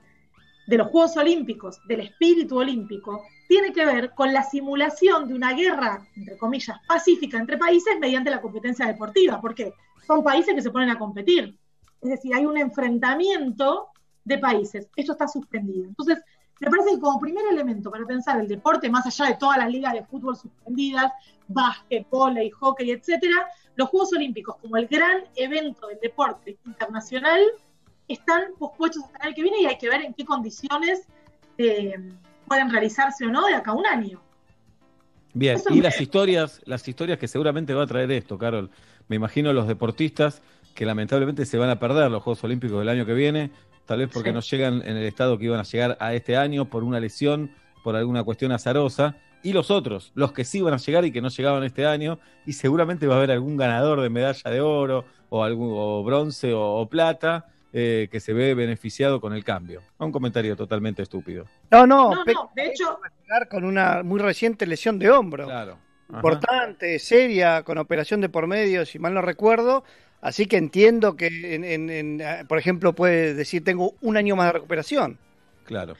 de los Juegos Olímpicos, del espíritu olímpico, tiene que ver con la simulación de una guerra, entre comillas, pacífica entre países mediante la competencia deportiva, porque son países que se ponen a competir. Es decir, hay un enfrentamiento de países. Esto está suspendido. Entonces, me parece que como primer elemento para pensar el deporte, más allá de todas las ligas de fútbol suspendidas, básquet, volei, hockey, etcétera, los Juegos Olímpicos como el gran evento del deporte internacional están pospuestos hasta el año que viene y hay que ver en qué condiciones eh, pueden realizarse o no de acá a un año. Bien, Eso y las historias, las historias que seguramente va a traer esto, Carol. Me imagino los deportistas que lamentablemente se van a perder los Juegos Olímpicos del año que viene, tal vez porque Sí. no llegan en el estado que iban a llegar a este año por una lesión, por alguna cuestión azarosa, y los otros, los que sí iban a llegar y que no llegaban este año, y seguramente va a haber algún ganador de medalla de oro o algún o bronce o, o plata eh, que se ve beneficiado con el cambio. Un comentario totalmente estúpido. No, no, No, de hecho, con una muy reciente lesión de hombro. Claro. Ajá. Importante, seria, con operación de por medio, si mal no recuerdo. Así que entiendo que, en, en- en, eh, por ejemplo, puede decir tengo un año más de recuperación. Claro.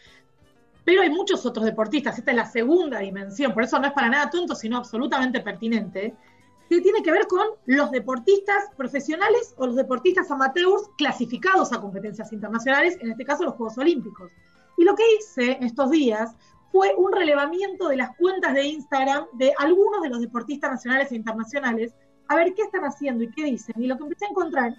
pero hay muchos otros deportistas, esta es la segunda dimensión, por eso no es para nada tonto, sino absolutamente pertinente, que tiene que ver con los deportistas profesionales o los deportistas amateurs clasificados a competencias internacionales, en este caso los Juegos Olímpicos. Y lo que hice estos días fue un relevamiento de las cuentas de Instagram de algunos de los deportistas nacionales e internacionales, a ver qué están haciendo y qué dicen. Y lo que empecé a encontrar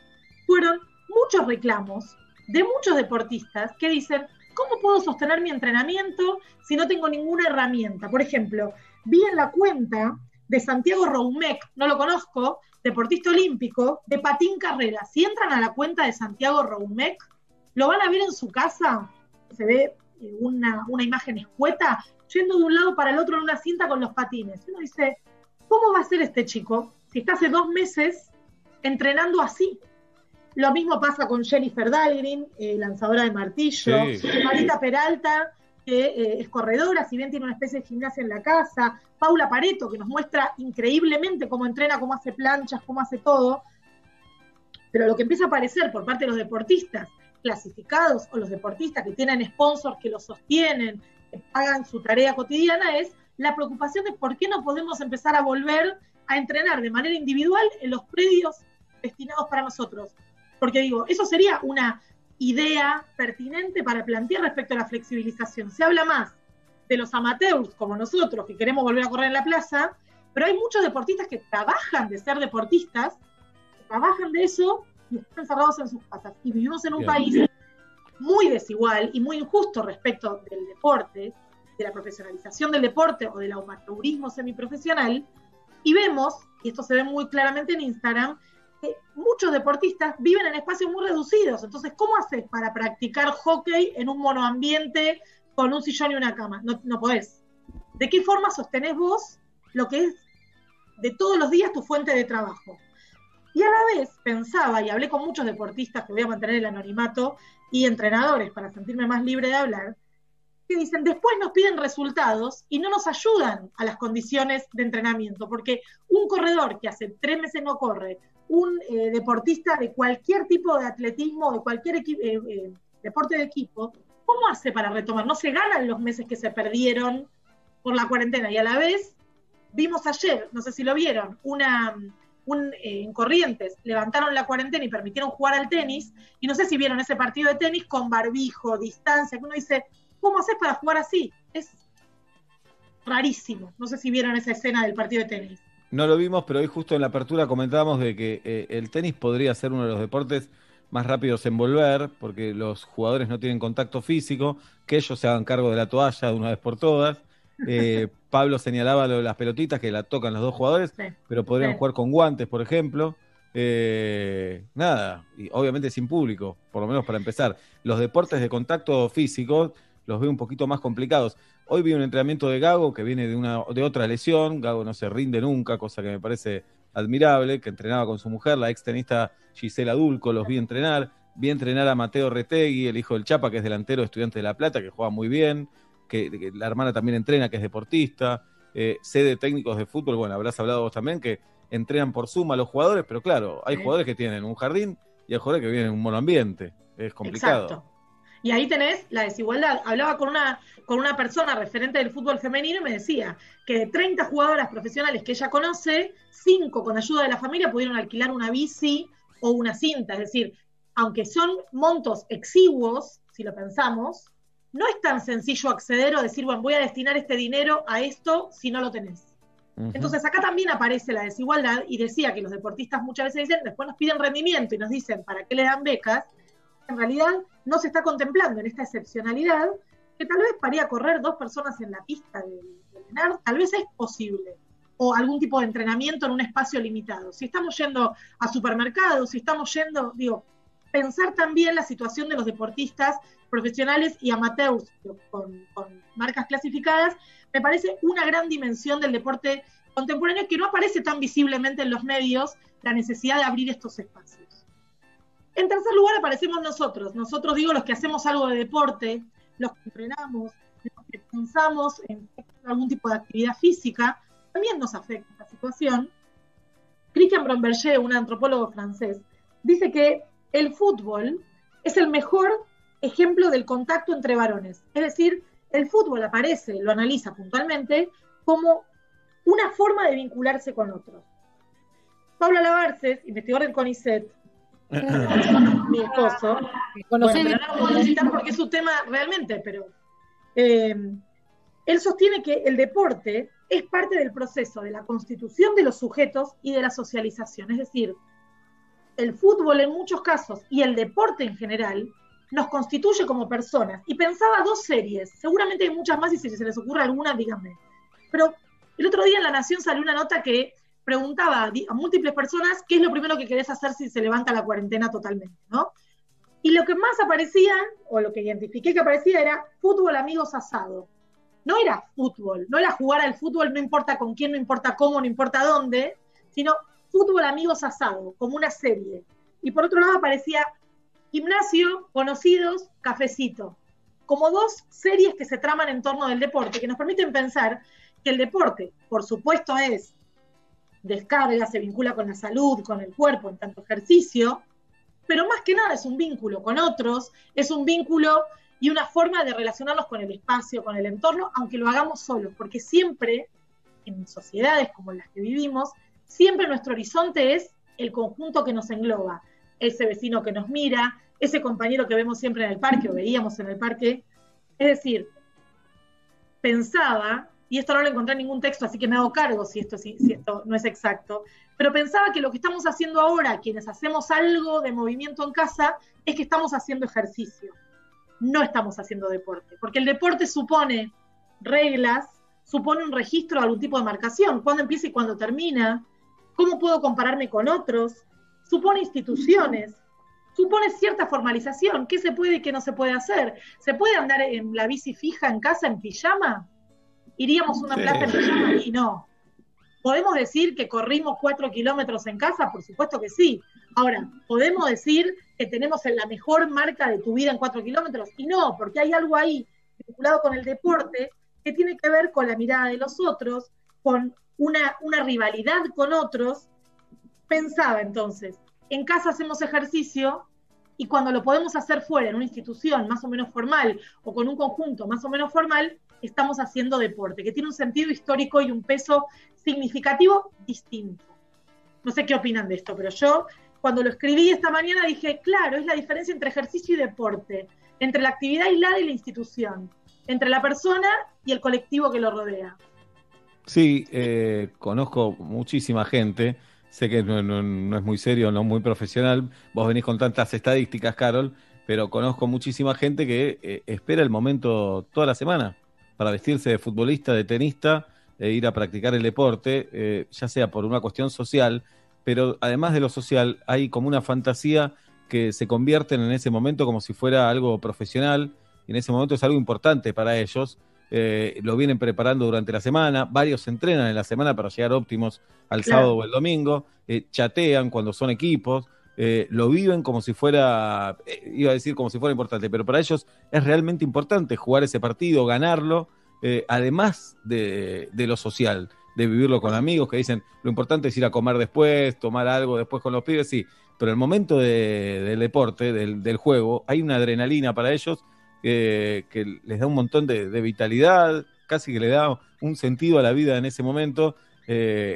fueron muchos reclamos de muchos deportistas que dicen, ¿cómo puedo sostener mi entrenamiento si no tengo ninguna herramienta? Por ejemplo, vi en la cuenta de Santiago Roumec, no lo conozco, deportista olímpico, de patín carrera. Si entran a la cuenta de Santiago Roumec, lo van a ver en su casa, se ve eh, una, una imagen escueta, yendo de un lado para el otro en una cinta con los patines. Y uno dice, ¿cómo va a ser este chico si está hace dos meses entrenando así? Lo mismo pasa con Jennifer Dahlgren, eh, lanzadora de martillo, Sí. Marita Peralta, que eh, es corredora, si bien tiene una especie de gimnasia en la casa, Paula Pareto, que nos muestra increíblemente cómo entrena, cómo hace planchas, cómo hace todo. Pero lo que empieza a aparecer por parte de los deportistas clasificados o los deportistas que tienen sponsors que los sostienen, que pagan su tarea cotidiana, es la preocupación de por qué no podemos empezar a volver a entrenar de manera individual en los predios destinados para nosotros. Porque digo, eso sería una idea pertinente para plantear respecto a la flexibilización. Se habla más de los amateurs como nosotros que queremos volver a correr en la plaza, pero hay muchos deportistas que trabajan de ser deportistas, que trabajan de eso y están encerrados en sus casas. Y vivimos en un Bien. país muy desigual y muy injusto respecto del deporte, de la profesionalización del deporte o del amateurismo semiprofesional, y vemos, y esto se ve muy claramente en Instagram, muchos deportistas viven en espacios muy reducidos. Entonces, ¿cómo haces para practicar hockey en un monoambiente con un sillón y una cama? No, no podés. ¿De qué forma sostenés vos lo que es de todos los días tu fuente de trabajo? Y a la vez pensaba, y hablé con muchos deportistas que voy a mantener el anonimato, y entrenadores para sentirme más libre de hablar, dicen, después nos piden resultados y no nos ayudan a las condiciones de entrenamiento, porque un corredor que hace tres meses no corre, un eh, deportista de cualquier tipo de atletismo, de cualquier eh, eh, deporte de equipo, ¿cómo hace para retomar? No se ganan los meses que se perdieron por la cuarentena y a la vez vimos ayer, no sé si lo vieron, una, un, en Corrientes levantaron la cuarentena y permitieron jugar al tenis, y no sé si vieron ese partido de tenis con barbijo, distancia, que uno dice, ¿cómo haces para jugar así? Es rarísimo. No sé si vieron esa escena del partido de tenis. No lo vimos, pero hoy justo en la apertura comentábamos de que eh, el tenis podría ser uno de los deportes más rápidos en volver, porque los jugadores no tienen contacto físico, que ellos se hagan cargo de la toalla de una vez por todas. Eh, Pablo señalaba lo de las pelotitas que la tocan los dos jugadores, pero podrían sí. jugar con guantes, por ejemplo. Eh, nada, y obviamente sin público, por lo menos para empezar. Los deportes de contacto físico los veo un poquito más complicados. Hoy vi un entrenamiento de Gago que viene de, una, de otra lesión. Gago no se rinde nunca, cosa que me parece admirable, que entrenaba con su mujer, la ex tenista Gisela Dulco, los vi entrenar. Vi entrenar a Mateo Retegui, el hijo del Chapa, que es delantero de Estudiante de La Plata, que juega muy bien, que, que la hermana también entrena, que es deportista. Eh, sé de técnicos de fútbol, bueno, habrás hablado vos también, que entrenan por suma a los jugadores, pero claro, hay jugadores que tienen un jardín y hay jugadores que viven en un monoambiente. Es complicado. Exacto. Y ahí tenés la desigualdad. Hablaba con una, con una persona referente del fútbol femenino y me decía que de 30 jugadoras profesionales que ella conoce, 5 con ayuda de la familia pudieron alquilar una bici o una cinta. Es decir, aunque son montos exiguos, si lo pensamos, no es tan sencillo acceder o decir, bueno, voy a destinar este dinero a esto si no lo tenés. Entonces acá también aparece la desigualdad y decía que los deportistas muchas veces dicen, después nos piden rendimiento y nos dicen, ¿para qué le dan becas? En realidad no se está contemplando en esta excepcionalidad que tal vez para ir a correr dos personas en la pista del, del tal vez es posible. O algún tipo de entrenamiento en un espacio limitado. Si estamos yendo a supermercados, si estamos yendo, digo, pensar también la situación de los deportistas profesionales y amateurs con marcas clasificadas, me parece una gran dimensión del deporte contemporáneo que no aparece tan visiblemente en los medios, la necesidad de abrir estos espacios. En tercer lugar aparecemos nosotros, nosotros digo los que hacemos algo de deporte, los que entrenamos, los que pensamos en algún tipo de actividad física, también nos afecta esta situación. Christian Bromberger, un antropólogo francés, dice que el fútbol es el mejor ejemplo del contacto entre varones. Es decir, el fútbol aparece, lo analiza puntualmente, como una forma de vincularse con otros. Pablo Lavarces, investigador del CONICET, mi esposo, bueno, pero no lo a citar porque es su tema realmente, pero eh, él sostiene que el deporte es parte del proceso de la constitución de los sujetos y de la socialización. Es decir, el fútbol en muchos casos y el deporte en general nos constituye como personas. Y pensaba dos series, seguramente hay muchas más y si se les ocurre alguna, díganme. Pero el otro día en La Nación salió una nota que preguntaba a, múltiples personas qué es lo primero que querés hacer si se levanta la cuarentena totalmente, ¿no? Y lo que más aparecía, o lo que identifiqué que aparecía, era fútbol amigos asado. No era fútbol, no era jugar al fútbol, no importa con quién, no importa cómo, no importa dónde, sino fútbol amigos asado, como una serie. Y por otro lado aparecía gimnasio, conocidos, cafecito. Como dos series que se traman en torno del deporte, que nos permiten pensar que el deporte, por supuesto, es descarga, se vincula con la salud, con el cuerpo, en tanto ejercicio, pero más que nada es un vínculo con otros, es un vínculo y una forma de relacionarnos con el espacio, con el entorno, aunque lo hagamos solos, porque siempre, en sociedades como las que vivimos, siempre nuestro horizonte es el conjunto que nos engloba, ese vecino que nos mira, ese compañero que vemos siempre en el parque o veíamos en el parque. Es decir, pensaba, y esto no lo encontré en ningún texto, así que me hago cargo si esto, si, esto no es exacto, pero pensaba que lo que estamos haciendo ahora, quienes hacemos algo de movimiento en casa, es que estamos haciendo ejercicio, no estamos haciendo deporte, porque el deporte supone reglas, supone un registro de algún tipo de marcación, cuándo empieza y cuándo termina, cómo puedo compararme con otros, supone instituciones, supone cierta formalización, qué se puede y qué no se puede hacer. ¿Se puede andar en la bici fija en casa en pijama? ¿Iríamos a una Sí. plaza en pijama? Y no. ¿Podemos decir que corrimos cuatro kilómetros en casa? Por supuesto que sí. Ahora, ¿podemos decir que tenemos la mejor marca de tu vida en cuatro kilómetros? Y no, porque hay algo ahí vinculado con el deporte que tiene que ver con la mirada de los otros, con una, una rivalidad con otros. Pensaba entonces, en casa hacemos ejercicio y cuando lo podemos hacer fuera, en una institución más o menos formal o con un conjunto más o menos formal, estamos haciendo deporte, que tiene un sentido histórico y un peso significativo distinto. no sé qué opinan de esto, pero yo cuando lo escribí esta mañana dije, claro, es la diferencia entre ejercicio y deporte, entre la actividad aislada y la institución, entre la persona y el colectivo que lo rodea. Sí, eh, conozco muchísima gente. Sé que no, no- es muy serio, no muy profesional. Vos venís con tantas estadísticas, Carol, pero conozco muchísima gente que eh, espera el momento toda la semana para vestirse de futbolista, de tenista, e ir a practicar el deporte, eh, ya sea por una cuestión social, pero además de lo social, hay como una fantasía que se convierten en ese momento como si fuera algo profesional, y en ese momento es algo importante para ellos. Eh, lo vienen preparando durante la semana, varios entrenan en la semana para llegar óptimos al Claro. sábado o el domingo, eh, chatean cuando son equipos, eh, lo viven como si fuera, eh, iba a decir como si fuera importante, pero para ellos es realmente importante jugar ese partido, ganarlo, eh, además de, lo social, de vivirlo con amigos que dicen lo importante es ir a comer después, tomar algo después con los pibes, sí, pero el momento de- del deporte, del, juego, hay una adrenalina para ellos que les da un montón de, vitalidad, casi que le da un sentido a la vida en ese momento,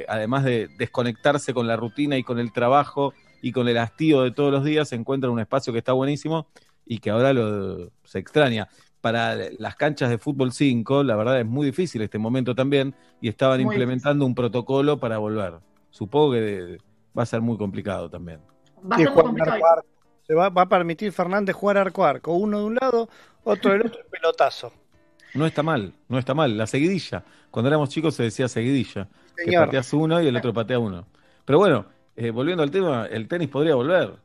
además de desconectarse con la rutina y con el trabajo y con el hastío de todos los días, se encuentra un espacio que está buenísimo y que ahora lo, se extraña. Para las canchas de fútbol 5, la verdad es muy difícil este momento también y estaban Muy implementando un protocolo para volver. Supongo que de- va a ser muy complicado también. Va a ser muy complicado. Se va, va a permitir Fernández jugar arco a arco, uno de un lado, otro del otro, pelotazo. No está mal, no está mal. La seguidilla. Cuando éramos chicos se decía seguidilla. Que Señor. pateas uno y el otro patea uno. Pero bueno, eh, volviendo al tema, el tenis podría volver.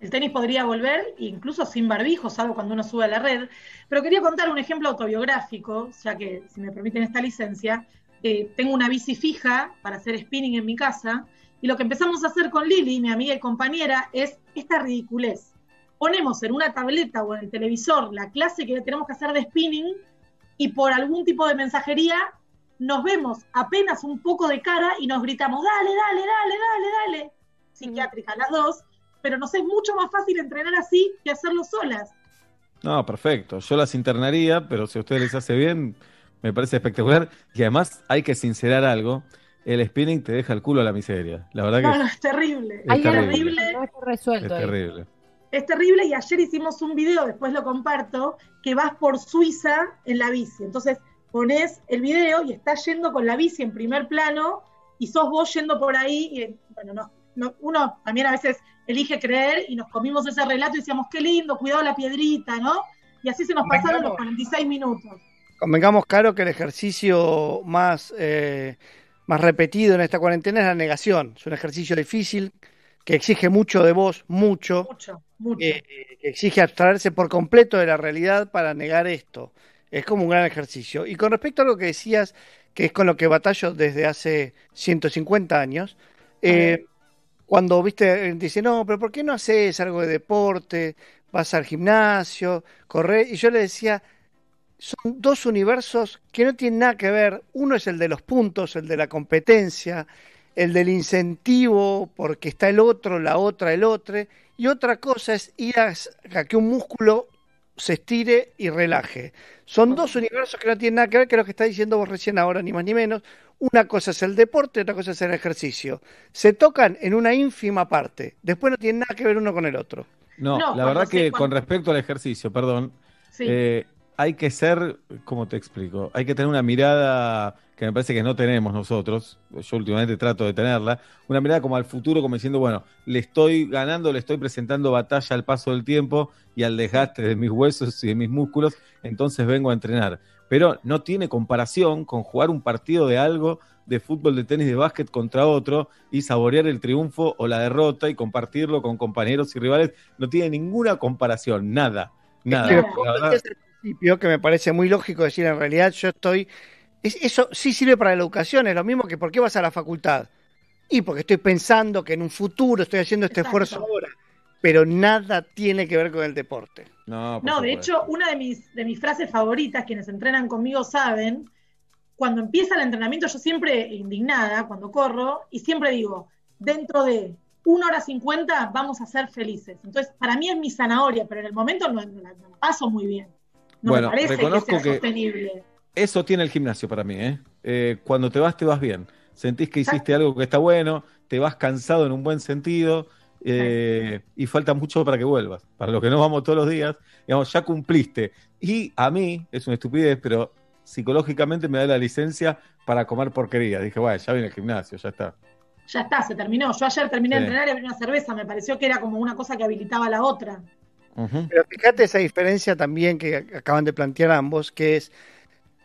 El tenis podría volver, incluso sin barbijo, salvo cuando uno sube a la red. Pero quería contar un ejemplo autobiográfico, ya que, si me permiten esta licencia, eh, tengo una bici fija para hacer spinning en mi casa, y lo que empezamos a hacer con Lili, mi amiga y compañera, es esta ridiculez. Ponemos en una tableta o en el televisor la clase que tenemos que hacer de spinning, y por algún tipo de mensajería nos vemos apenas un poco de cara y nos gritamos, dale, dale, dale, dale, dale. Psiquiátrica las dos, pero nos es mucho más fácil entrenar así que hacerlo solas. No, perfecto. Yo las internaría, pero si a ustedes les hace bien, me parece espectacular. Y además hay que sincerar algo. El spinning te deja el culo a la miseria. La verdad que No, es- no, es terrible. Es Es terrible. terrible. No está es resuelto ahí. terrible. Es terrible y ayer hicimos un video, después lo comparto, que vas por Suiza en la bici. Entonces pones el video y estás yendo con la bici en primer plano y sos vos yendo por ahí. Y, bueno, no, no- uno también a veces elige creer y nos comimos ese relato y decíamos, qué lindo, cuidado la piedrita, ¿no? Y así se nos pasaron los 46 minutos. Convengamos, Caro, que el ejercicio más, eh, más repetido en esta cuarentena es la negación. Es un ejercicio difícil que exige mucho de vos, mucho, Mucho, mucho. eh, que exige abstraerse por completo de la realidad para negar esto. Es como un gran ejercicio. Y con respecto a lo que decías, que es con lo que batallo desde hace 150 años, eh, cuando viste, dice, no, pero ¿por qué no haces algo de deporte? Vas al gimnasio, correr. Y yo le decía, son dos universos que no tienen nada que ver. Uno es el de los puntos, el de la competencia, el del incentivo, porque está el otro, la otra, el otro. Y otra cosa es ir a, a que un músculo se estire y relaje. Son dos universos que no tienen nada que ver, que es lo que está diciendo vos recién ahora, ni más ni menos. Una cosa es el deporte, otra cosa es el ejercicio. Se tocan en una ínfima parte. Después no tienen nada que ver uno con el otro. No, No, la verdad que cuando- con respecto al ejercicio, perdón, Sí. eh, hay que ser, ¿cómo te explico? Hay que tener una mirada que me parece que no tenemos nosotros, yo últimamente trato de tenerla, una mirada como al futuro, como diciendo, bueno, le estoy ganando, le estoy presentando batalla al paso del tiempo y al desgaste de mis huesos y de mis músculos, entonces vengo a entrenar. Pero no tiene comparación con jugar un partido de algo de fútbol, de tenis, de básquet contra otro y saborear el triunfo o la derrota y compartirlo con compañeros y rivales. No tiene ninguna comparación, nada, nada. Principio, que me parece muy lógico decir, en realidad yo estoy... es- eso sí sirve para la educación, es lo mismo que ¿por qué vas a la facultad? Y porque estoy pensando que en un futuro estoy haciendo este Exacto. esfuerzo ahora, pero nada tiene que ver con el deporte. No, por No, de hecho, una de mis, de mis frases favoritas, quienes entrenan conmigo saben, cuando empieza el entrenamiento, yo siempre indignada cuando corro, y siempre digo, dentro de una hora cincuenta vamos a ser felices. Entonces, para mí es mi zanahoria, pero en el momento no, no la, no la paso muy bien. No Bueno, me parece que reconozco sea que- sostenible. Eso tiene el gimnasio para mí, ¿eh? Eh, Cuando te vas, te vas bien. sentís que hiciste algo que está bueno, te vas cansado en un buen sentido eh, y falta mucho para que vuelvas. Para los que no vamos todos los días, digamos, ya cumpliste. Y a mí, es una estupidez, pero psicológicamente me da la licencia para comer porquería. Dije, bueno, ya viene el gimnasio, ya está. Ya está, se terminó. Yo ayer terminé Sí. de entrenar y abrí una cerveza. Me pareció que era como una cosa que habilitaba la otra. Pero fíjate esa diferencia también que acaban de plantear ambos, que es,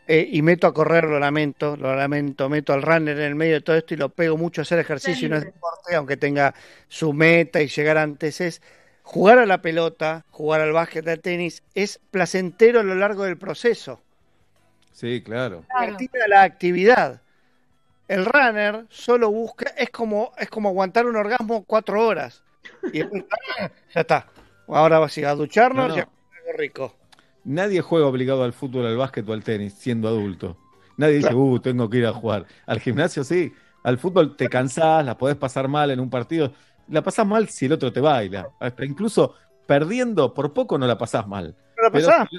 eh, y meto a correr, lo lamento, lo lamento, meto al runner en el medio de todo esto y lo pego mucho a hacer ejercicio y no es deporte, aunque tenga su meta y llegar antes, es jugar a la pelota, jugar al básquet, al tenis, es placentero a lo largo del proceso. Sí, claro. Divertida la actividad. El runner solo busca, es como, es como aguantar un orgasmo cuatro horas. Y después, ya está. Ahora vas a ir a ducharnos No, no. y algo rico. Nadie juega obligado al fútbol, al básquet o al tenis siendo adulto. Nadie dice, uh, tengo que ir a jugar. Al gimnasio sí. Al fútbol te cansás, la podés pasar mal en un partido. La pasás mal si el otro te baila. Hasta incluso perdiendo por poco no la pasás mal. No la Pero pasás. si,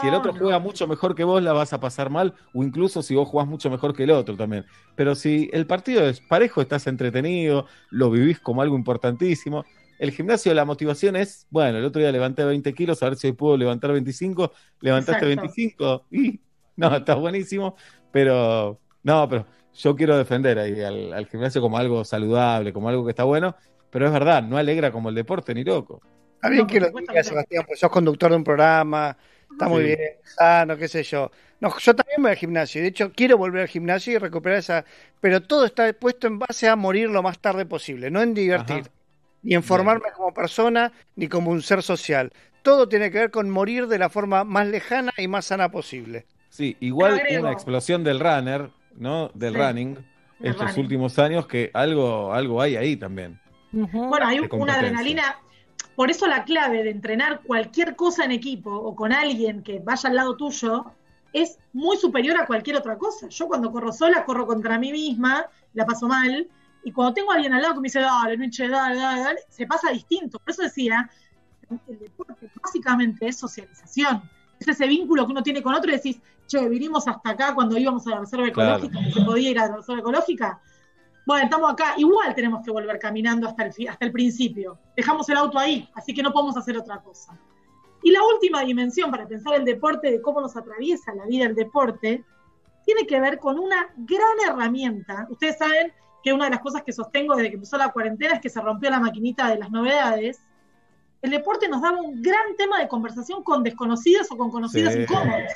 si el otro juega mucho mejor que vos, la vas a pasar mal. O incluso si vos jugás mucho mejor que el otro también. Pero si el partido es parejo, estás entretenido, lo vivís como algo importantísimo. El gimnasio, la motivación es, bueno, el otro día levanté 20 kilos, a ver si hoy puedo levantar 25. Levantaste Exacto. 25 y no, está buenísimo, pero no, pero yo quiero defender ahí al, al gimnasio como algo saludable, como algo que está bueno, pero es verdad, no alegra como el deporte ni loco. Está bien No, que lo digas. Sebastián, pues sos conductor de un programa, está muy Sí. bien, sano, qué sé yo. No, yo también voy al gimnasio, y de hecho quiero volver al gimnasio y recuperar esa, pero todo está puesto en base a morir lo más tarde posible, no en divertir, Ajá. Ni en formarme como persona, ni como un ser social. Todo tiene que ver con morir de la forma más lejana y más sana posible. Sí, igual una explosión del runner, ¿no? Del Sí, running, del estos running. últimos años, que algo, algo hay ahí también. Bueno, hay una adrenalina. Por eso la clave de entrenar cualquier cosa en equipo o con alguien que vaya al lado tuyo es muy superior a cualquier otra cosa. Yo cuando corro sola, corro contra mí misma, la paso mal. Y cuando tengo a alguien al lado que me dice, dale, no hinche, dale, dale, dale, se pasa distinto. Por eso decía, el deporte básicamente es socialización. Es ese vínculo que uno tiene con otro y decís, che, vinimos hasta acá cuando íbamos a la reserva Claro. ecológica, que se podía ir a la reserva ecológica. Bueno, estamos acá, igual tenemos que volver caminando hasta el, hasta el principio. Dejamos el auto ahí, así que no podemos hacer otra cosa. Y la última dimensión para pensar el deporte, de cómo nos atraviesa la vida el deporte, tiene que ver con una gran herramienta. Ustedes saben que una de las cosas que sostengo desde que empezó la cuarentena es que se rompió la maquinita de las novedades. El deporte nos daba un gran tema de conversación con desconocidos o con conocidos Sí. incómodos.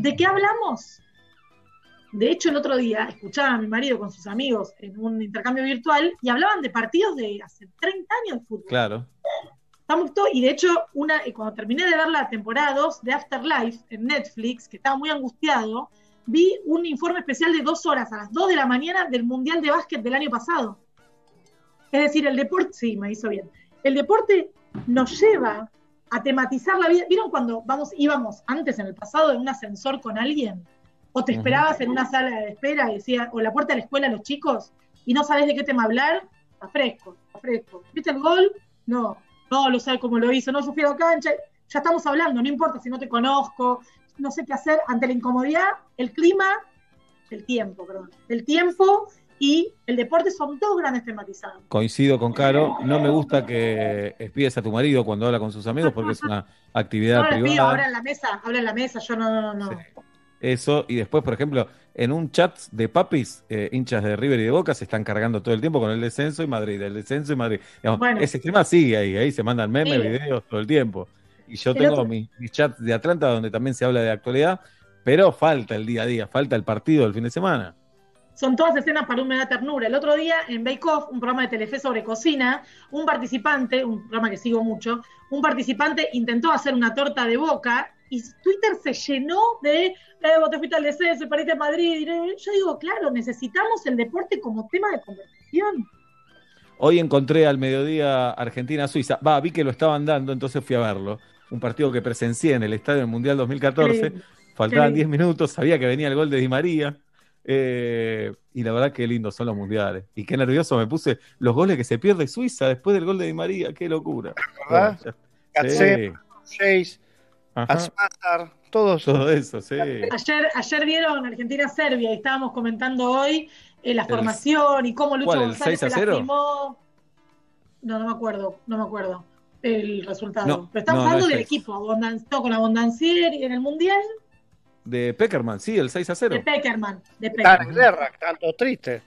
¿De qué hablamos? De hecho, el otro día escuchaba a mi marido con sus amigos en un intercambio virtual y hablaban de partidos de hace 30 años de fútbol. Claro. Estamos todo- y de hecho, una, eh, cuando terminé de ver la temporada 2 de Afterlife en Netflix, que estaba muy angustiado, vi un informe especial de dos horas a las 2 de la mañana del Mundial de Básquet del año pasado. Es decir, el deporte, sí, me hizo bien. El deporte nos lleva a tematizar la vida. ¿Vieron cuando vamos, íbamos antes en el pasado en un ascensor con alguien? O te esperabas en una sala de espera y decía, o la puerta de la escuela los chicos, y no sabes de qué tema hablar, está fresco, está fresco. ¿Viste el gol? No, no lo sabe cómo lo hizo, no, yo fui a la cancha, ya estamos hablando, no importa si no te conozco, no sé qué hacer ante la incomodidad, el clima, el tiempo, perdón, el tiempo y el deporte son dos grandes tematizados. Coincido con Caro, no me gusta que espies a tu marido cuando habla con sus amigos porque es una actividad No les pido, privada. habla en la mesa, habla en la mesa, yo no, no, no. no. Eso, y después, por ejemplo, en un chat de papis, eh, hinchas de River y de Boca se están cargando todo el tiempo con el descenso y Madrid, el descenso y Madrid. Digamos, Bueno. ese clima sigue ahí, ahí se mandan memes, videos todo el tiempo. Y yo El tengo otro- mis, mis chats de Atlanta donde también se habla de actualidad, pero falta el día a día, falta el partido del fin de semana. Son todas escenas para un me da ternura. El otro día en Bake Off, un programa de Telefe sobre cocina, un participante, un programa que sigo mucho, un participante intentó hacer una torta de boca y Twitter se llenó de, eh, vos te fuiste al descenso, pariste a Madrid. Y yo digo, claro, necesitamos el deporte como tema de conversación. Hoy encontré al mediodía Argentina-Suiza. Va, vi que lo estaban dando, entonces fui a verlo. Un partido que presencié en el Estadio del Mundial 2014. Qué lindo. Faltaban Qué 10 lindo. minutos, sabía que venía el gol de Di María. eh, y la verdad que lindos son los mundiales. Y qué nervioso me puse los goles que se pierde Suiza después del gol de Di María. Qué locura. ¿Verdad? Bueno, sí. Todos. Todo eso, sí. Ayer, ayer vieron Argentina-Serbia y estábamos comentando hoy eh, la formación y cómo Lucho ¿Cuál, el González 6 a se 0? lastimó. No, no me acuerdo, no me acuerdo el resultado. No, Pero estamos no, no hablando es del equipo, no, con Abondancieri en el Mundial, De Peckerman, sí, el 6 a 0. de Peckerman. De Está en Peckerman. guerra, están todos tristes.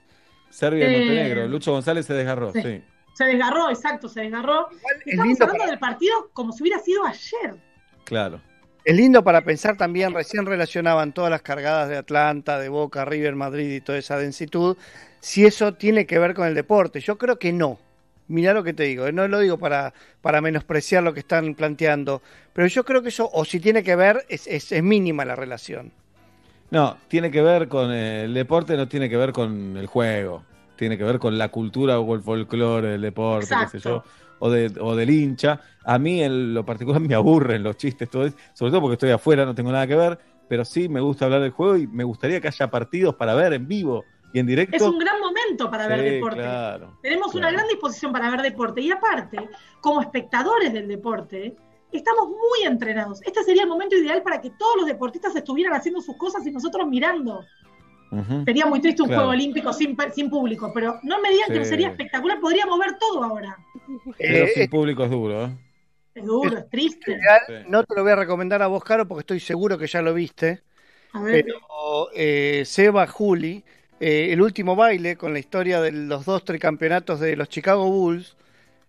Serbia y Eh, Montenegro. Lucho González se desgarró, sí. sí. Se desgarró, exacto, se desgarró. es Estamos hablando para- del partido como si hubiera sido ayer. Claro. Es lindo para pensar también, recién relacionaban todas las cargadas de Atlanta, de Boca, River, Madrid y toda esa densitud, si eso tiene que ver con el deporte. Yo creo que no. Mirá lo que te digo, eh, no lo digo para, para menospreciar lo que están planteando, pero yo creo que eso, o si tiene que ver, es, es, es mínima la relación. No, tiene que ver con eh, el deporte, no tiene que ver con el juego. Tiene que ver con la cultura o el folclore del deporte, qué sé yo, o, de, o del hincha. A mí en lo particular me aburren los chistes, todo eso, sobre todo porque estoy afuera, no tengo nada que ver, pero sí me gusta hablar del juego y me gustaría que haya partidos para ver en vivo y en directo. Es un gran momento para ver deporte. claro, Tenemos una gran disposición para ver deporte y aparte, como espectadores del deporte, estamos muy entrenados. Este sería el momento ideal para que todos los deportistas estuvieran haciendo sus cosas y nosotros mirando. Sería muy triste un Claro. juego olímpico sin, sin público, pero no me digan que no Sí. sería espectacular, podríamos ver todo ahora. Pero Eh, sin público es duro, ¿eh? Es duro, es triste. Real, No te lo voy a recomendar a vos, Caro, porque estoy seguro que ya lo viste. A ver. Pero eh, Seba Juli, eh, el último baile con la historia de los dos tricampeonatos de los Chicago Bulls,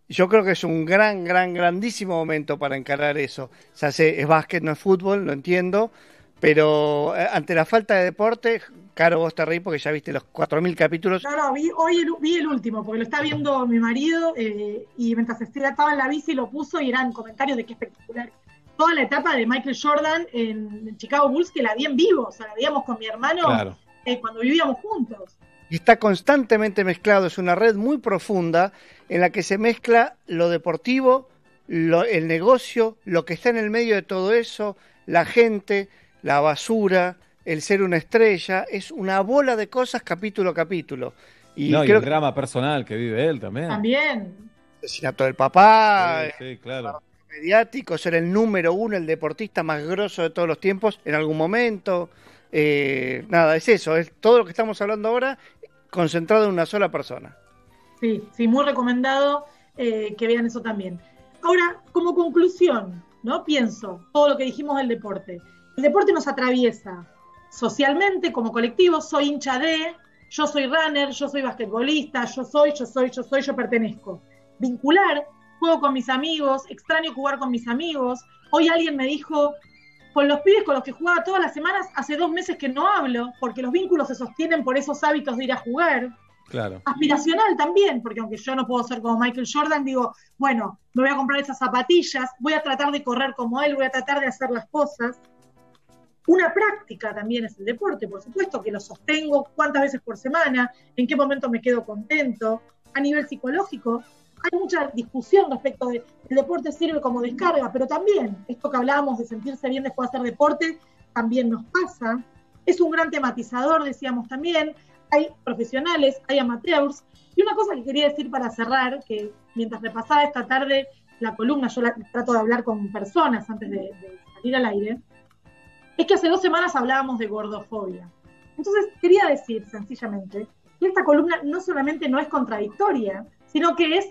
yo creo que es un gran, gran, grandísimo momento para encarar eso. O sea, sé, es básquet, no es fútbol, lo entiendo, pero eh, ante la falta de deporte, Caro, vos te reís porque ya viste los 4.000 capítulos. No, no, vi, hoy el, vi el último, porque lo está viendo mi marido eh, y mientras estaba en la bici lo puso y eran comentarios de qué espectacular. Toda la etapa de Michael Jordan en, en Chicago Bulls, que la vi en vivo, o sea, la veíamos con mi hermano Claro. eh, cuando vivíamos juntos. Y está constantemente mezclado, es una red muy profunda en la que se mezcla lo deportivo, lo- el negocio, lo que está en el medio de todo eso, la gente, la basura, el ser una estrella, es una bola de cosas capítulo a capítulo. Y no, y el drama personal que vive él también. También. el asesinato del papá, Sí, sí, claro. mediático, ser el número uno, el deportista más grosso de todos los tiempos en algún momento. Eh, nada, es eso, es todo lo que estamos hablando ahora concentrado en una sola persona. Sí, sí, muy recomendado eh, que vean eso también. Ahora, como conclusión, ¿no? Pienso todo lo que dijimos del deporte. El deporte nos atraviesa socialmente, como colectivo, soy hincha de, yo soy runner, yo soy basquetbolista, yo soy, yo soy, yo soy, yo pertenezco. Vincular, juego con mis amigos, extraño jugar con mis amigos. Hoy alguien me dijo, con los pibes con los que jugaba todas las semanas, hace dos meses que no hablo, porque los vínculos se sostienen por esos hábitos de ir a jugar Claro. aspiracional también, porque aunque yo no puedo ser como Michael Jordan, digo, bueno, me voy a comprar esas zapatillas, voy a tratar de correr como él, voy a tratar de hacer las cosas. Una práctica también es el deporte, por supuesto, que lo sostengo cuántas veces por semana, en qué momento me quedo contento. A nivel psicológico, hay mucha discusión respecto de el deporte sirve como descarga, pero también esto que hablábamos de sentirse bien después de hacer deporte, también nos pasa. Es un gran tematizador, decíamos también. Hay profesionales, hay amateurs. Y una cosa que quería decir para cerrar, que mientras repasaba esta tarde la columna, yo la- trato de hablar con personas antes de, de salir al aire, es que hace dos semanas hablábamos de gordofobia. Entonces quería decir sencillamente que esta columna no solamente no es contradictoria, sino que es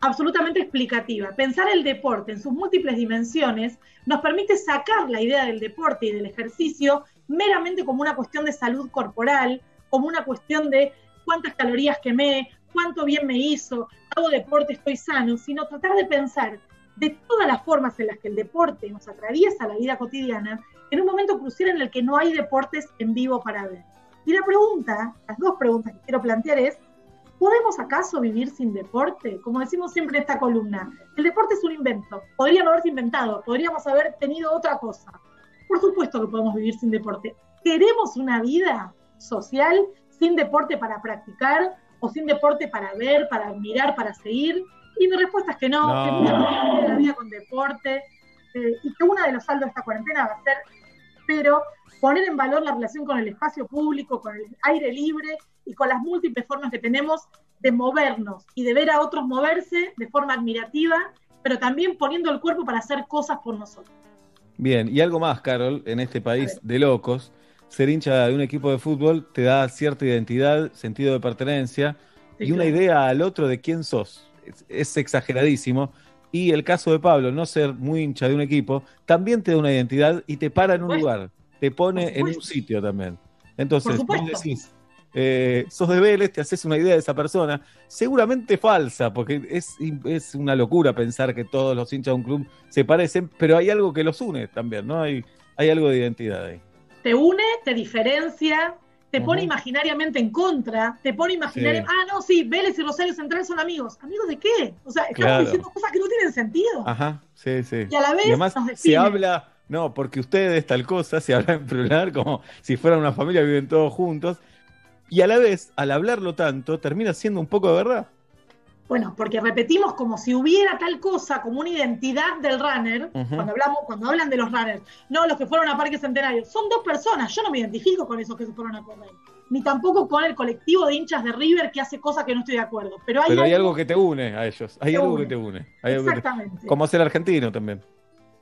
absolutamente explicativa. Pensar el deporte en sus múltiples dimensiones nos permite sacar la idea del deporte y del ejercicio meramente como una cuestión de salud corporal, como una cuestión de cuántas calorías quemé, cuánto bien me hizo, hago deporte, estoy sano, sino tratar de pensar de todas las formas en las que el deporte nos atraviesa la vida cotidiana, en un momento crucial en el que no hay deportes en vivo para ver. Y la pregunta, las dos preguntas que quiero plantear es, ¿podemos acaso vivir sin deporte? Como decimos siempre en esta columna, el deporte es un invento, podría no haberse inventado, podríamos haber tenido otra cosa. Por supuesto que podemos vivir sin deporte. ¿Queremos una vida social sin deporte para practicar o sin deporte para ver, para admirar, para seguir? Y mi respuesta es que no, No. que vive la vida con deporte eh, y que uno de los saldos de esta cuarentena va a ser, pero poner en valor la relación con el espacio público, con el aire libre y con las múltiples formas que tenemos de movernos y de ver a otros moverse de forma admirativa, pero también poniendo el cuerpo para hacer cosas por nosotros. Bien, y algo más, Carol, en este país de locos, ser hincha de un equipo de fútbol te da cierta identidad, sentido de pertenencia Sí, y una claro. idea al otro de quién sos. Es, es exageradísimo. Y el caso de Pablo, no ser muy hincha de un equipo, también te da una identidad y te para en un lugar, te pone en un sitio también. Entonces, vos decís, eh, sos de Vélez, te haces una idea de esa persona, seguramente falsa, porque es, es una locura pensar que todos los hinchas de un club se parecen, pero hay algo que los une también, ¿no? Hay, hay algo de identidad ahí. Te une, te diferencia, te pone imaginariamente en contra, te pone imaginariamente. Sí. Ah, no, sí, Vélez y Rosario Central son amigos. ¿Amigos de qué? O sea, estamos Claro. diciendo cosas que no tienen sentido. Ajá, sí, sí. Y a la vez además nos se habla, no, porque ustedes tal cosa, se habla en plural como si fueran una familia, viven todos juntos. Y a la vez, al hablarlo tanto, termina siendo un poco de verdad. Bueno, porque repetimos como si hubiera tal cosa, como una identidad del runner, cuando hablamos, cuando hablan de los runners, no los que fueron a Parque Centenario, son dos personas, yo no me identifico con esos que se fueron a correr, ni tampoco con el colectivo de hinchas de River que hace cosas que no estoy de acuerdo, pero hay, Pero hay algo- algo que te une a ellos. Hay algo une. que te une. Hay algo que te- Exactamente. Como ser argentino también.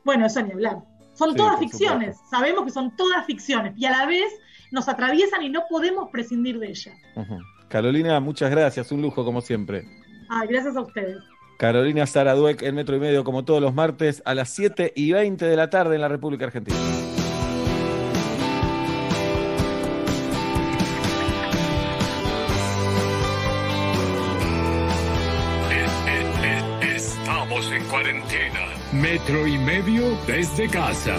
Bueno, eso ni hablar. Son Sí, todas ficciones, sabemos que son todas ficciones, y a la vez nos atraviesan y no podemos prescindir de ellas. Carolina, muchas gracias. Un lujo, como siempre. Ay, gracias a ustedes. Carolina Zaraduec en Metro y Medio, como todos los martes, a las 7 y 20 de la tarde en la República Argentina. Estamos en cuarentena. Metro y medio desde casa.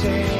sing.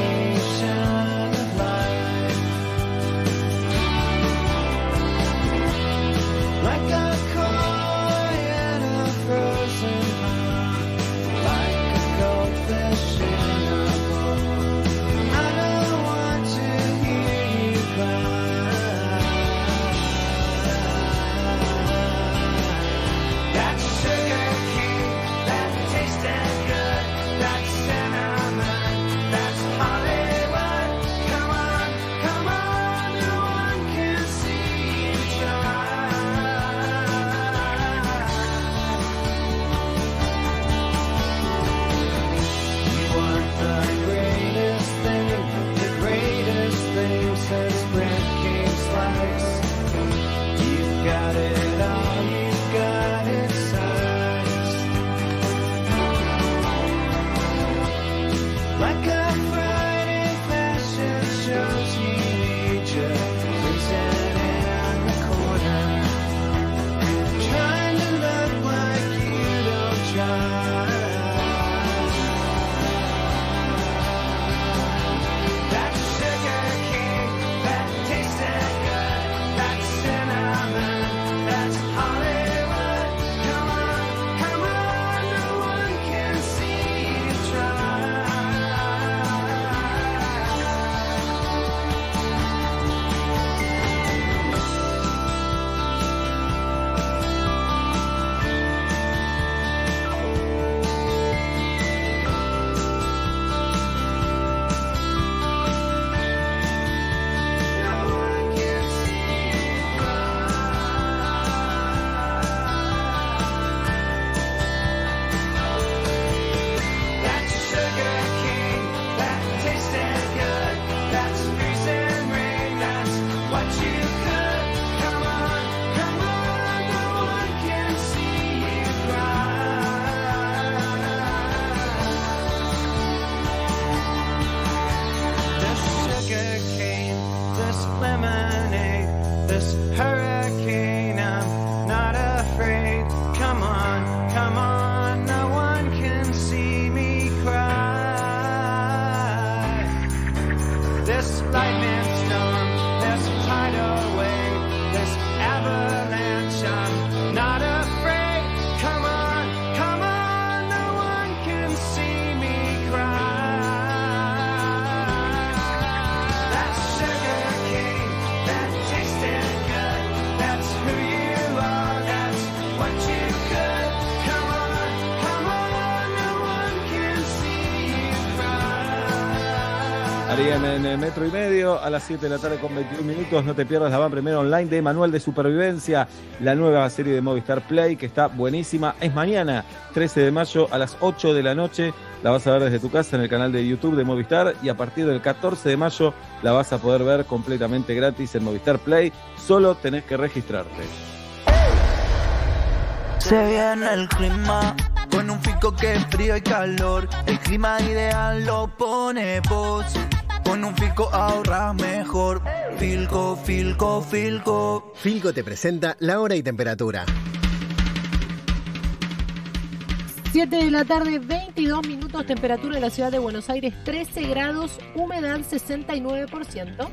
En eh, metro y medio a las 7 de la tarde con 21 minutos. No te pierdas la van primero online de Manual de Supervivencia, la nueva serie de Movistar Play que está buenísima. Es mañana, 13 de mayo a las 8 de la noche. La vas a ver desde tu casa en el canal de YouTube de Movistar y a partir del 14 de mayo la vas a poder ver completamente gratis en Movistar Play. Solo tenés que registrarte. Se viene el clima con un fico que es frío y calor. El clima ideal lo pone vos. Con un fico ahorras mejor. Filco, filco, filco. Filco te presenta la hora y temperatura. 7 de la tarde, 22 minutos, temperatura de la ciudad de Buenos Aires 13 grados, humedad 69%.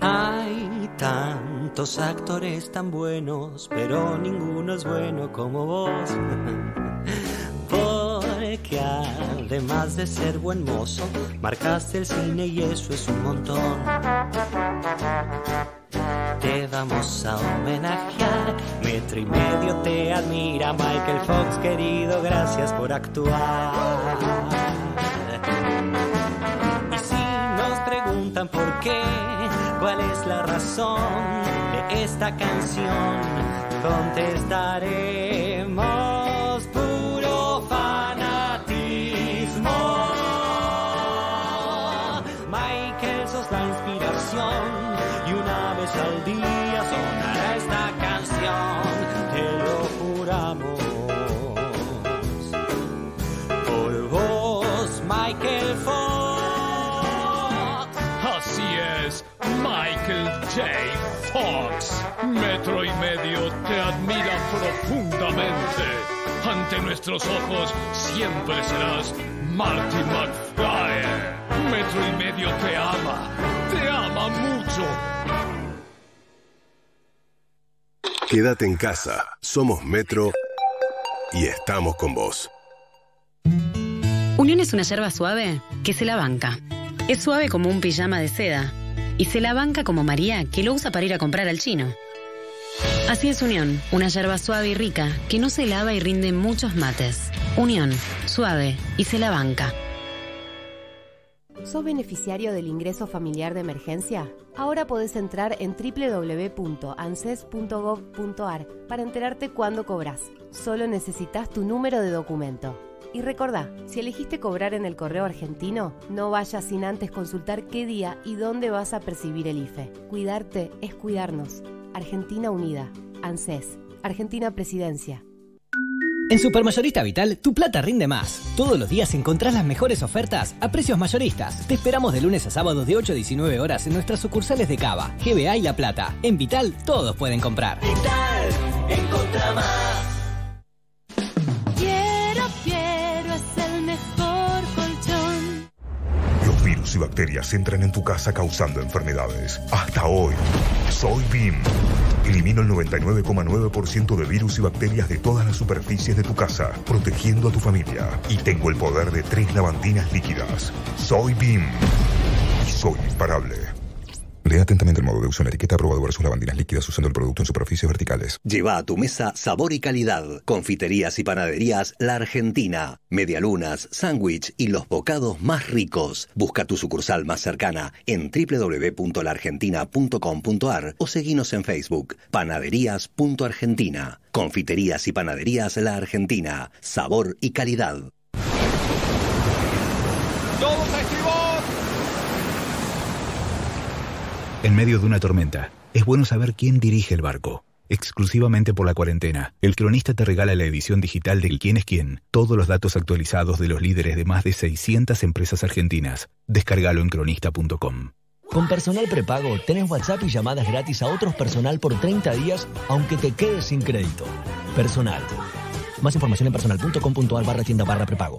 Hay tantos actores tan buenos, pero ninguno es bueno como vos. Porque además de ser buen mozo, marcaste el cine y eso es un montón. Te vamos a homenajear, metro y medio te admira Michael Fox, querido, gracias por actuar. Y si nos preguntan por qué, cuál es la razón de esta canción, contestaremos Michael J. Fox. Metro y medio te admira profundamente. Ante nuestros ojos siempre serás Marty McFly. Metro y medio te ama, te ama mucho. Quédate en casa. Somos Metro y estamos con vos. Unión es una yerba suave que se la banca. Es suave como un pijama de seda. Y se la banca como María, que lo usa para ir a comprar al chino. Así es Unión, una yerba suave y rica que no se lava y rinde muchos mates. Unión, suave y se la banca. ¿Sos beneficiario del ingreso familiar de emergencia? Ahora podés entrar en www.anses.gov.ar para enterarte cuándo cobras. Solo necesitas tu número de documento. Y recordá, si elegiste cobrar en el correo argentino, no vayas sin antes consultar qué día y dónde vas a percibir el IFE. Cuidarte es cuidarnos. Argentina Unida. ANSES. Argentina Presidencia. En Supermayorista Vital, tu plata rinde más. Todos los días encontrás las mejores ofertas a precios mayoristas. Te esperamos de lunes a sábado de 8 a 19 horas en nuestras sucursales de Cava, GBA y La Plata. En Vital, todos pueden comprar. Vital, encontra más. Y bacterias entran en tu casa causando enfermedades. Hasta hoy, soy BIM. Elimino el 99,9% de virus y bacterias de todas las superficies de tu casa, protegiendo a tu familia. Y tengo el poder de tres lavandinas líquidas. Soy BIM. Soy imparable. Lea atentamente el modo de uso en la etiqueta aprobado versus lavandinas líquidas usando el producto en superficies verticales. Lleva a tu mesa sabor y calidad. Confiterías y panaderías La Argentina. Medialunas, sándwich y los bocados más ricos. Busca tu sucursal más cercana en www.laargentina.com.ar o seguinos en Facebook. Panaderías.argentina. Confiterías y panaderías La Argentina. Sabor y calidad. ¡Todos a estribor! En medio de una tormenta, es bueno saber quién dirige el barco. Exclusivamente por la cuarentena, el cronista te regala la edición digital de El quién es quién, todos los datos actualizados de los líderes de más de 600 empresas argentinas. Descárgalo en cronista.com. Con personal prepago tenés WhatsApp y llamadas gratis a otros personal por 30 días, aunque te quedes sin crédito. Personal. Más información en personal.com.ar barra tienda barra prepago.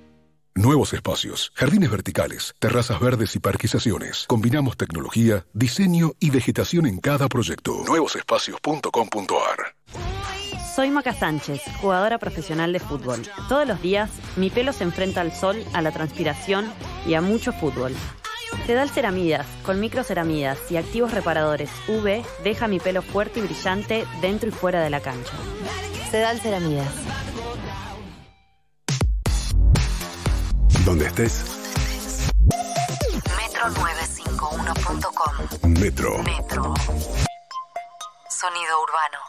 Nuevos espacios, jardines verticales, terrazas verdes y parquizaciones. Combinamos tecnología, diseño y vegetación en cada proyecto. Nuevosespacios.com.ar Soy Maca Sánchez, jugadora profesional de fútbol. Todos los días mi pelo se enfrenta al sol, a la transpiración y a mucho fútbol. Sedal Ceramidas, con microceramidas y activos reparadores UV, deja mi pelo fuerte y brillante dentro y fuera de la cancha. Sedal Ceramidas. Donde estés, Metro951.com. Metro. Metro. Sonido urbano.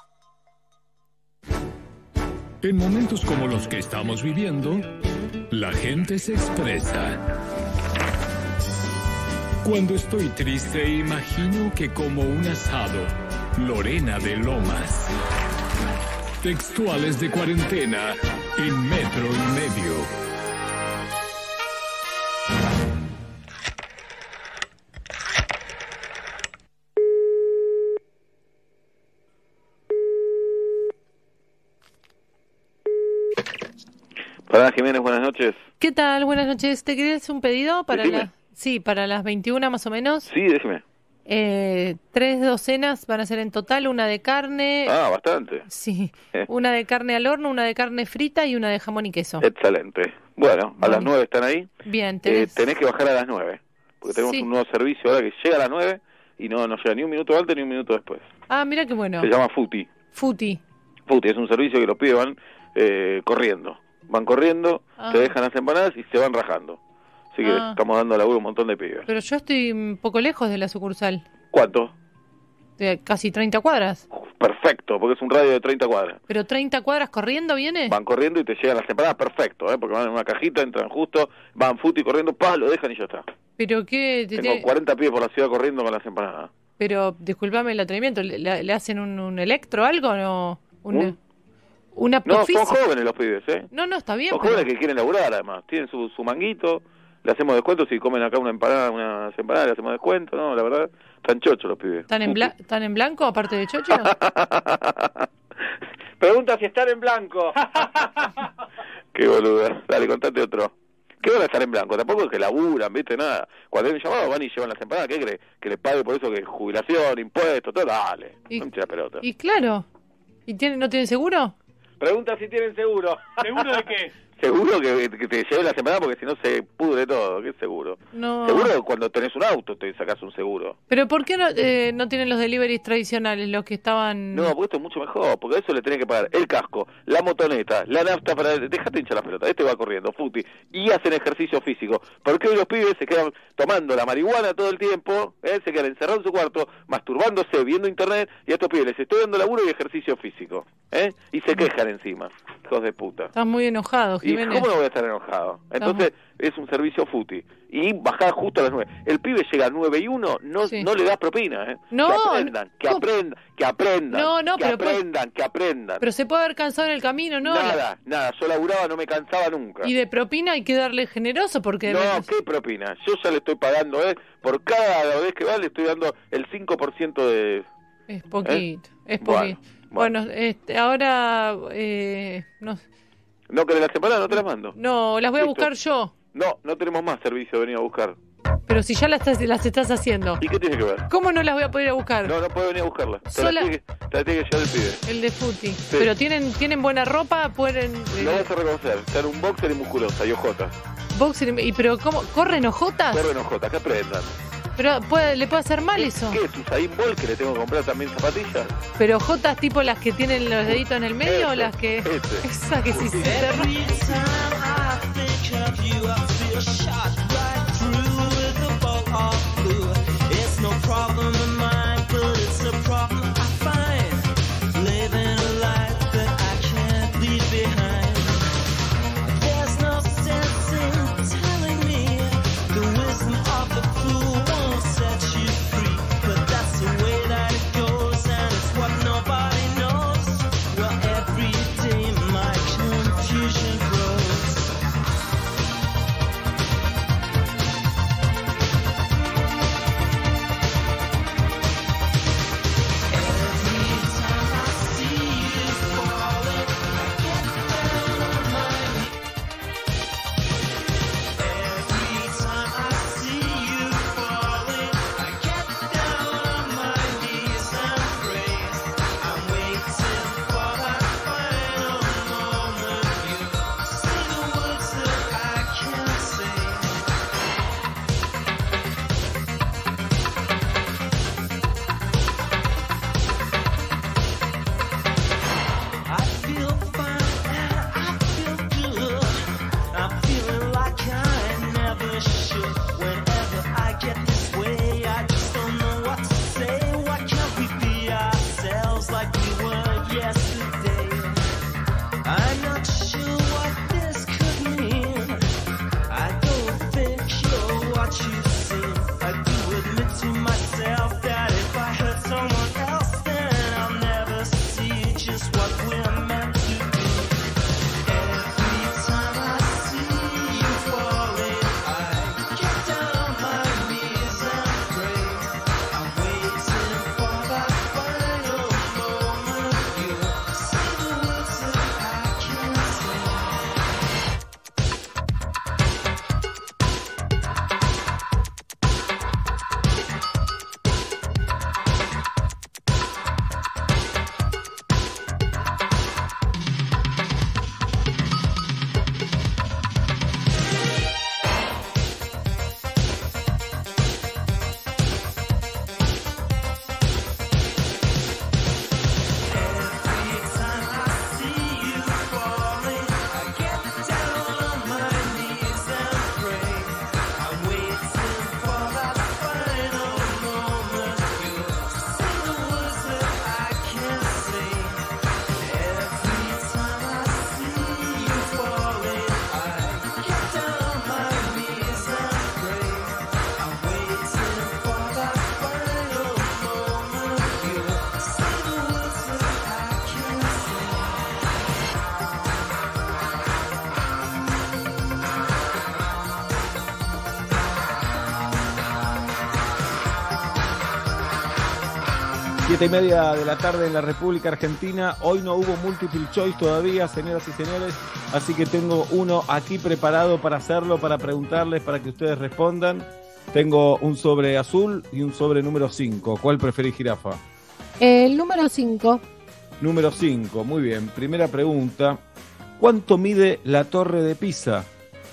En momentos como los que estamos viviendo, la gente se expresa. Cuando estoy triste, imagino que como un asado, Lorena de Lomas. Textuales de cuarentena en metro y medio. Hola Jiménez, buenas noches. ¿Qué tal? Buenas noches. ¿Te querés un pedido para Decime. la... Sí, para las 21 más o menos. Sí, déjeme. Eh, tres docenas van a ser en total, una de carne, Ah, bastante. sí, Eh. una de carne al horno, una de carne frita y una de jamón y queso. Excelente. Bueno, a las nueve están ahí. Bien, Eh, tenés... tenés que bajar a las nueve. Porque tenemos Sí. un nuevo servicio ahora que llega a las nueve y no, no llega ni un minuto antes ni un minuto después. Ah, mira qué bueno. Se llama Futi. Futi. Futi es un servicio que los pibes van eh, corriendo. Van corriendo, Ah. te dejan las empanadas y se van rajando. Así que Ah. estamos dando laburo a un montón de pibes. Pero yo estoy un poco lejos de la sucursal, ¿Cuánto? de casi 30 cuadras. Perfecto, porque es un radio de 30 cuadras. Pero 30 cuadras corriendo viene. Van corriendo y te llegan las empanadas, perfecto, ¿eh? porque van en una cajita, entran justo, van Futi corriendo, pa, lo dejan y ya está. Pero qué... te- Tengo te- 40 pibes por la ciudad corriendo con las empanadas. Pero discúlpame el atrevimiento, ¿le, le- hacen un, un electro algo no? Un, ¿Un? ¿Una No, son jóvenes los pibes, ¿eh? No, no, está bien. Son pero- jóvenes que quieren laburar además, tienen su, su manguito, le hacemos descuento si comen acá una empanada, unas empanadas, le hacemos descuento, no, la verdad, están chochos los pibes. ¿Están en, bla- ¿Están en blanco aparte de chocho? Pregunta si están en blanco. Qué boluda. Dale, contate otro. ¿Qué van a estar en blanco? Tampoco es que laburan, ¿viste? Nada. Cuando hay un llamado van y llevan las empanadas. ¿Qué crees? ¿Que les pague por eso que jubilación, impuestos, todo? Dale. Y- No me pelota. y claro. ¿Y tiene, no tienen seguro? Pregunta si tienen seguro. ¿Seguro de qué? Seguro que, que te lleven las empanadas porque si no se pudre todo. ¿Qué seguro? No. Seguro cuando tenés un auto te sacás un seguro. ¿Pero por qué no, eh, no tienen los deliveries tradicionales, los que estaban... No, porque esto es mucho mejor, porque a eso le tenés que pagar el casco, la motoneta, la nafta para... Dejate hinchar la pelota, este va corriendo, futi, y hacen ejercicio físico. Porque hoy los pibes se quedan tomando la marihuana todo el tiempo, ¿eh? se quedan encerrados en su cuarto, masturbándose, viendo internet, y a estos pibes les estoy dando laburo y ejercicio físico. ¿eh? Y se quejan encima, hijos de puta. Estás muy enojado, ¿Y Jiménez. cómo no voy a estar enojado? Entonces es un servicio futi. Y bajar justo a las nueve. El pibe llega a nueve y uno, no, no le das propina, ¿eh? No, que aprendan, que aprendan, que aprendan, No, no, que pero pues- aprendan, que aprendan. Pero se puede haber cansado en el camino, ¿no? nada, nada, yo laburaba, no me cansaba nunca. Y de propina hay que darle generoso porque... No, ¿qué propina? Yo ya le estoy pagando, ¿eh? Por cada vez que va le estoy dando el 5% de... Es poquito, es Bueno, poquito. Bueno, este, ahora... Eh, no, ¿No querés las empanadas? No te las mando. no, las voy a Listo. buscar yo. No, no tenemos más servicio de venir a buscar. Pero si ya las, estás- las estás haciendo. ¿Y qué tiene que ver? ¿Cómo no las voy a poder ir a buscar? No, no puede venir a buscarla. Te Sola- la tiene que, te la tiene que llevar el pibe. El de Futi. Pero tienen tienen buena ropa, pueden... eh, Lo vas a reconocer. Está en un boxer y musculosa y ojota. boxer y pero cómo corren ojotas Corren ojota, que aprendan. Pero puede, le puede hacer mal eso ¿Qué es Usain Bolt que le tengo que comprar también zapatillas? pero ojotas tipo las que tienen los deditos en el medio o Ese, las que ese. esa que sí se y media de la tarde en la República Argentina. Hoy no hubo multiple choice todavía, señoras y señores. Así que tengo uno aquí preparado para hacerlo, para preguntarles, para que ustedes respondan. Tengo un sobre azul y un sobre número 5. ¿Cuál preferís, jirafa? El número 5. Número 5, muy bien. Primera pregunta. ¿Cuánto mide la torre de Pisa?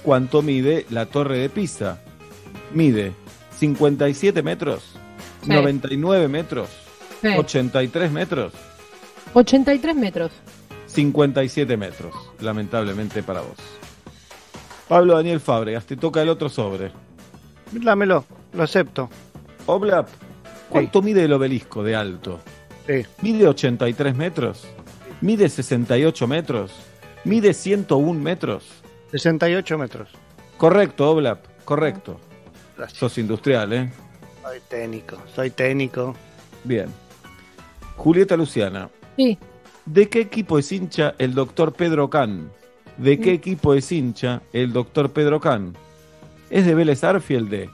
¿Cuánto mide la torre de Pisa? Mide 57 metros, sí. 99 metros, Sí. 83 metros, 83 metros. 57 metros, lamentablemente para vos. Pablo Daniel Fábregas, te toca el otro sobre. Dámelo, lo acepto. Oblap, ¿cuánto mide el obelisco de alto? Sí. ¿Mide 83 metros? ¿Mide 68 metros? ¿Mide 101 metros? 68 metros. Correcto, Oblap, correcto. Sos industrial, ¿eh? Soy técnico, soy técnico. Bien. Julieta Luciana, Sí. ¿de qué equipo es hincha el doctor Pedro Can? ¿De qué equipo es hincha el doctor Pedro Can? ¿Es de Vélez Arfielde?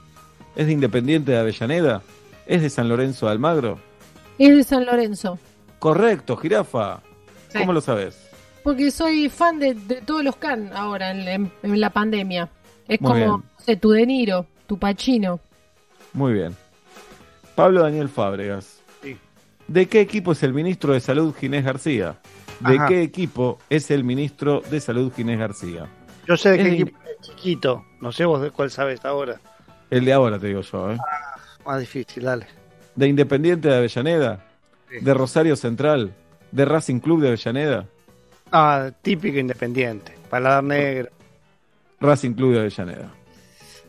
¿Es de Independiente de Avellaneda? ¿Es de San Lorenzo de Almagro? Es de San Lorenzo. Correcto, jirafa. Sí. ¿Cómo lo sabes? Porque soy fan de, de todos los Can ahora en, en- en la pandemia. Es Muy como, no sé, tu De Niro, tu Pacino. Muy bien. Pablo Daniel Fábregas. ¿De qué equipo es el ministro de Salud Ginés García? ¿De Ajá. qué equipo es el ministro de Salud Ginés García? Yo sé de qué equipo es chiquito. No sé vos de cuál sabes ahora. El de ahora, te digo yo. ¿eh? Más difícil, dale. ¿De Independiente de Avellaneda? Sí. ¿De Rosario Central? ¿De Racing Club de Avellaneda? Ah, típico independiente. Paladar negro. Racing Club de Avellaneda.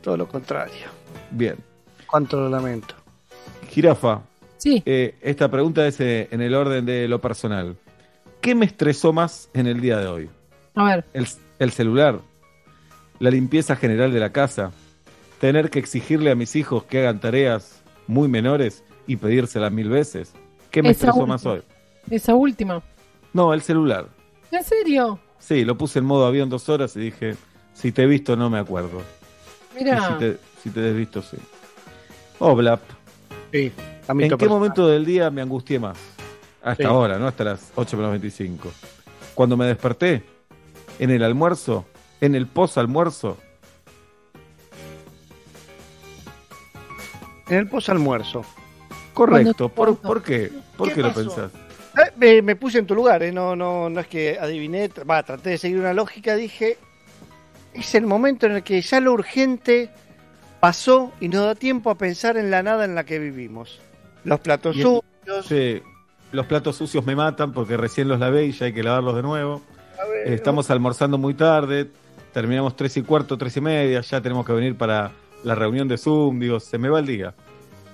Todo lo contrario. Bien. Cuánto lo lamento. Jirafa. Sí. eh, esta pregunta es eh, en el orden de lo personal. ¿Qué me estresó más en el día de hoy? A ver. El, el celular, la limpieza general de la casa, tener que exigirle a mis hijos que hagan tareas muy menores y pedírselas mil veces. ¿Qué me Esa estresó última. más hoy? Esa última. No, el celular. ¿En serio? Sí, lo puse en modo avión dos horas y dije, si te he visto no me acuerdo. Mira. Si te, si te he visto, sí. Oblap, Sí, ¿en qué personal. momento del día me angustié más? Hasta Sí. ahora, ¿no? Hasta las 8 menos 25. Cuando me desperté, en el almuerzo, en el post-almuerzo, En el posalmuerzo. Correcto. ¿Por, por qué? ¿Por qué, lo pensás? Eh, me, me puse en tu lugar, ¿eh? no, no, no es que adiviné, va, traté de seguir una lógica, dije, es el momento en el que ya lo urgente pasó y nos da tiempo a pensar en la nada en la que vivimos. Los platos sucios, Sí, los platos sucios me matan porque recién los lavé y ya hay que lavarlos de nuevo. Eh, Estamos almorzando muy tarde, terminamos tres y cuarto, tres y media, ya tenemos que venir para la reunión de Zoom, digo, se me va el día.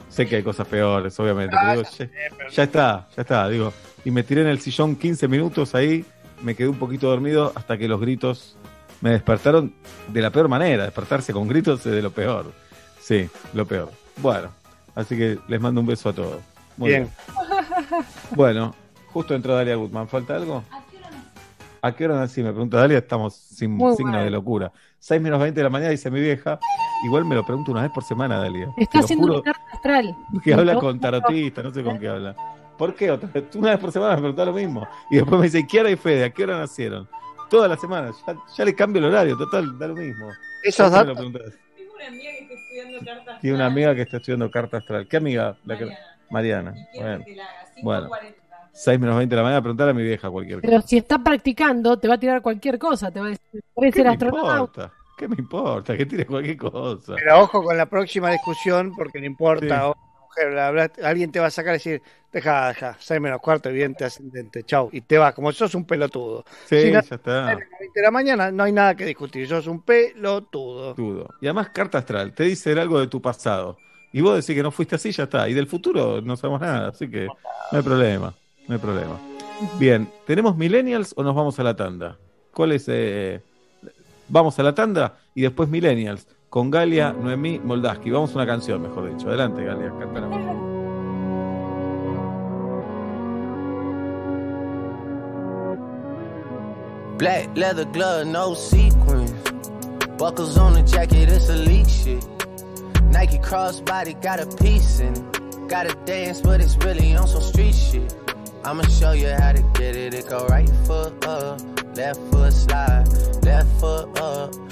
Sé que hay cosas peores, obviamente, pero digo, ya, ya está, ya está, digo. Y me tiré en el sillón 15 minutos ahí, me quedé un poquito dormido hasta que los gritos me despertaron de la peor manera. Despertarse con gritos es de lo peor. Sí, lo peor. Bueno, así que les mando un beso a todos. Muy Bien. Bueno, Justo entró Dalia Gutman. ¿Falta algo? ¿A qué hora nací? Me pregunta Dalia, estamos sin Muy signo bueno. de locura. 6 menos 20 de la mañana, dice mi vieja. Igual me lo pregunto una vez por semana, Dalia. Está haciendo juro una carta astral. que habla con tarotista, no sé con qué habla. ¿Por qué? Otra vez, una vez por semana me pregunta lo mismo. Y después me dice, Kiara y Fede, ¿a qué hora nacieron? Todas las semanas. Ya, ya le cambio el horario, total, da lo mismo. Esos ¿Por qué me datos- lo preguntás? Tiene una amiga que está estudiando carta astral. ¿Qué amiga? La que- Mariana. Bueno, bueno. 6 menos 20 de la mañana, preguntar a mi vieja cualquier cosa. Pero si está practicando, te va a tirar cualquier cosa. Te va a decir, ¿querés ¿Qué ser me astronauta? importa? ¿Qué me importa? Que tire cualquier cosa. Pero ojo con la próxima discusión, porque no importa, Sí. Mujer, alguien te va a sacar y decir, deja, deja, 6 menos cuarto, evidente, ascendente, chau, y te vas, como sos un pelotudo. Sí, Si no- ya está. a las 20 de la mañana no hay nada que discutir, sos un pelotudo. Tudo. Y además, carta astral, te dice algo de tu pasado. Y vos decís que no fuiste así, ya está. Y del futuro no sabemos nada, así que no hay problema. No hay problema. Bien, ¿tenemos millennials o nos vamos a la tanda? ¿Cuál es? eh, Vamos a la tanda y después millennials con Galia, Noemí, Moldaski. Vamos a una canción, mejor dicho. Adelante, Galia, cántala. Black leather glove, no sequins. Buckles on the jacket, it's elite shit. Nike crossbody got a piece in it. Gotta dance, but it's really on some street shit. I'ma show you how to get it. It go right foot up, left foot slide, left foot up,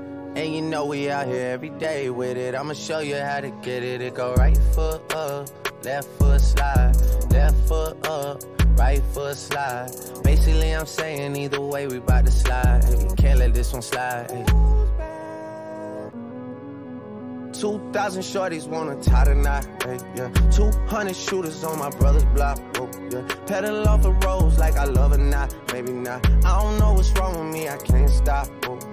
And you know we out here every day with it. I'ma show you how to get it. It go right foot up, left foot slide, left foot up, right foot slide. Basically, I'm saying either way, we bout to slide. Can't let this one slide. Hey. 2,000 shorties wanna tie the knot, hey, yeah. 200 shooters on my brother's block, whoa, yeah. Pedal off the roads like I love it, not, maybe not. I don't know what's wrong with me, I can't stop, whoa,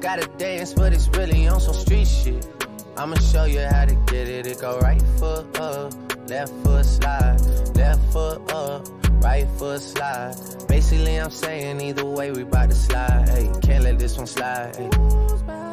Gotta dance, but it's really on some street shit. I'ma show you how to get it. It go right foot up, left foot slide, left foot up, right foot slide. Basically, I'm saying either way, we bout to slide. Hey, can't let this one slide. Hey.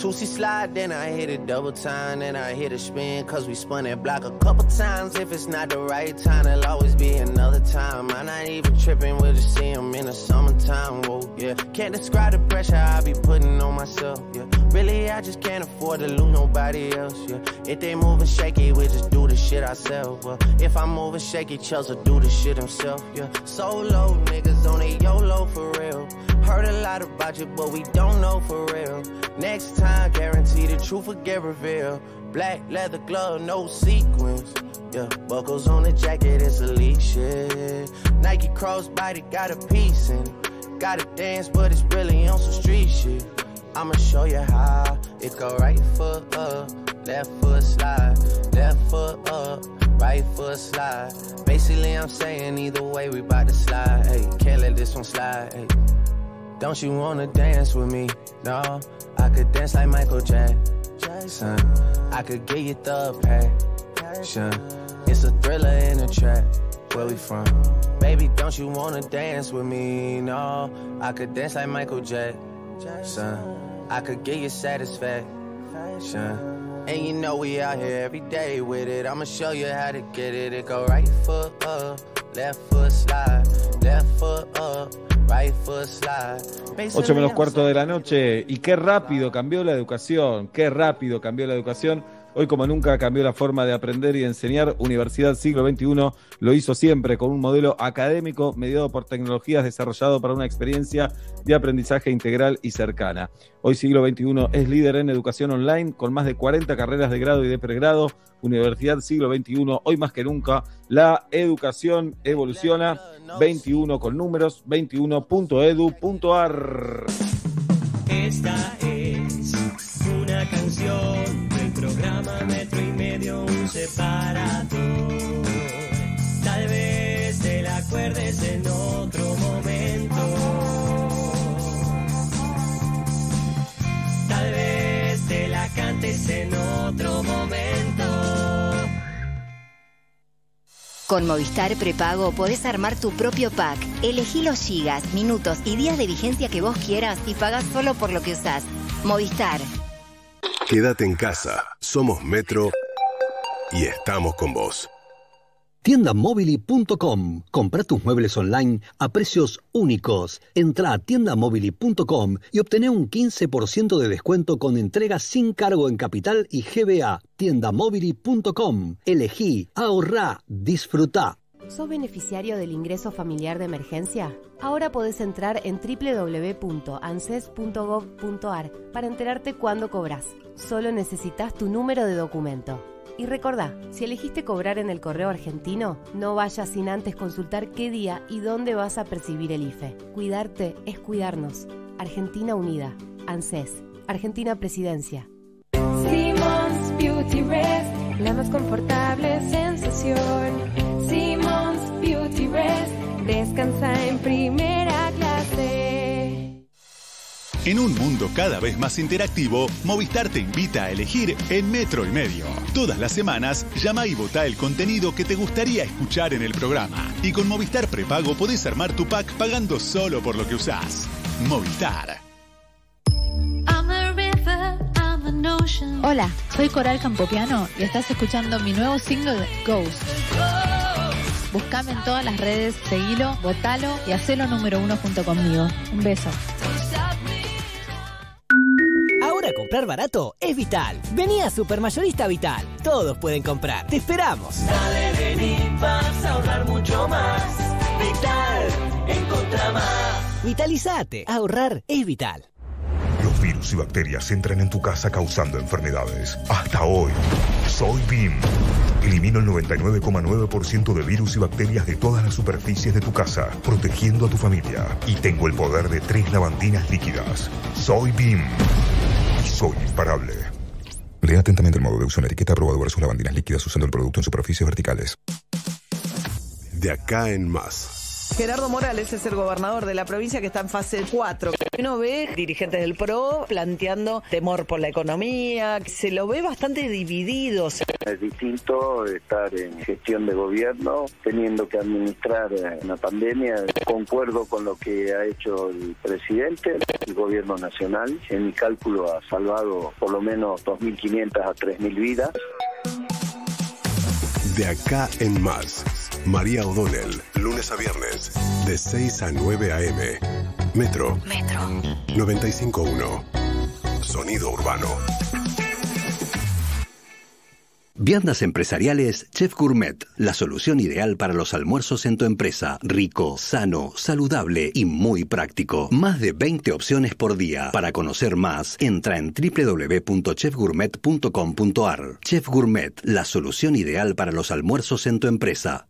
Tootsie slide, then I hit it double time, then I hit a spin, cause we spun that block a couple times. If it's not the right time, there'll always be another time. I'm not even tripping, we'll just see in the summertime, whoa, yeah. Can't describe the pressure I be putting on myself, yeah. Really, I just can't afford to lose nobody else, yeah. If they moving shaky, we just do the shit ourselves, well. If I'm moving shaky, Chelsea do the shit himself, yeah. Solo niggas on a YOLO for real. Heard a lot about you, but we don't know for real. Next time, guarantee the truth will get revealed. Black leather glove, no sequins. Yeah, buckles on the jacket, it's elite shit. Nike crossbody got a piece in it. Gotta dance, but it's really on some street shit. I'ma show you how. It go right foot up, left foot slide, left foot up, right foot slide. Basically, I'm saying either way, we bout to slide. Hey, can't let this one slide. Hey. Don't you wanna dance with me? No, I could dance like Michael Jackson. I could get you the passion. It's a thriller in a trap. Where we from? Baby, don't you wanna dance with me? No, I could dance like Michael Jackson. I could get you satisfaction. And you know we out here every day with it. I'ma show you how to get it. It go right foot up, left foot slide, left foot up, right foot slide. 8 menos cuarto de la noche. Y qué rápido cambió la educación. Qué rápido cambió la educación. Hoy como nunca cambió la forma de aprender y enseñar. Universidad Siglo XXI lo hizo siempre con un modelo académico mediado por tecnologías desarrollado para una experiencia de aprendizaje integral y cercana. Hoy Siglo XXI es líder en educación online con más de 40 carreras de grado y de pregrado. Universidad Siglo XXI, hoy más que nunca, la educación evoluciona. 21 con números, 21.edu.ar. Esta es una canción Metro y Medio, un separador. Tal vez te la acuerdes en otro momento. Tal vez te la cantes en otro momento. Con Movistar Prepago podés armar tu propio pack. Elegí los gigas, minutos y días de vigencia que vos quieras y pagás solo por lo que usás. Movistar. Quédate en casa. Somos Metro y estamos con vos. Tiendamobili.com. Compra tus muebles online a precios únicos. Entra a tiendamobili.com y obtené un 15% de descuento con entrega sin cargo en capital y GBA. Tiendamobili.com. Elegí, ahorrá, disfrutá. ¿Sos beneficiario del ingreso familiar de emergencia? Ahora podés entrar en www.anses.gov.ar para enterarte cuándo cobras. Solo necesitas tu número de documento. Y recordá, si elegiste cobrar en el correo argentino, no vayas sin antes consultar qué día y dónde vas a percibir el IFE. Cuidarte es cuidarnos. Argentina Unida. ANSES. Argentina Presidencia. La más confortable sensación. Simmons Beauty Rest, descansa en primera clase. En un mundo cada vez más interactivo, Movistar te invita a elegir en Metro y Medio. Todas las semanas, llama y vota el contenido que te gustaría escuchar en el programa. Y con Movistar Prepago podés armar tu pack pagando solo por lo que usás. Movistar. Hola, soy Coral Campopiano y estás escuchando mi nuevo single Ghost. Buscame en todas las redes, seguilo, votalo y hacelo número uno junto conmigo. Un beso. Ahora comprar barato es vital. Vení a Supermayorista Vital. Todos pueden comprar. Te esperamos. Dale, vení, vas a ahorrar mucho más. Vital, encontra más. Vitalizate. Ahorrar es vital. Virus y bacterias entran en tu casa causando enfermedades. Hasta hoy, soy BIM. Elimino el 99,9% de virus y bacterias de todas las superficies de tu casa, protegiendo a tu familia. Y tengo el poder de tres lavandinas líquidas. Soy BIM. Soy imparable. Lea atentamente el modo de uso en la etiqueta aprobado versus lavandinas líquidas usando el producto en superficies verticales. De acá en más. Gerardo Morales es el gobernador de la provincia que está en fase 4. Uno ve dirigentes del PRO planteando temor por la economía, se lo ve bastante dividido. Es distinto estar en gestión de gobierno, teniendo que administrar eh, una pandemia. Concuerdo con lo que ha hecho el presidente, el gobierno nacional. En mi cálculo ha salvado por lo menos 2.500 a 3.000 vidas. De acá en más. María O'Donnell, lunes a viernes, de 6 a 9 a.m. Metro. Metro. 95.1. Sonido urbano. Viandas empresariales Chef Gourmet, la solución ideal para los almuerzos en tu empresa. Rico, sano, saludable y muy práctico. Más de 20 opciones por día. Para conocer más, entra en www.chefgourmet.com.ar. Chef Gourmet, la solución ideal para los almuerzos en tu empresa.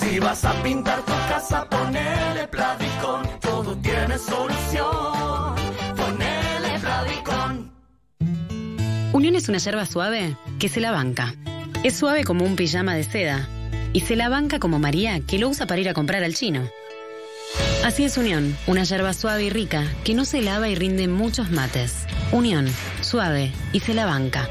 Si vas a pintar tu casa, ponele Pladicon. Todo tiene solución. Ponele Pladicon. Unión es una yerba suave que se la banca. Es suave como un pijama de seda. Y se la banca como María, que lo usa para ir a comprar al chino. Así es Unión, una yerba suave y rica que no se lava y rinde muchos mates. Unión, suave y se la banca.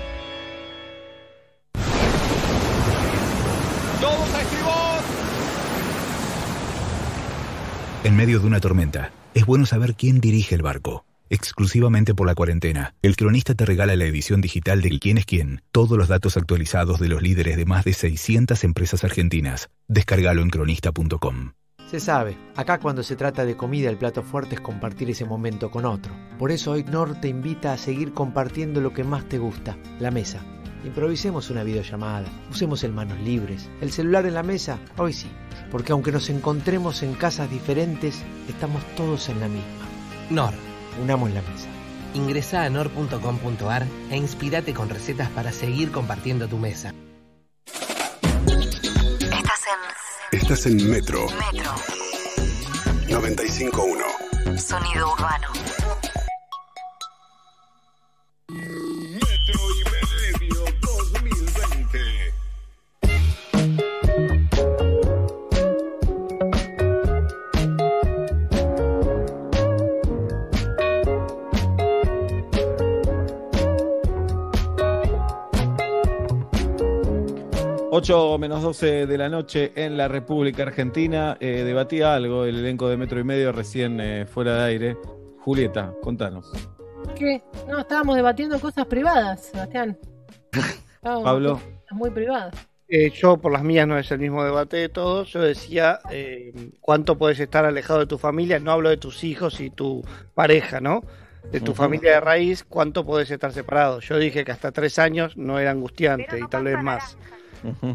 En medio de una tormenta, es bueno saber quién dirige el barco. Exclusivamente por la cuarentena, el cronista te regala la edición digital del Quién es quién, todos los datos actualizados de los líderes de más de 600 empresas argentinas. Descárgalo en cronista.com. Se sabe, acá cuando se trata de comida el plato fuerte es compartir ese momento con otro. Por eso hoy Nor te invita a seguir compartiendo lo que más te gusta, la mesa. Improvisemos una videollamada, usemos el manos libres, el celular en la mesa, hoy sí, porque aunque nos encontremos en casas diferentes, estamos todos en la misma. Nor. Unamos la mesa. Ingresa a nor.com.ar e inspirate con recetas para seguir compartiendo tu mesa. Estás en Estás en Metro Metro. 95.1. Sonido urbano. 8 menos 12 de la noche en la República Argentina. Eh, debatía algo el elenco de Metro y Medio recién eh, fuera de aire. Julieta, contanos. ¿Qué? No, estábamos debatiendo cosas privadas, Sebastián. Estábamos Pablo. Muy privadas. Eh, yo, por las mías, no es el mismo debate de todos. Yo decía eh, cuánto puedes estar alejado de tu familia. No hablo de tus hijos y tu pareja, ¿no? de tu familia de raíz, cuánto podés estar separado. Yo dije que hasta tres años no era angustiante y tal vez más.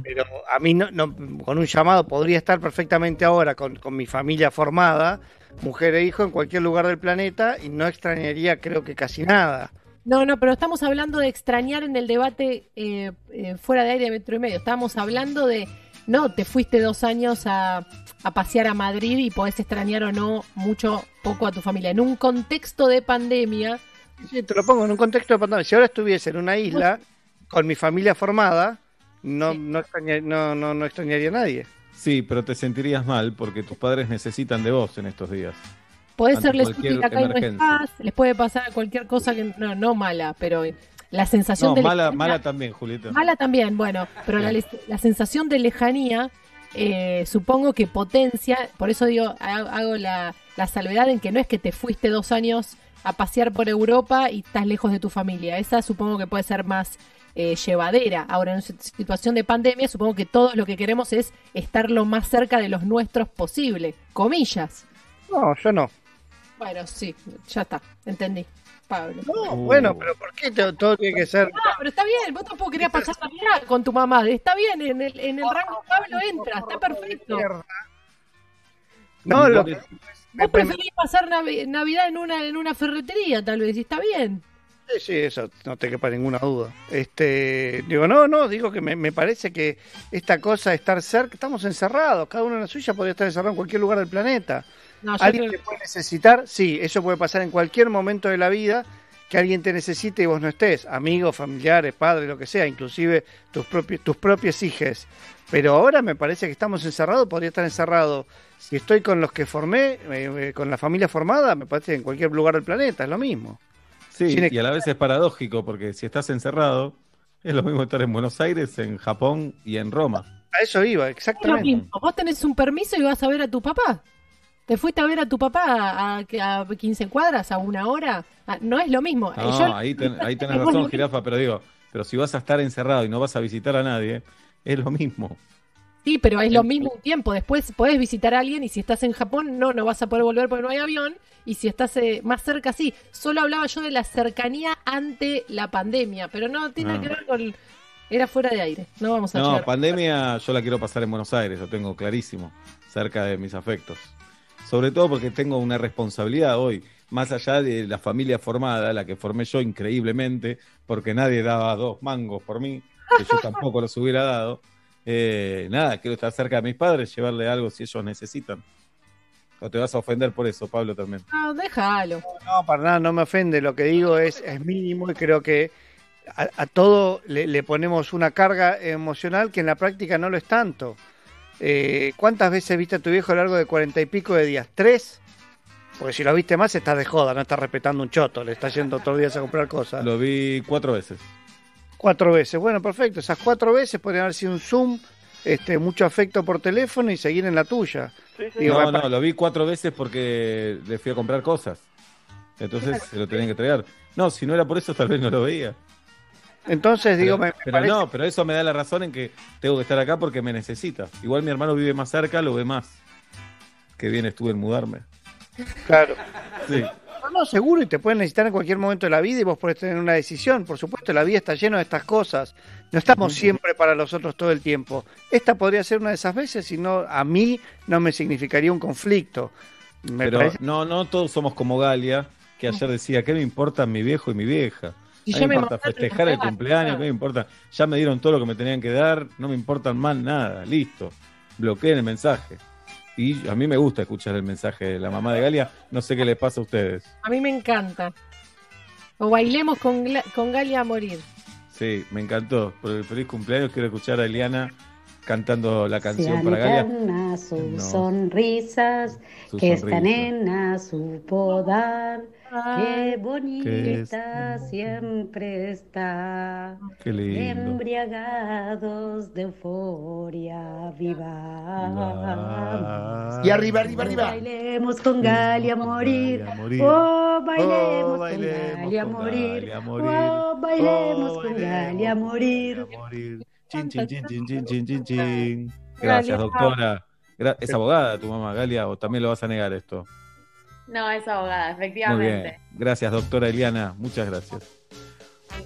Pero a mí, no, no- con un llamado, podría estar perfectamente ahora con, con mi familia formada, mujer e hijo, en cualquier lugar del planeta y no extrañaría, creo que casi nada. No, no, pero estamos hablando de extrañar en el debate eh, eh, fuera de aire de metro y medio. Estábamos hablando de, no, te fuiste dos años a, a pasear a Madrid y podés extrañar o no mucho, poco a tu familia. En un contexto de pandemia, Sí, te lo pongo en un contexto de pandemia. Si ahora estuviese en una isla con mi familia formada, no, no, extraña- no, no, no extrañaría a nadie. Sí, pero te sentirías mal porque tus padres necesitan de vos en estos días. podés serles útil acá y no estás, les puede pasar cualquier cosa que, no, no mala, pero la sensación No, de mala, lejanía- mala también, Julieta. Mala también, bueno, pero la, la sensación de lejanía eh, supongo que potencia, por eso digo, ha- hago la, la salvedad en que no es que te fuiste dos años a pasear por Europa y estás lejos de tu familia, esa supongo que puede ser más eh, llevadera. Ahora, en situación de pandemia, supongo que todos lo que queremos es estar lo más cerca de los nuestros posible, comillas. No, yo no. Bueno, sí, ya está, entendí, Pablo. No, bueno, pero ¿por qué todo tiene que ser? No, pero está bien, vos tampoco querías pasar Navidad con tu mamá. Está bien, en el, en el rango Pablo entra, está perfecto. No, lo que- Vos preferís pasar Navi- Navidad en una, en una ferretería, tal vez, y está bien. Sí, sí, eso no te quepa ninguna duda. Este, digo, no, no, digo que me, me parece que esta cosa de estar cerca, estamos encerrados, cada uno en la suya podría estar encerrado en cualquier lugar del planeta. No, ¿Alguien te puede necesitar? Sí, eso puede pasar en cualquier momento de la vida, que alguien te necesite y vos no estés, amigos, familiares, padres, lo que sea, inclusive tus propios, tus propios hijos. Pero ahora me parece que estamos encerrados, podría estar encerrado. Si estoy con los que formé, eh, eh, con la familia formada, me parece que en cualquier lugar del planeta es lo mismo. Sí, Sin y a la vez es paradójico porque si estás encerrado, es lo mismo estar en Buenos Aires, en Japón y en Roma. A eso iba, Es lo exactamente. mismo. Vos tenés un permiso y vas a ver a tu papá. ¿Te fuiste a ver a tu papá a, a, a 15 cuadras, a una hora? Ah, No es lo mismo. No, yo- ahí, ten- ahí tenés razón, jirafa, pero digo, pero si vas a estar encerrado y no vas a visitar a nadie, es lo mismo. Sí, pero es lo mismo un tiempo. Después podés visitar a alguien y si estás en Japón, no, no vas a poder volver porque no hay avión. Y si estás eh, más cerca, sí. Solo hablaba yo de la cercanía ante la pandemia, pero no tiene Ah. que ver con... Era fuera de aire. No vamos a No, llegar. pandemia yo la quiero pasar en Buenos Aires, lo tengo clarísimo, cerca de mis afectos. Sobre todo porque tengo una responsabilidad hoy, más allá de la familia formada, la que formé yo increíblemente, porque nadie daba dos mangos por mí, que yo tampoco los hubiera dado. Eh, nada, quiero estar cerca de mis padres, llevarle algo si ellos necesitan. O te vas a ofender por eso, Pablo, también. No, déjalo. No, para nada, no me ofende. Lo que digo es, es mínimo y creo que a, a todo le, le ponemos una carga emocional que en la práctica no lo es tanto. Eh, ¿Cuántas veces viste a tu viejo a lo largo de cuarenta y pico de días? ¿Tres? Porque si lo viste más, estás de joda, no estás respetando un choto, le estás yendo todos los días a comprar cosas. Lo vi cuatro veces. Cuatro veces. Bueno, perfecto. Esas cuatro veces podrían haber sido un Zoom, este, mucho afecto por teléfono y seguir en la tuya. Digo, No, papá, no, lo vi cuatro veces porque le fui a comprar cosas. Entonces se lo tenían que entregar. No, si no era por eso, tal vez no lo veía. Entonces, digo, pero, me, me pero parece- no, pero eso me da la razón en que tengo que estar acá porque me necesita. Igual mi hermano vive más cerca, lo ve más. Que bien estuve en mudarme. Claro. Sí. No, no, seguro, y te pueden necesitar en cualquier momento de la vida y vos podés tener una decisión. Por supuesto, la vida está llena de estas cosas. No estamos siempre para los otros todo el tiempo. Esta podría ser una de esas veces, y no, a mí no me significaría un conflicto. Me Pero parece- no, no todos somos como Galia, que ayer decía, ¿qué me importan mi viejo y mi vieja? Mí me me importa festejar el cumpleaños, ¿qué me importa? Ya me dieron todo lo que me tenían que dar, no me importan más nada, listo. Bloqueen el mensaje. Y a mí me gusta escuchar el mensaje de la mamá de Galia, no sé qué les pasa a ustedes. A mí me encanta. O bailemos con, con Galia a morir. Sí, me encantó. Por el feliz cumpleaños quiero escuchar a Eliana cantando la canción Sean para Galia. sus No. sonrisas, Sus que esta sonrisas. nena supo dar, qué Qué bonita siempre está. Qué lindo. Embriagados de euforia viva. Y arriba, arriba, arriba. Bailemos con Galia a morir. Oh, bailemos Oh, con bailemos Galia a con morir. Galia a morir. Oh, bailemos Oh, con Galia a morir. Chin, chin, chin, chin, chin, chin, chin, chin. Gracias, doctora. ¿Es abogada tu mamá, Galia, o también lo vas a negar esto? No, es abogada, Muy efectivamente. bien. Gracias, doctora Eliana. Muchas gracias.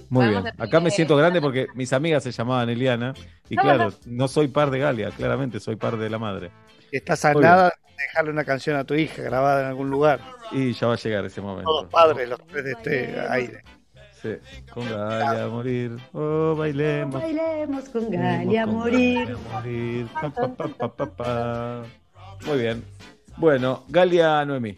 Muy bien. Acá me siento grande porque mis amigas se llamaban Eliana. Y claro, no soy par de Galia, claramente soy par de la madre. Estás a Muy nada de dejarle una canción a tu hija grabada en algún lugar. Y ya va a llegar ese momento. Todos padres, los tres de este aire. Sí. Con Galia a morir. Oh, bailemos. Bailemos con Galia a morir. morir. Pa, pa, pa, pa, pa, pa. Muy bien. Bueno, Galia Noemí,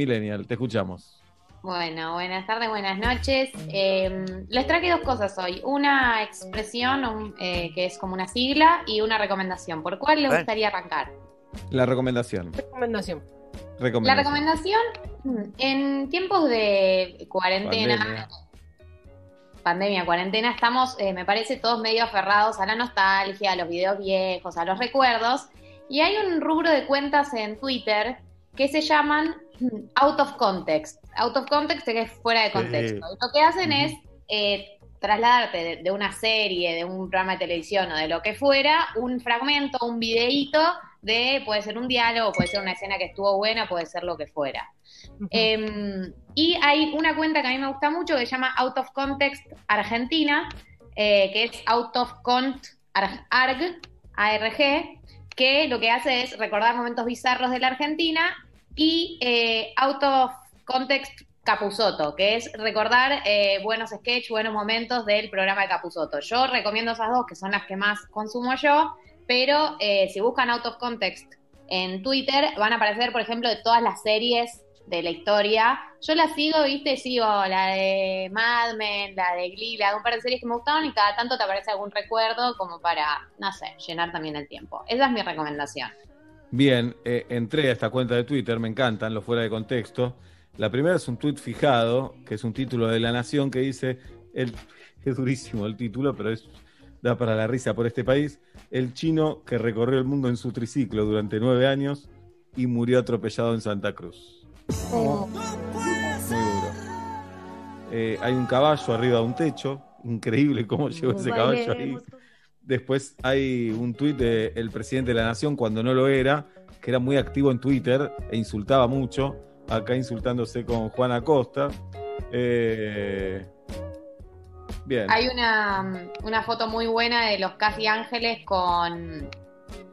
Millennial, te escuchamos. Bueno, buenas tardes, buenas noches. Eh, les traje dos cosas hoy. Una expresión un- eh, que es como una sigla y una recomendación. ¿Por cuál les gustaría arrancar? La recomendación. Recomendación. La Recomendación. recomendación, mm, en tiempos de cuarentena, Pandemia. pandemia, cuarentena, estamos, eh, me parece, todos medio aferrados a la nostalgia, a los videos viejos, a los recuerdos. Y hay un rubro de cuentas en Twitter que se llaman out of context. Out of context que es fuera de contexto. Lo que hacen es eh, trasladarte de, de una serie, de un programa de televisión o de lo que fuera, un fragmento, un videíto de, puede ser un diálogo, puede ser una escena que estuvo buena, puede ser lo que fuera. Eh, y hay una cuenta que a mí me gusta mucho que se llama Out of Context Argentina, eh, que es Out of Cont Ar- Arg, ARG, que lo que hace es recordar momentos bizarros de la Argentina y eh, Out of Context Capusoto, que es recordar eh, buenos sketches, buenos momentos del programa de Capusoto. Yo recomiendo esas dos, que son las que más consumo yo, pero eh, si buscan Out of Context en Twitter, van a aparecer, por ejemplo, de todas las series de la historia. Yo la sigo, viste, sigo la de Mad Men, la de Glee, la de un par de series que me gustaron y cada tanto te aparece algún recuerdo como para, no sé, llenar también el tiempo. Esa es mi recomendación. Bien, eh, entré a esta cuenta de Twitter, me encantan los fuera de contexto. La primera es un tweet fijado, que es un título de La Nación que dice, el, es durísimo el título, pero es, da para la risa por este país, el chino que recorrió el mundo en su triciclo durante nueve años y murió atropellado en Santa Cruz. Muy duro. Eh, hay un caballo arriba de un techo, increíble cómo llegó ese caballo ahí. Después hay un tuit del presidente de la Nación cuando no lo era, que era muy activo en Twitter e insultaba mucho, acá insultándose con Juan Acosta. Eh, bien. Hay una, una foto muy buena de los Casi Ángeles con,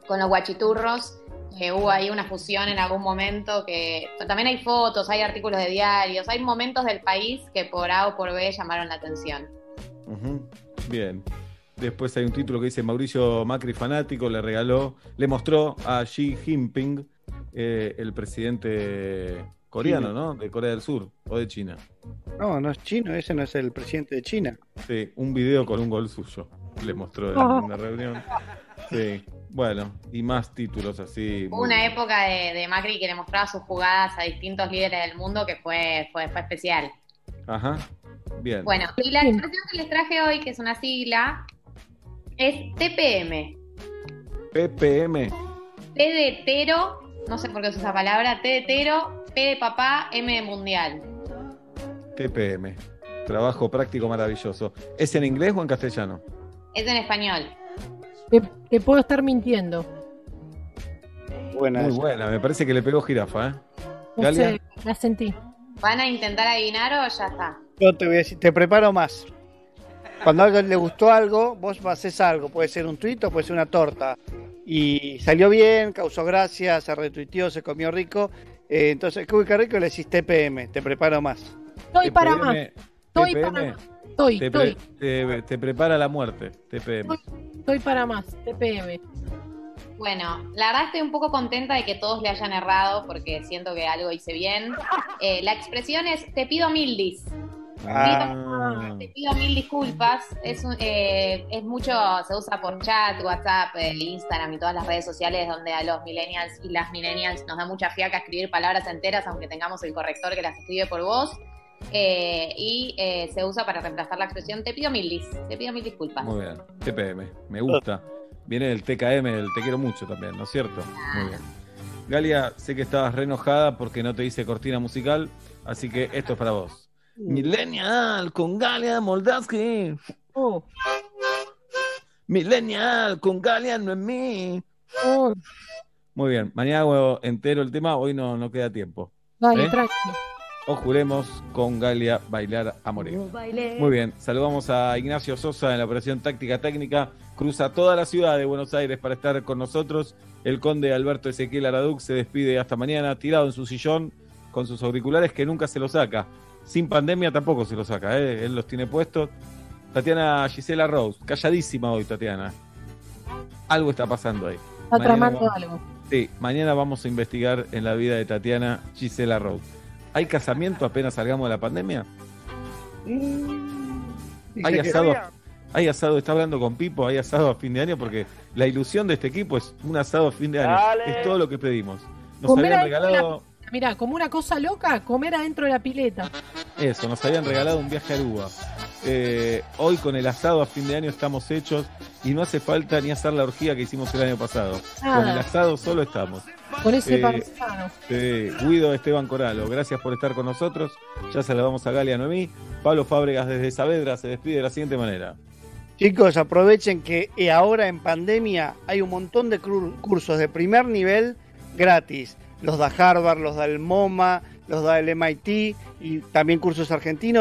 con los guachiturros. que hubo ahí una fusión en algún momento que también hay fotos, hay artículos de diarios, hay momentos del país que por A o por B llamaron la atención. Bien. Después hay un título que dice Mauricio Macri fanático le regaló, le mostró a Xi Jinping, eh, el presidente coreano, China. ¿no? De Corea del Sur o de China. No, no es chino, ese no es el presidente de China. Sí, un video con un gol suyo. Le mostró en Oh. una reunión. Sí, bueno, y más títulos así. Hubo una época de, de Macri que le mostraba sus jugadas a distintos líderes del mundo que fue, fue, fue especial. Ajá, bien. Bueno, y la expresión que les traje hoy, que es una sigla, es TPM. PPM. T de hetero, no sé por qué uso esa palabra, T de hetero, P de papá, M de mundial. TPM. Trabajo práctico maravilloso. ¿Es en inglés o en castellano? Es en español. Te, te puedo estar mintiendo. Buena Muy esa. buena, me parece que le pegó jirafa, ¿eh? No sé, la sentí. ¿Van a intentar adivinar o ya está? Yo te voy a decir, te preparo más. Cuando a alguien le gustó algo, vos haces algo. Puede ser un tuit o puede ser una torta. Y salió bien, causó gracia, se retuiteó, se comió rico. Eh, entonces, uy, qué rico, le decís TPM. Te preparo más. Estoy para más. Estoy para más. Estoy, Te, pre- estoy, te- te prepara la muerte, TPM. estoy para más. TPM. Bueno, la verdad estoy un poco contenta de que todos le hayan errado porque siento que algo hice bien. Eh, la expresión es te pido mil dis. Ah, Te pido mil disculpas. Es, un- eh, es mucho, se usa por chat, WhatsApp, el Instagram y todas las redes sociales donde a los millennials y las millennials nos da mucha fiaca escribir palabras enteras aunque tengamos el corrector que las escribe por voz. Eh, y eh, se usa para reemplazar la expresión te pido mil dis. Te pido mil disculpas. muy bien. TPM, me gusta. Viene del TKM, del te quiero mucho también, ¿no es cierto? Muy bien. Galia, sé que estabas re enojada porque no te hice cortina musical, así que esto es para vos. Millennial con Galia Moldavsky. Oh, Millennial con Galia no es mí. oh, Muy bien, mañana hago entero el tema, hoy no, no queda tiempo. dale, ¿Eh? O juremos con Galia bailar a morir. Muy bien, saludamos a Ignacio Sosa en la operación táctica técnica. Cruza toda la ciudad de Buenos Aires para estar con nosotros. El conde Alberto Ezequiel Araduc se despide hasta mañana, tirado en su sillón, con sus auriculares que nunca se los saca. Sin pandemia tampoco se los saca, ¿eh? él los tiene puestos. Tatiana Gisela Rose, calladísima hoy, Tatiana. Algo está pasando ahí. Está Mañana tramando vamos- algo. Sí, mañana vamos a investigar en la vida de Tatiana Gisela Rose. ¿Hay casamiento apenas salgamos de la pandemia? Hay que asado, hay asado, está hablando con Pipo, hay asado a fin de año porque la ilusión de este equipo es un asado a fin de año. Dale. Es todo lo que pedimos. Nos Comer habían regalado la- Mirá, como una cosa loca, comer adentro de la pileta. eso, nos habían regalado un viaje a Aruba. Eh, hoy con el asado a fin de año estamos hechos y no hace falta ni hacer la orgía que hicimos el año pasado. Nada. Con el asado solo estamos. Con ese Eh, parmesano. Eh, Guido Esteban Coralo, gracias por estar con nosotros. Ya saludamos a Galia Noemí. Pablo Fábregas desde Saavedra se despide de la siguiente manera. Chicos, aprovechen que eh, ahora en pandemia hay un montón de cursos de primer nivel gratis. Los da Harvard, los da el MoMA, los da el MIT y también cursos argentinos.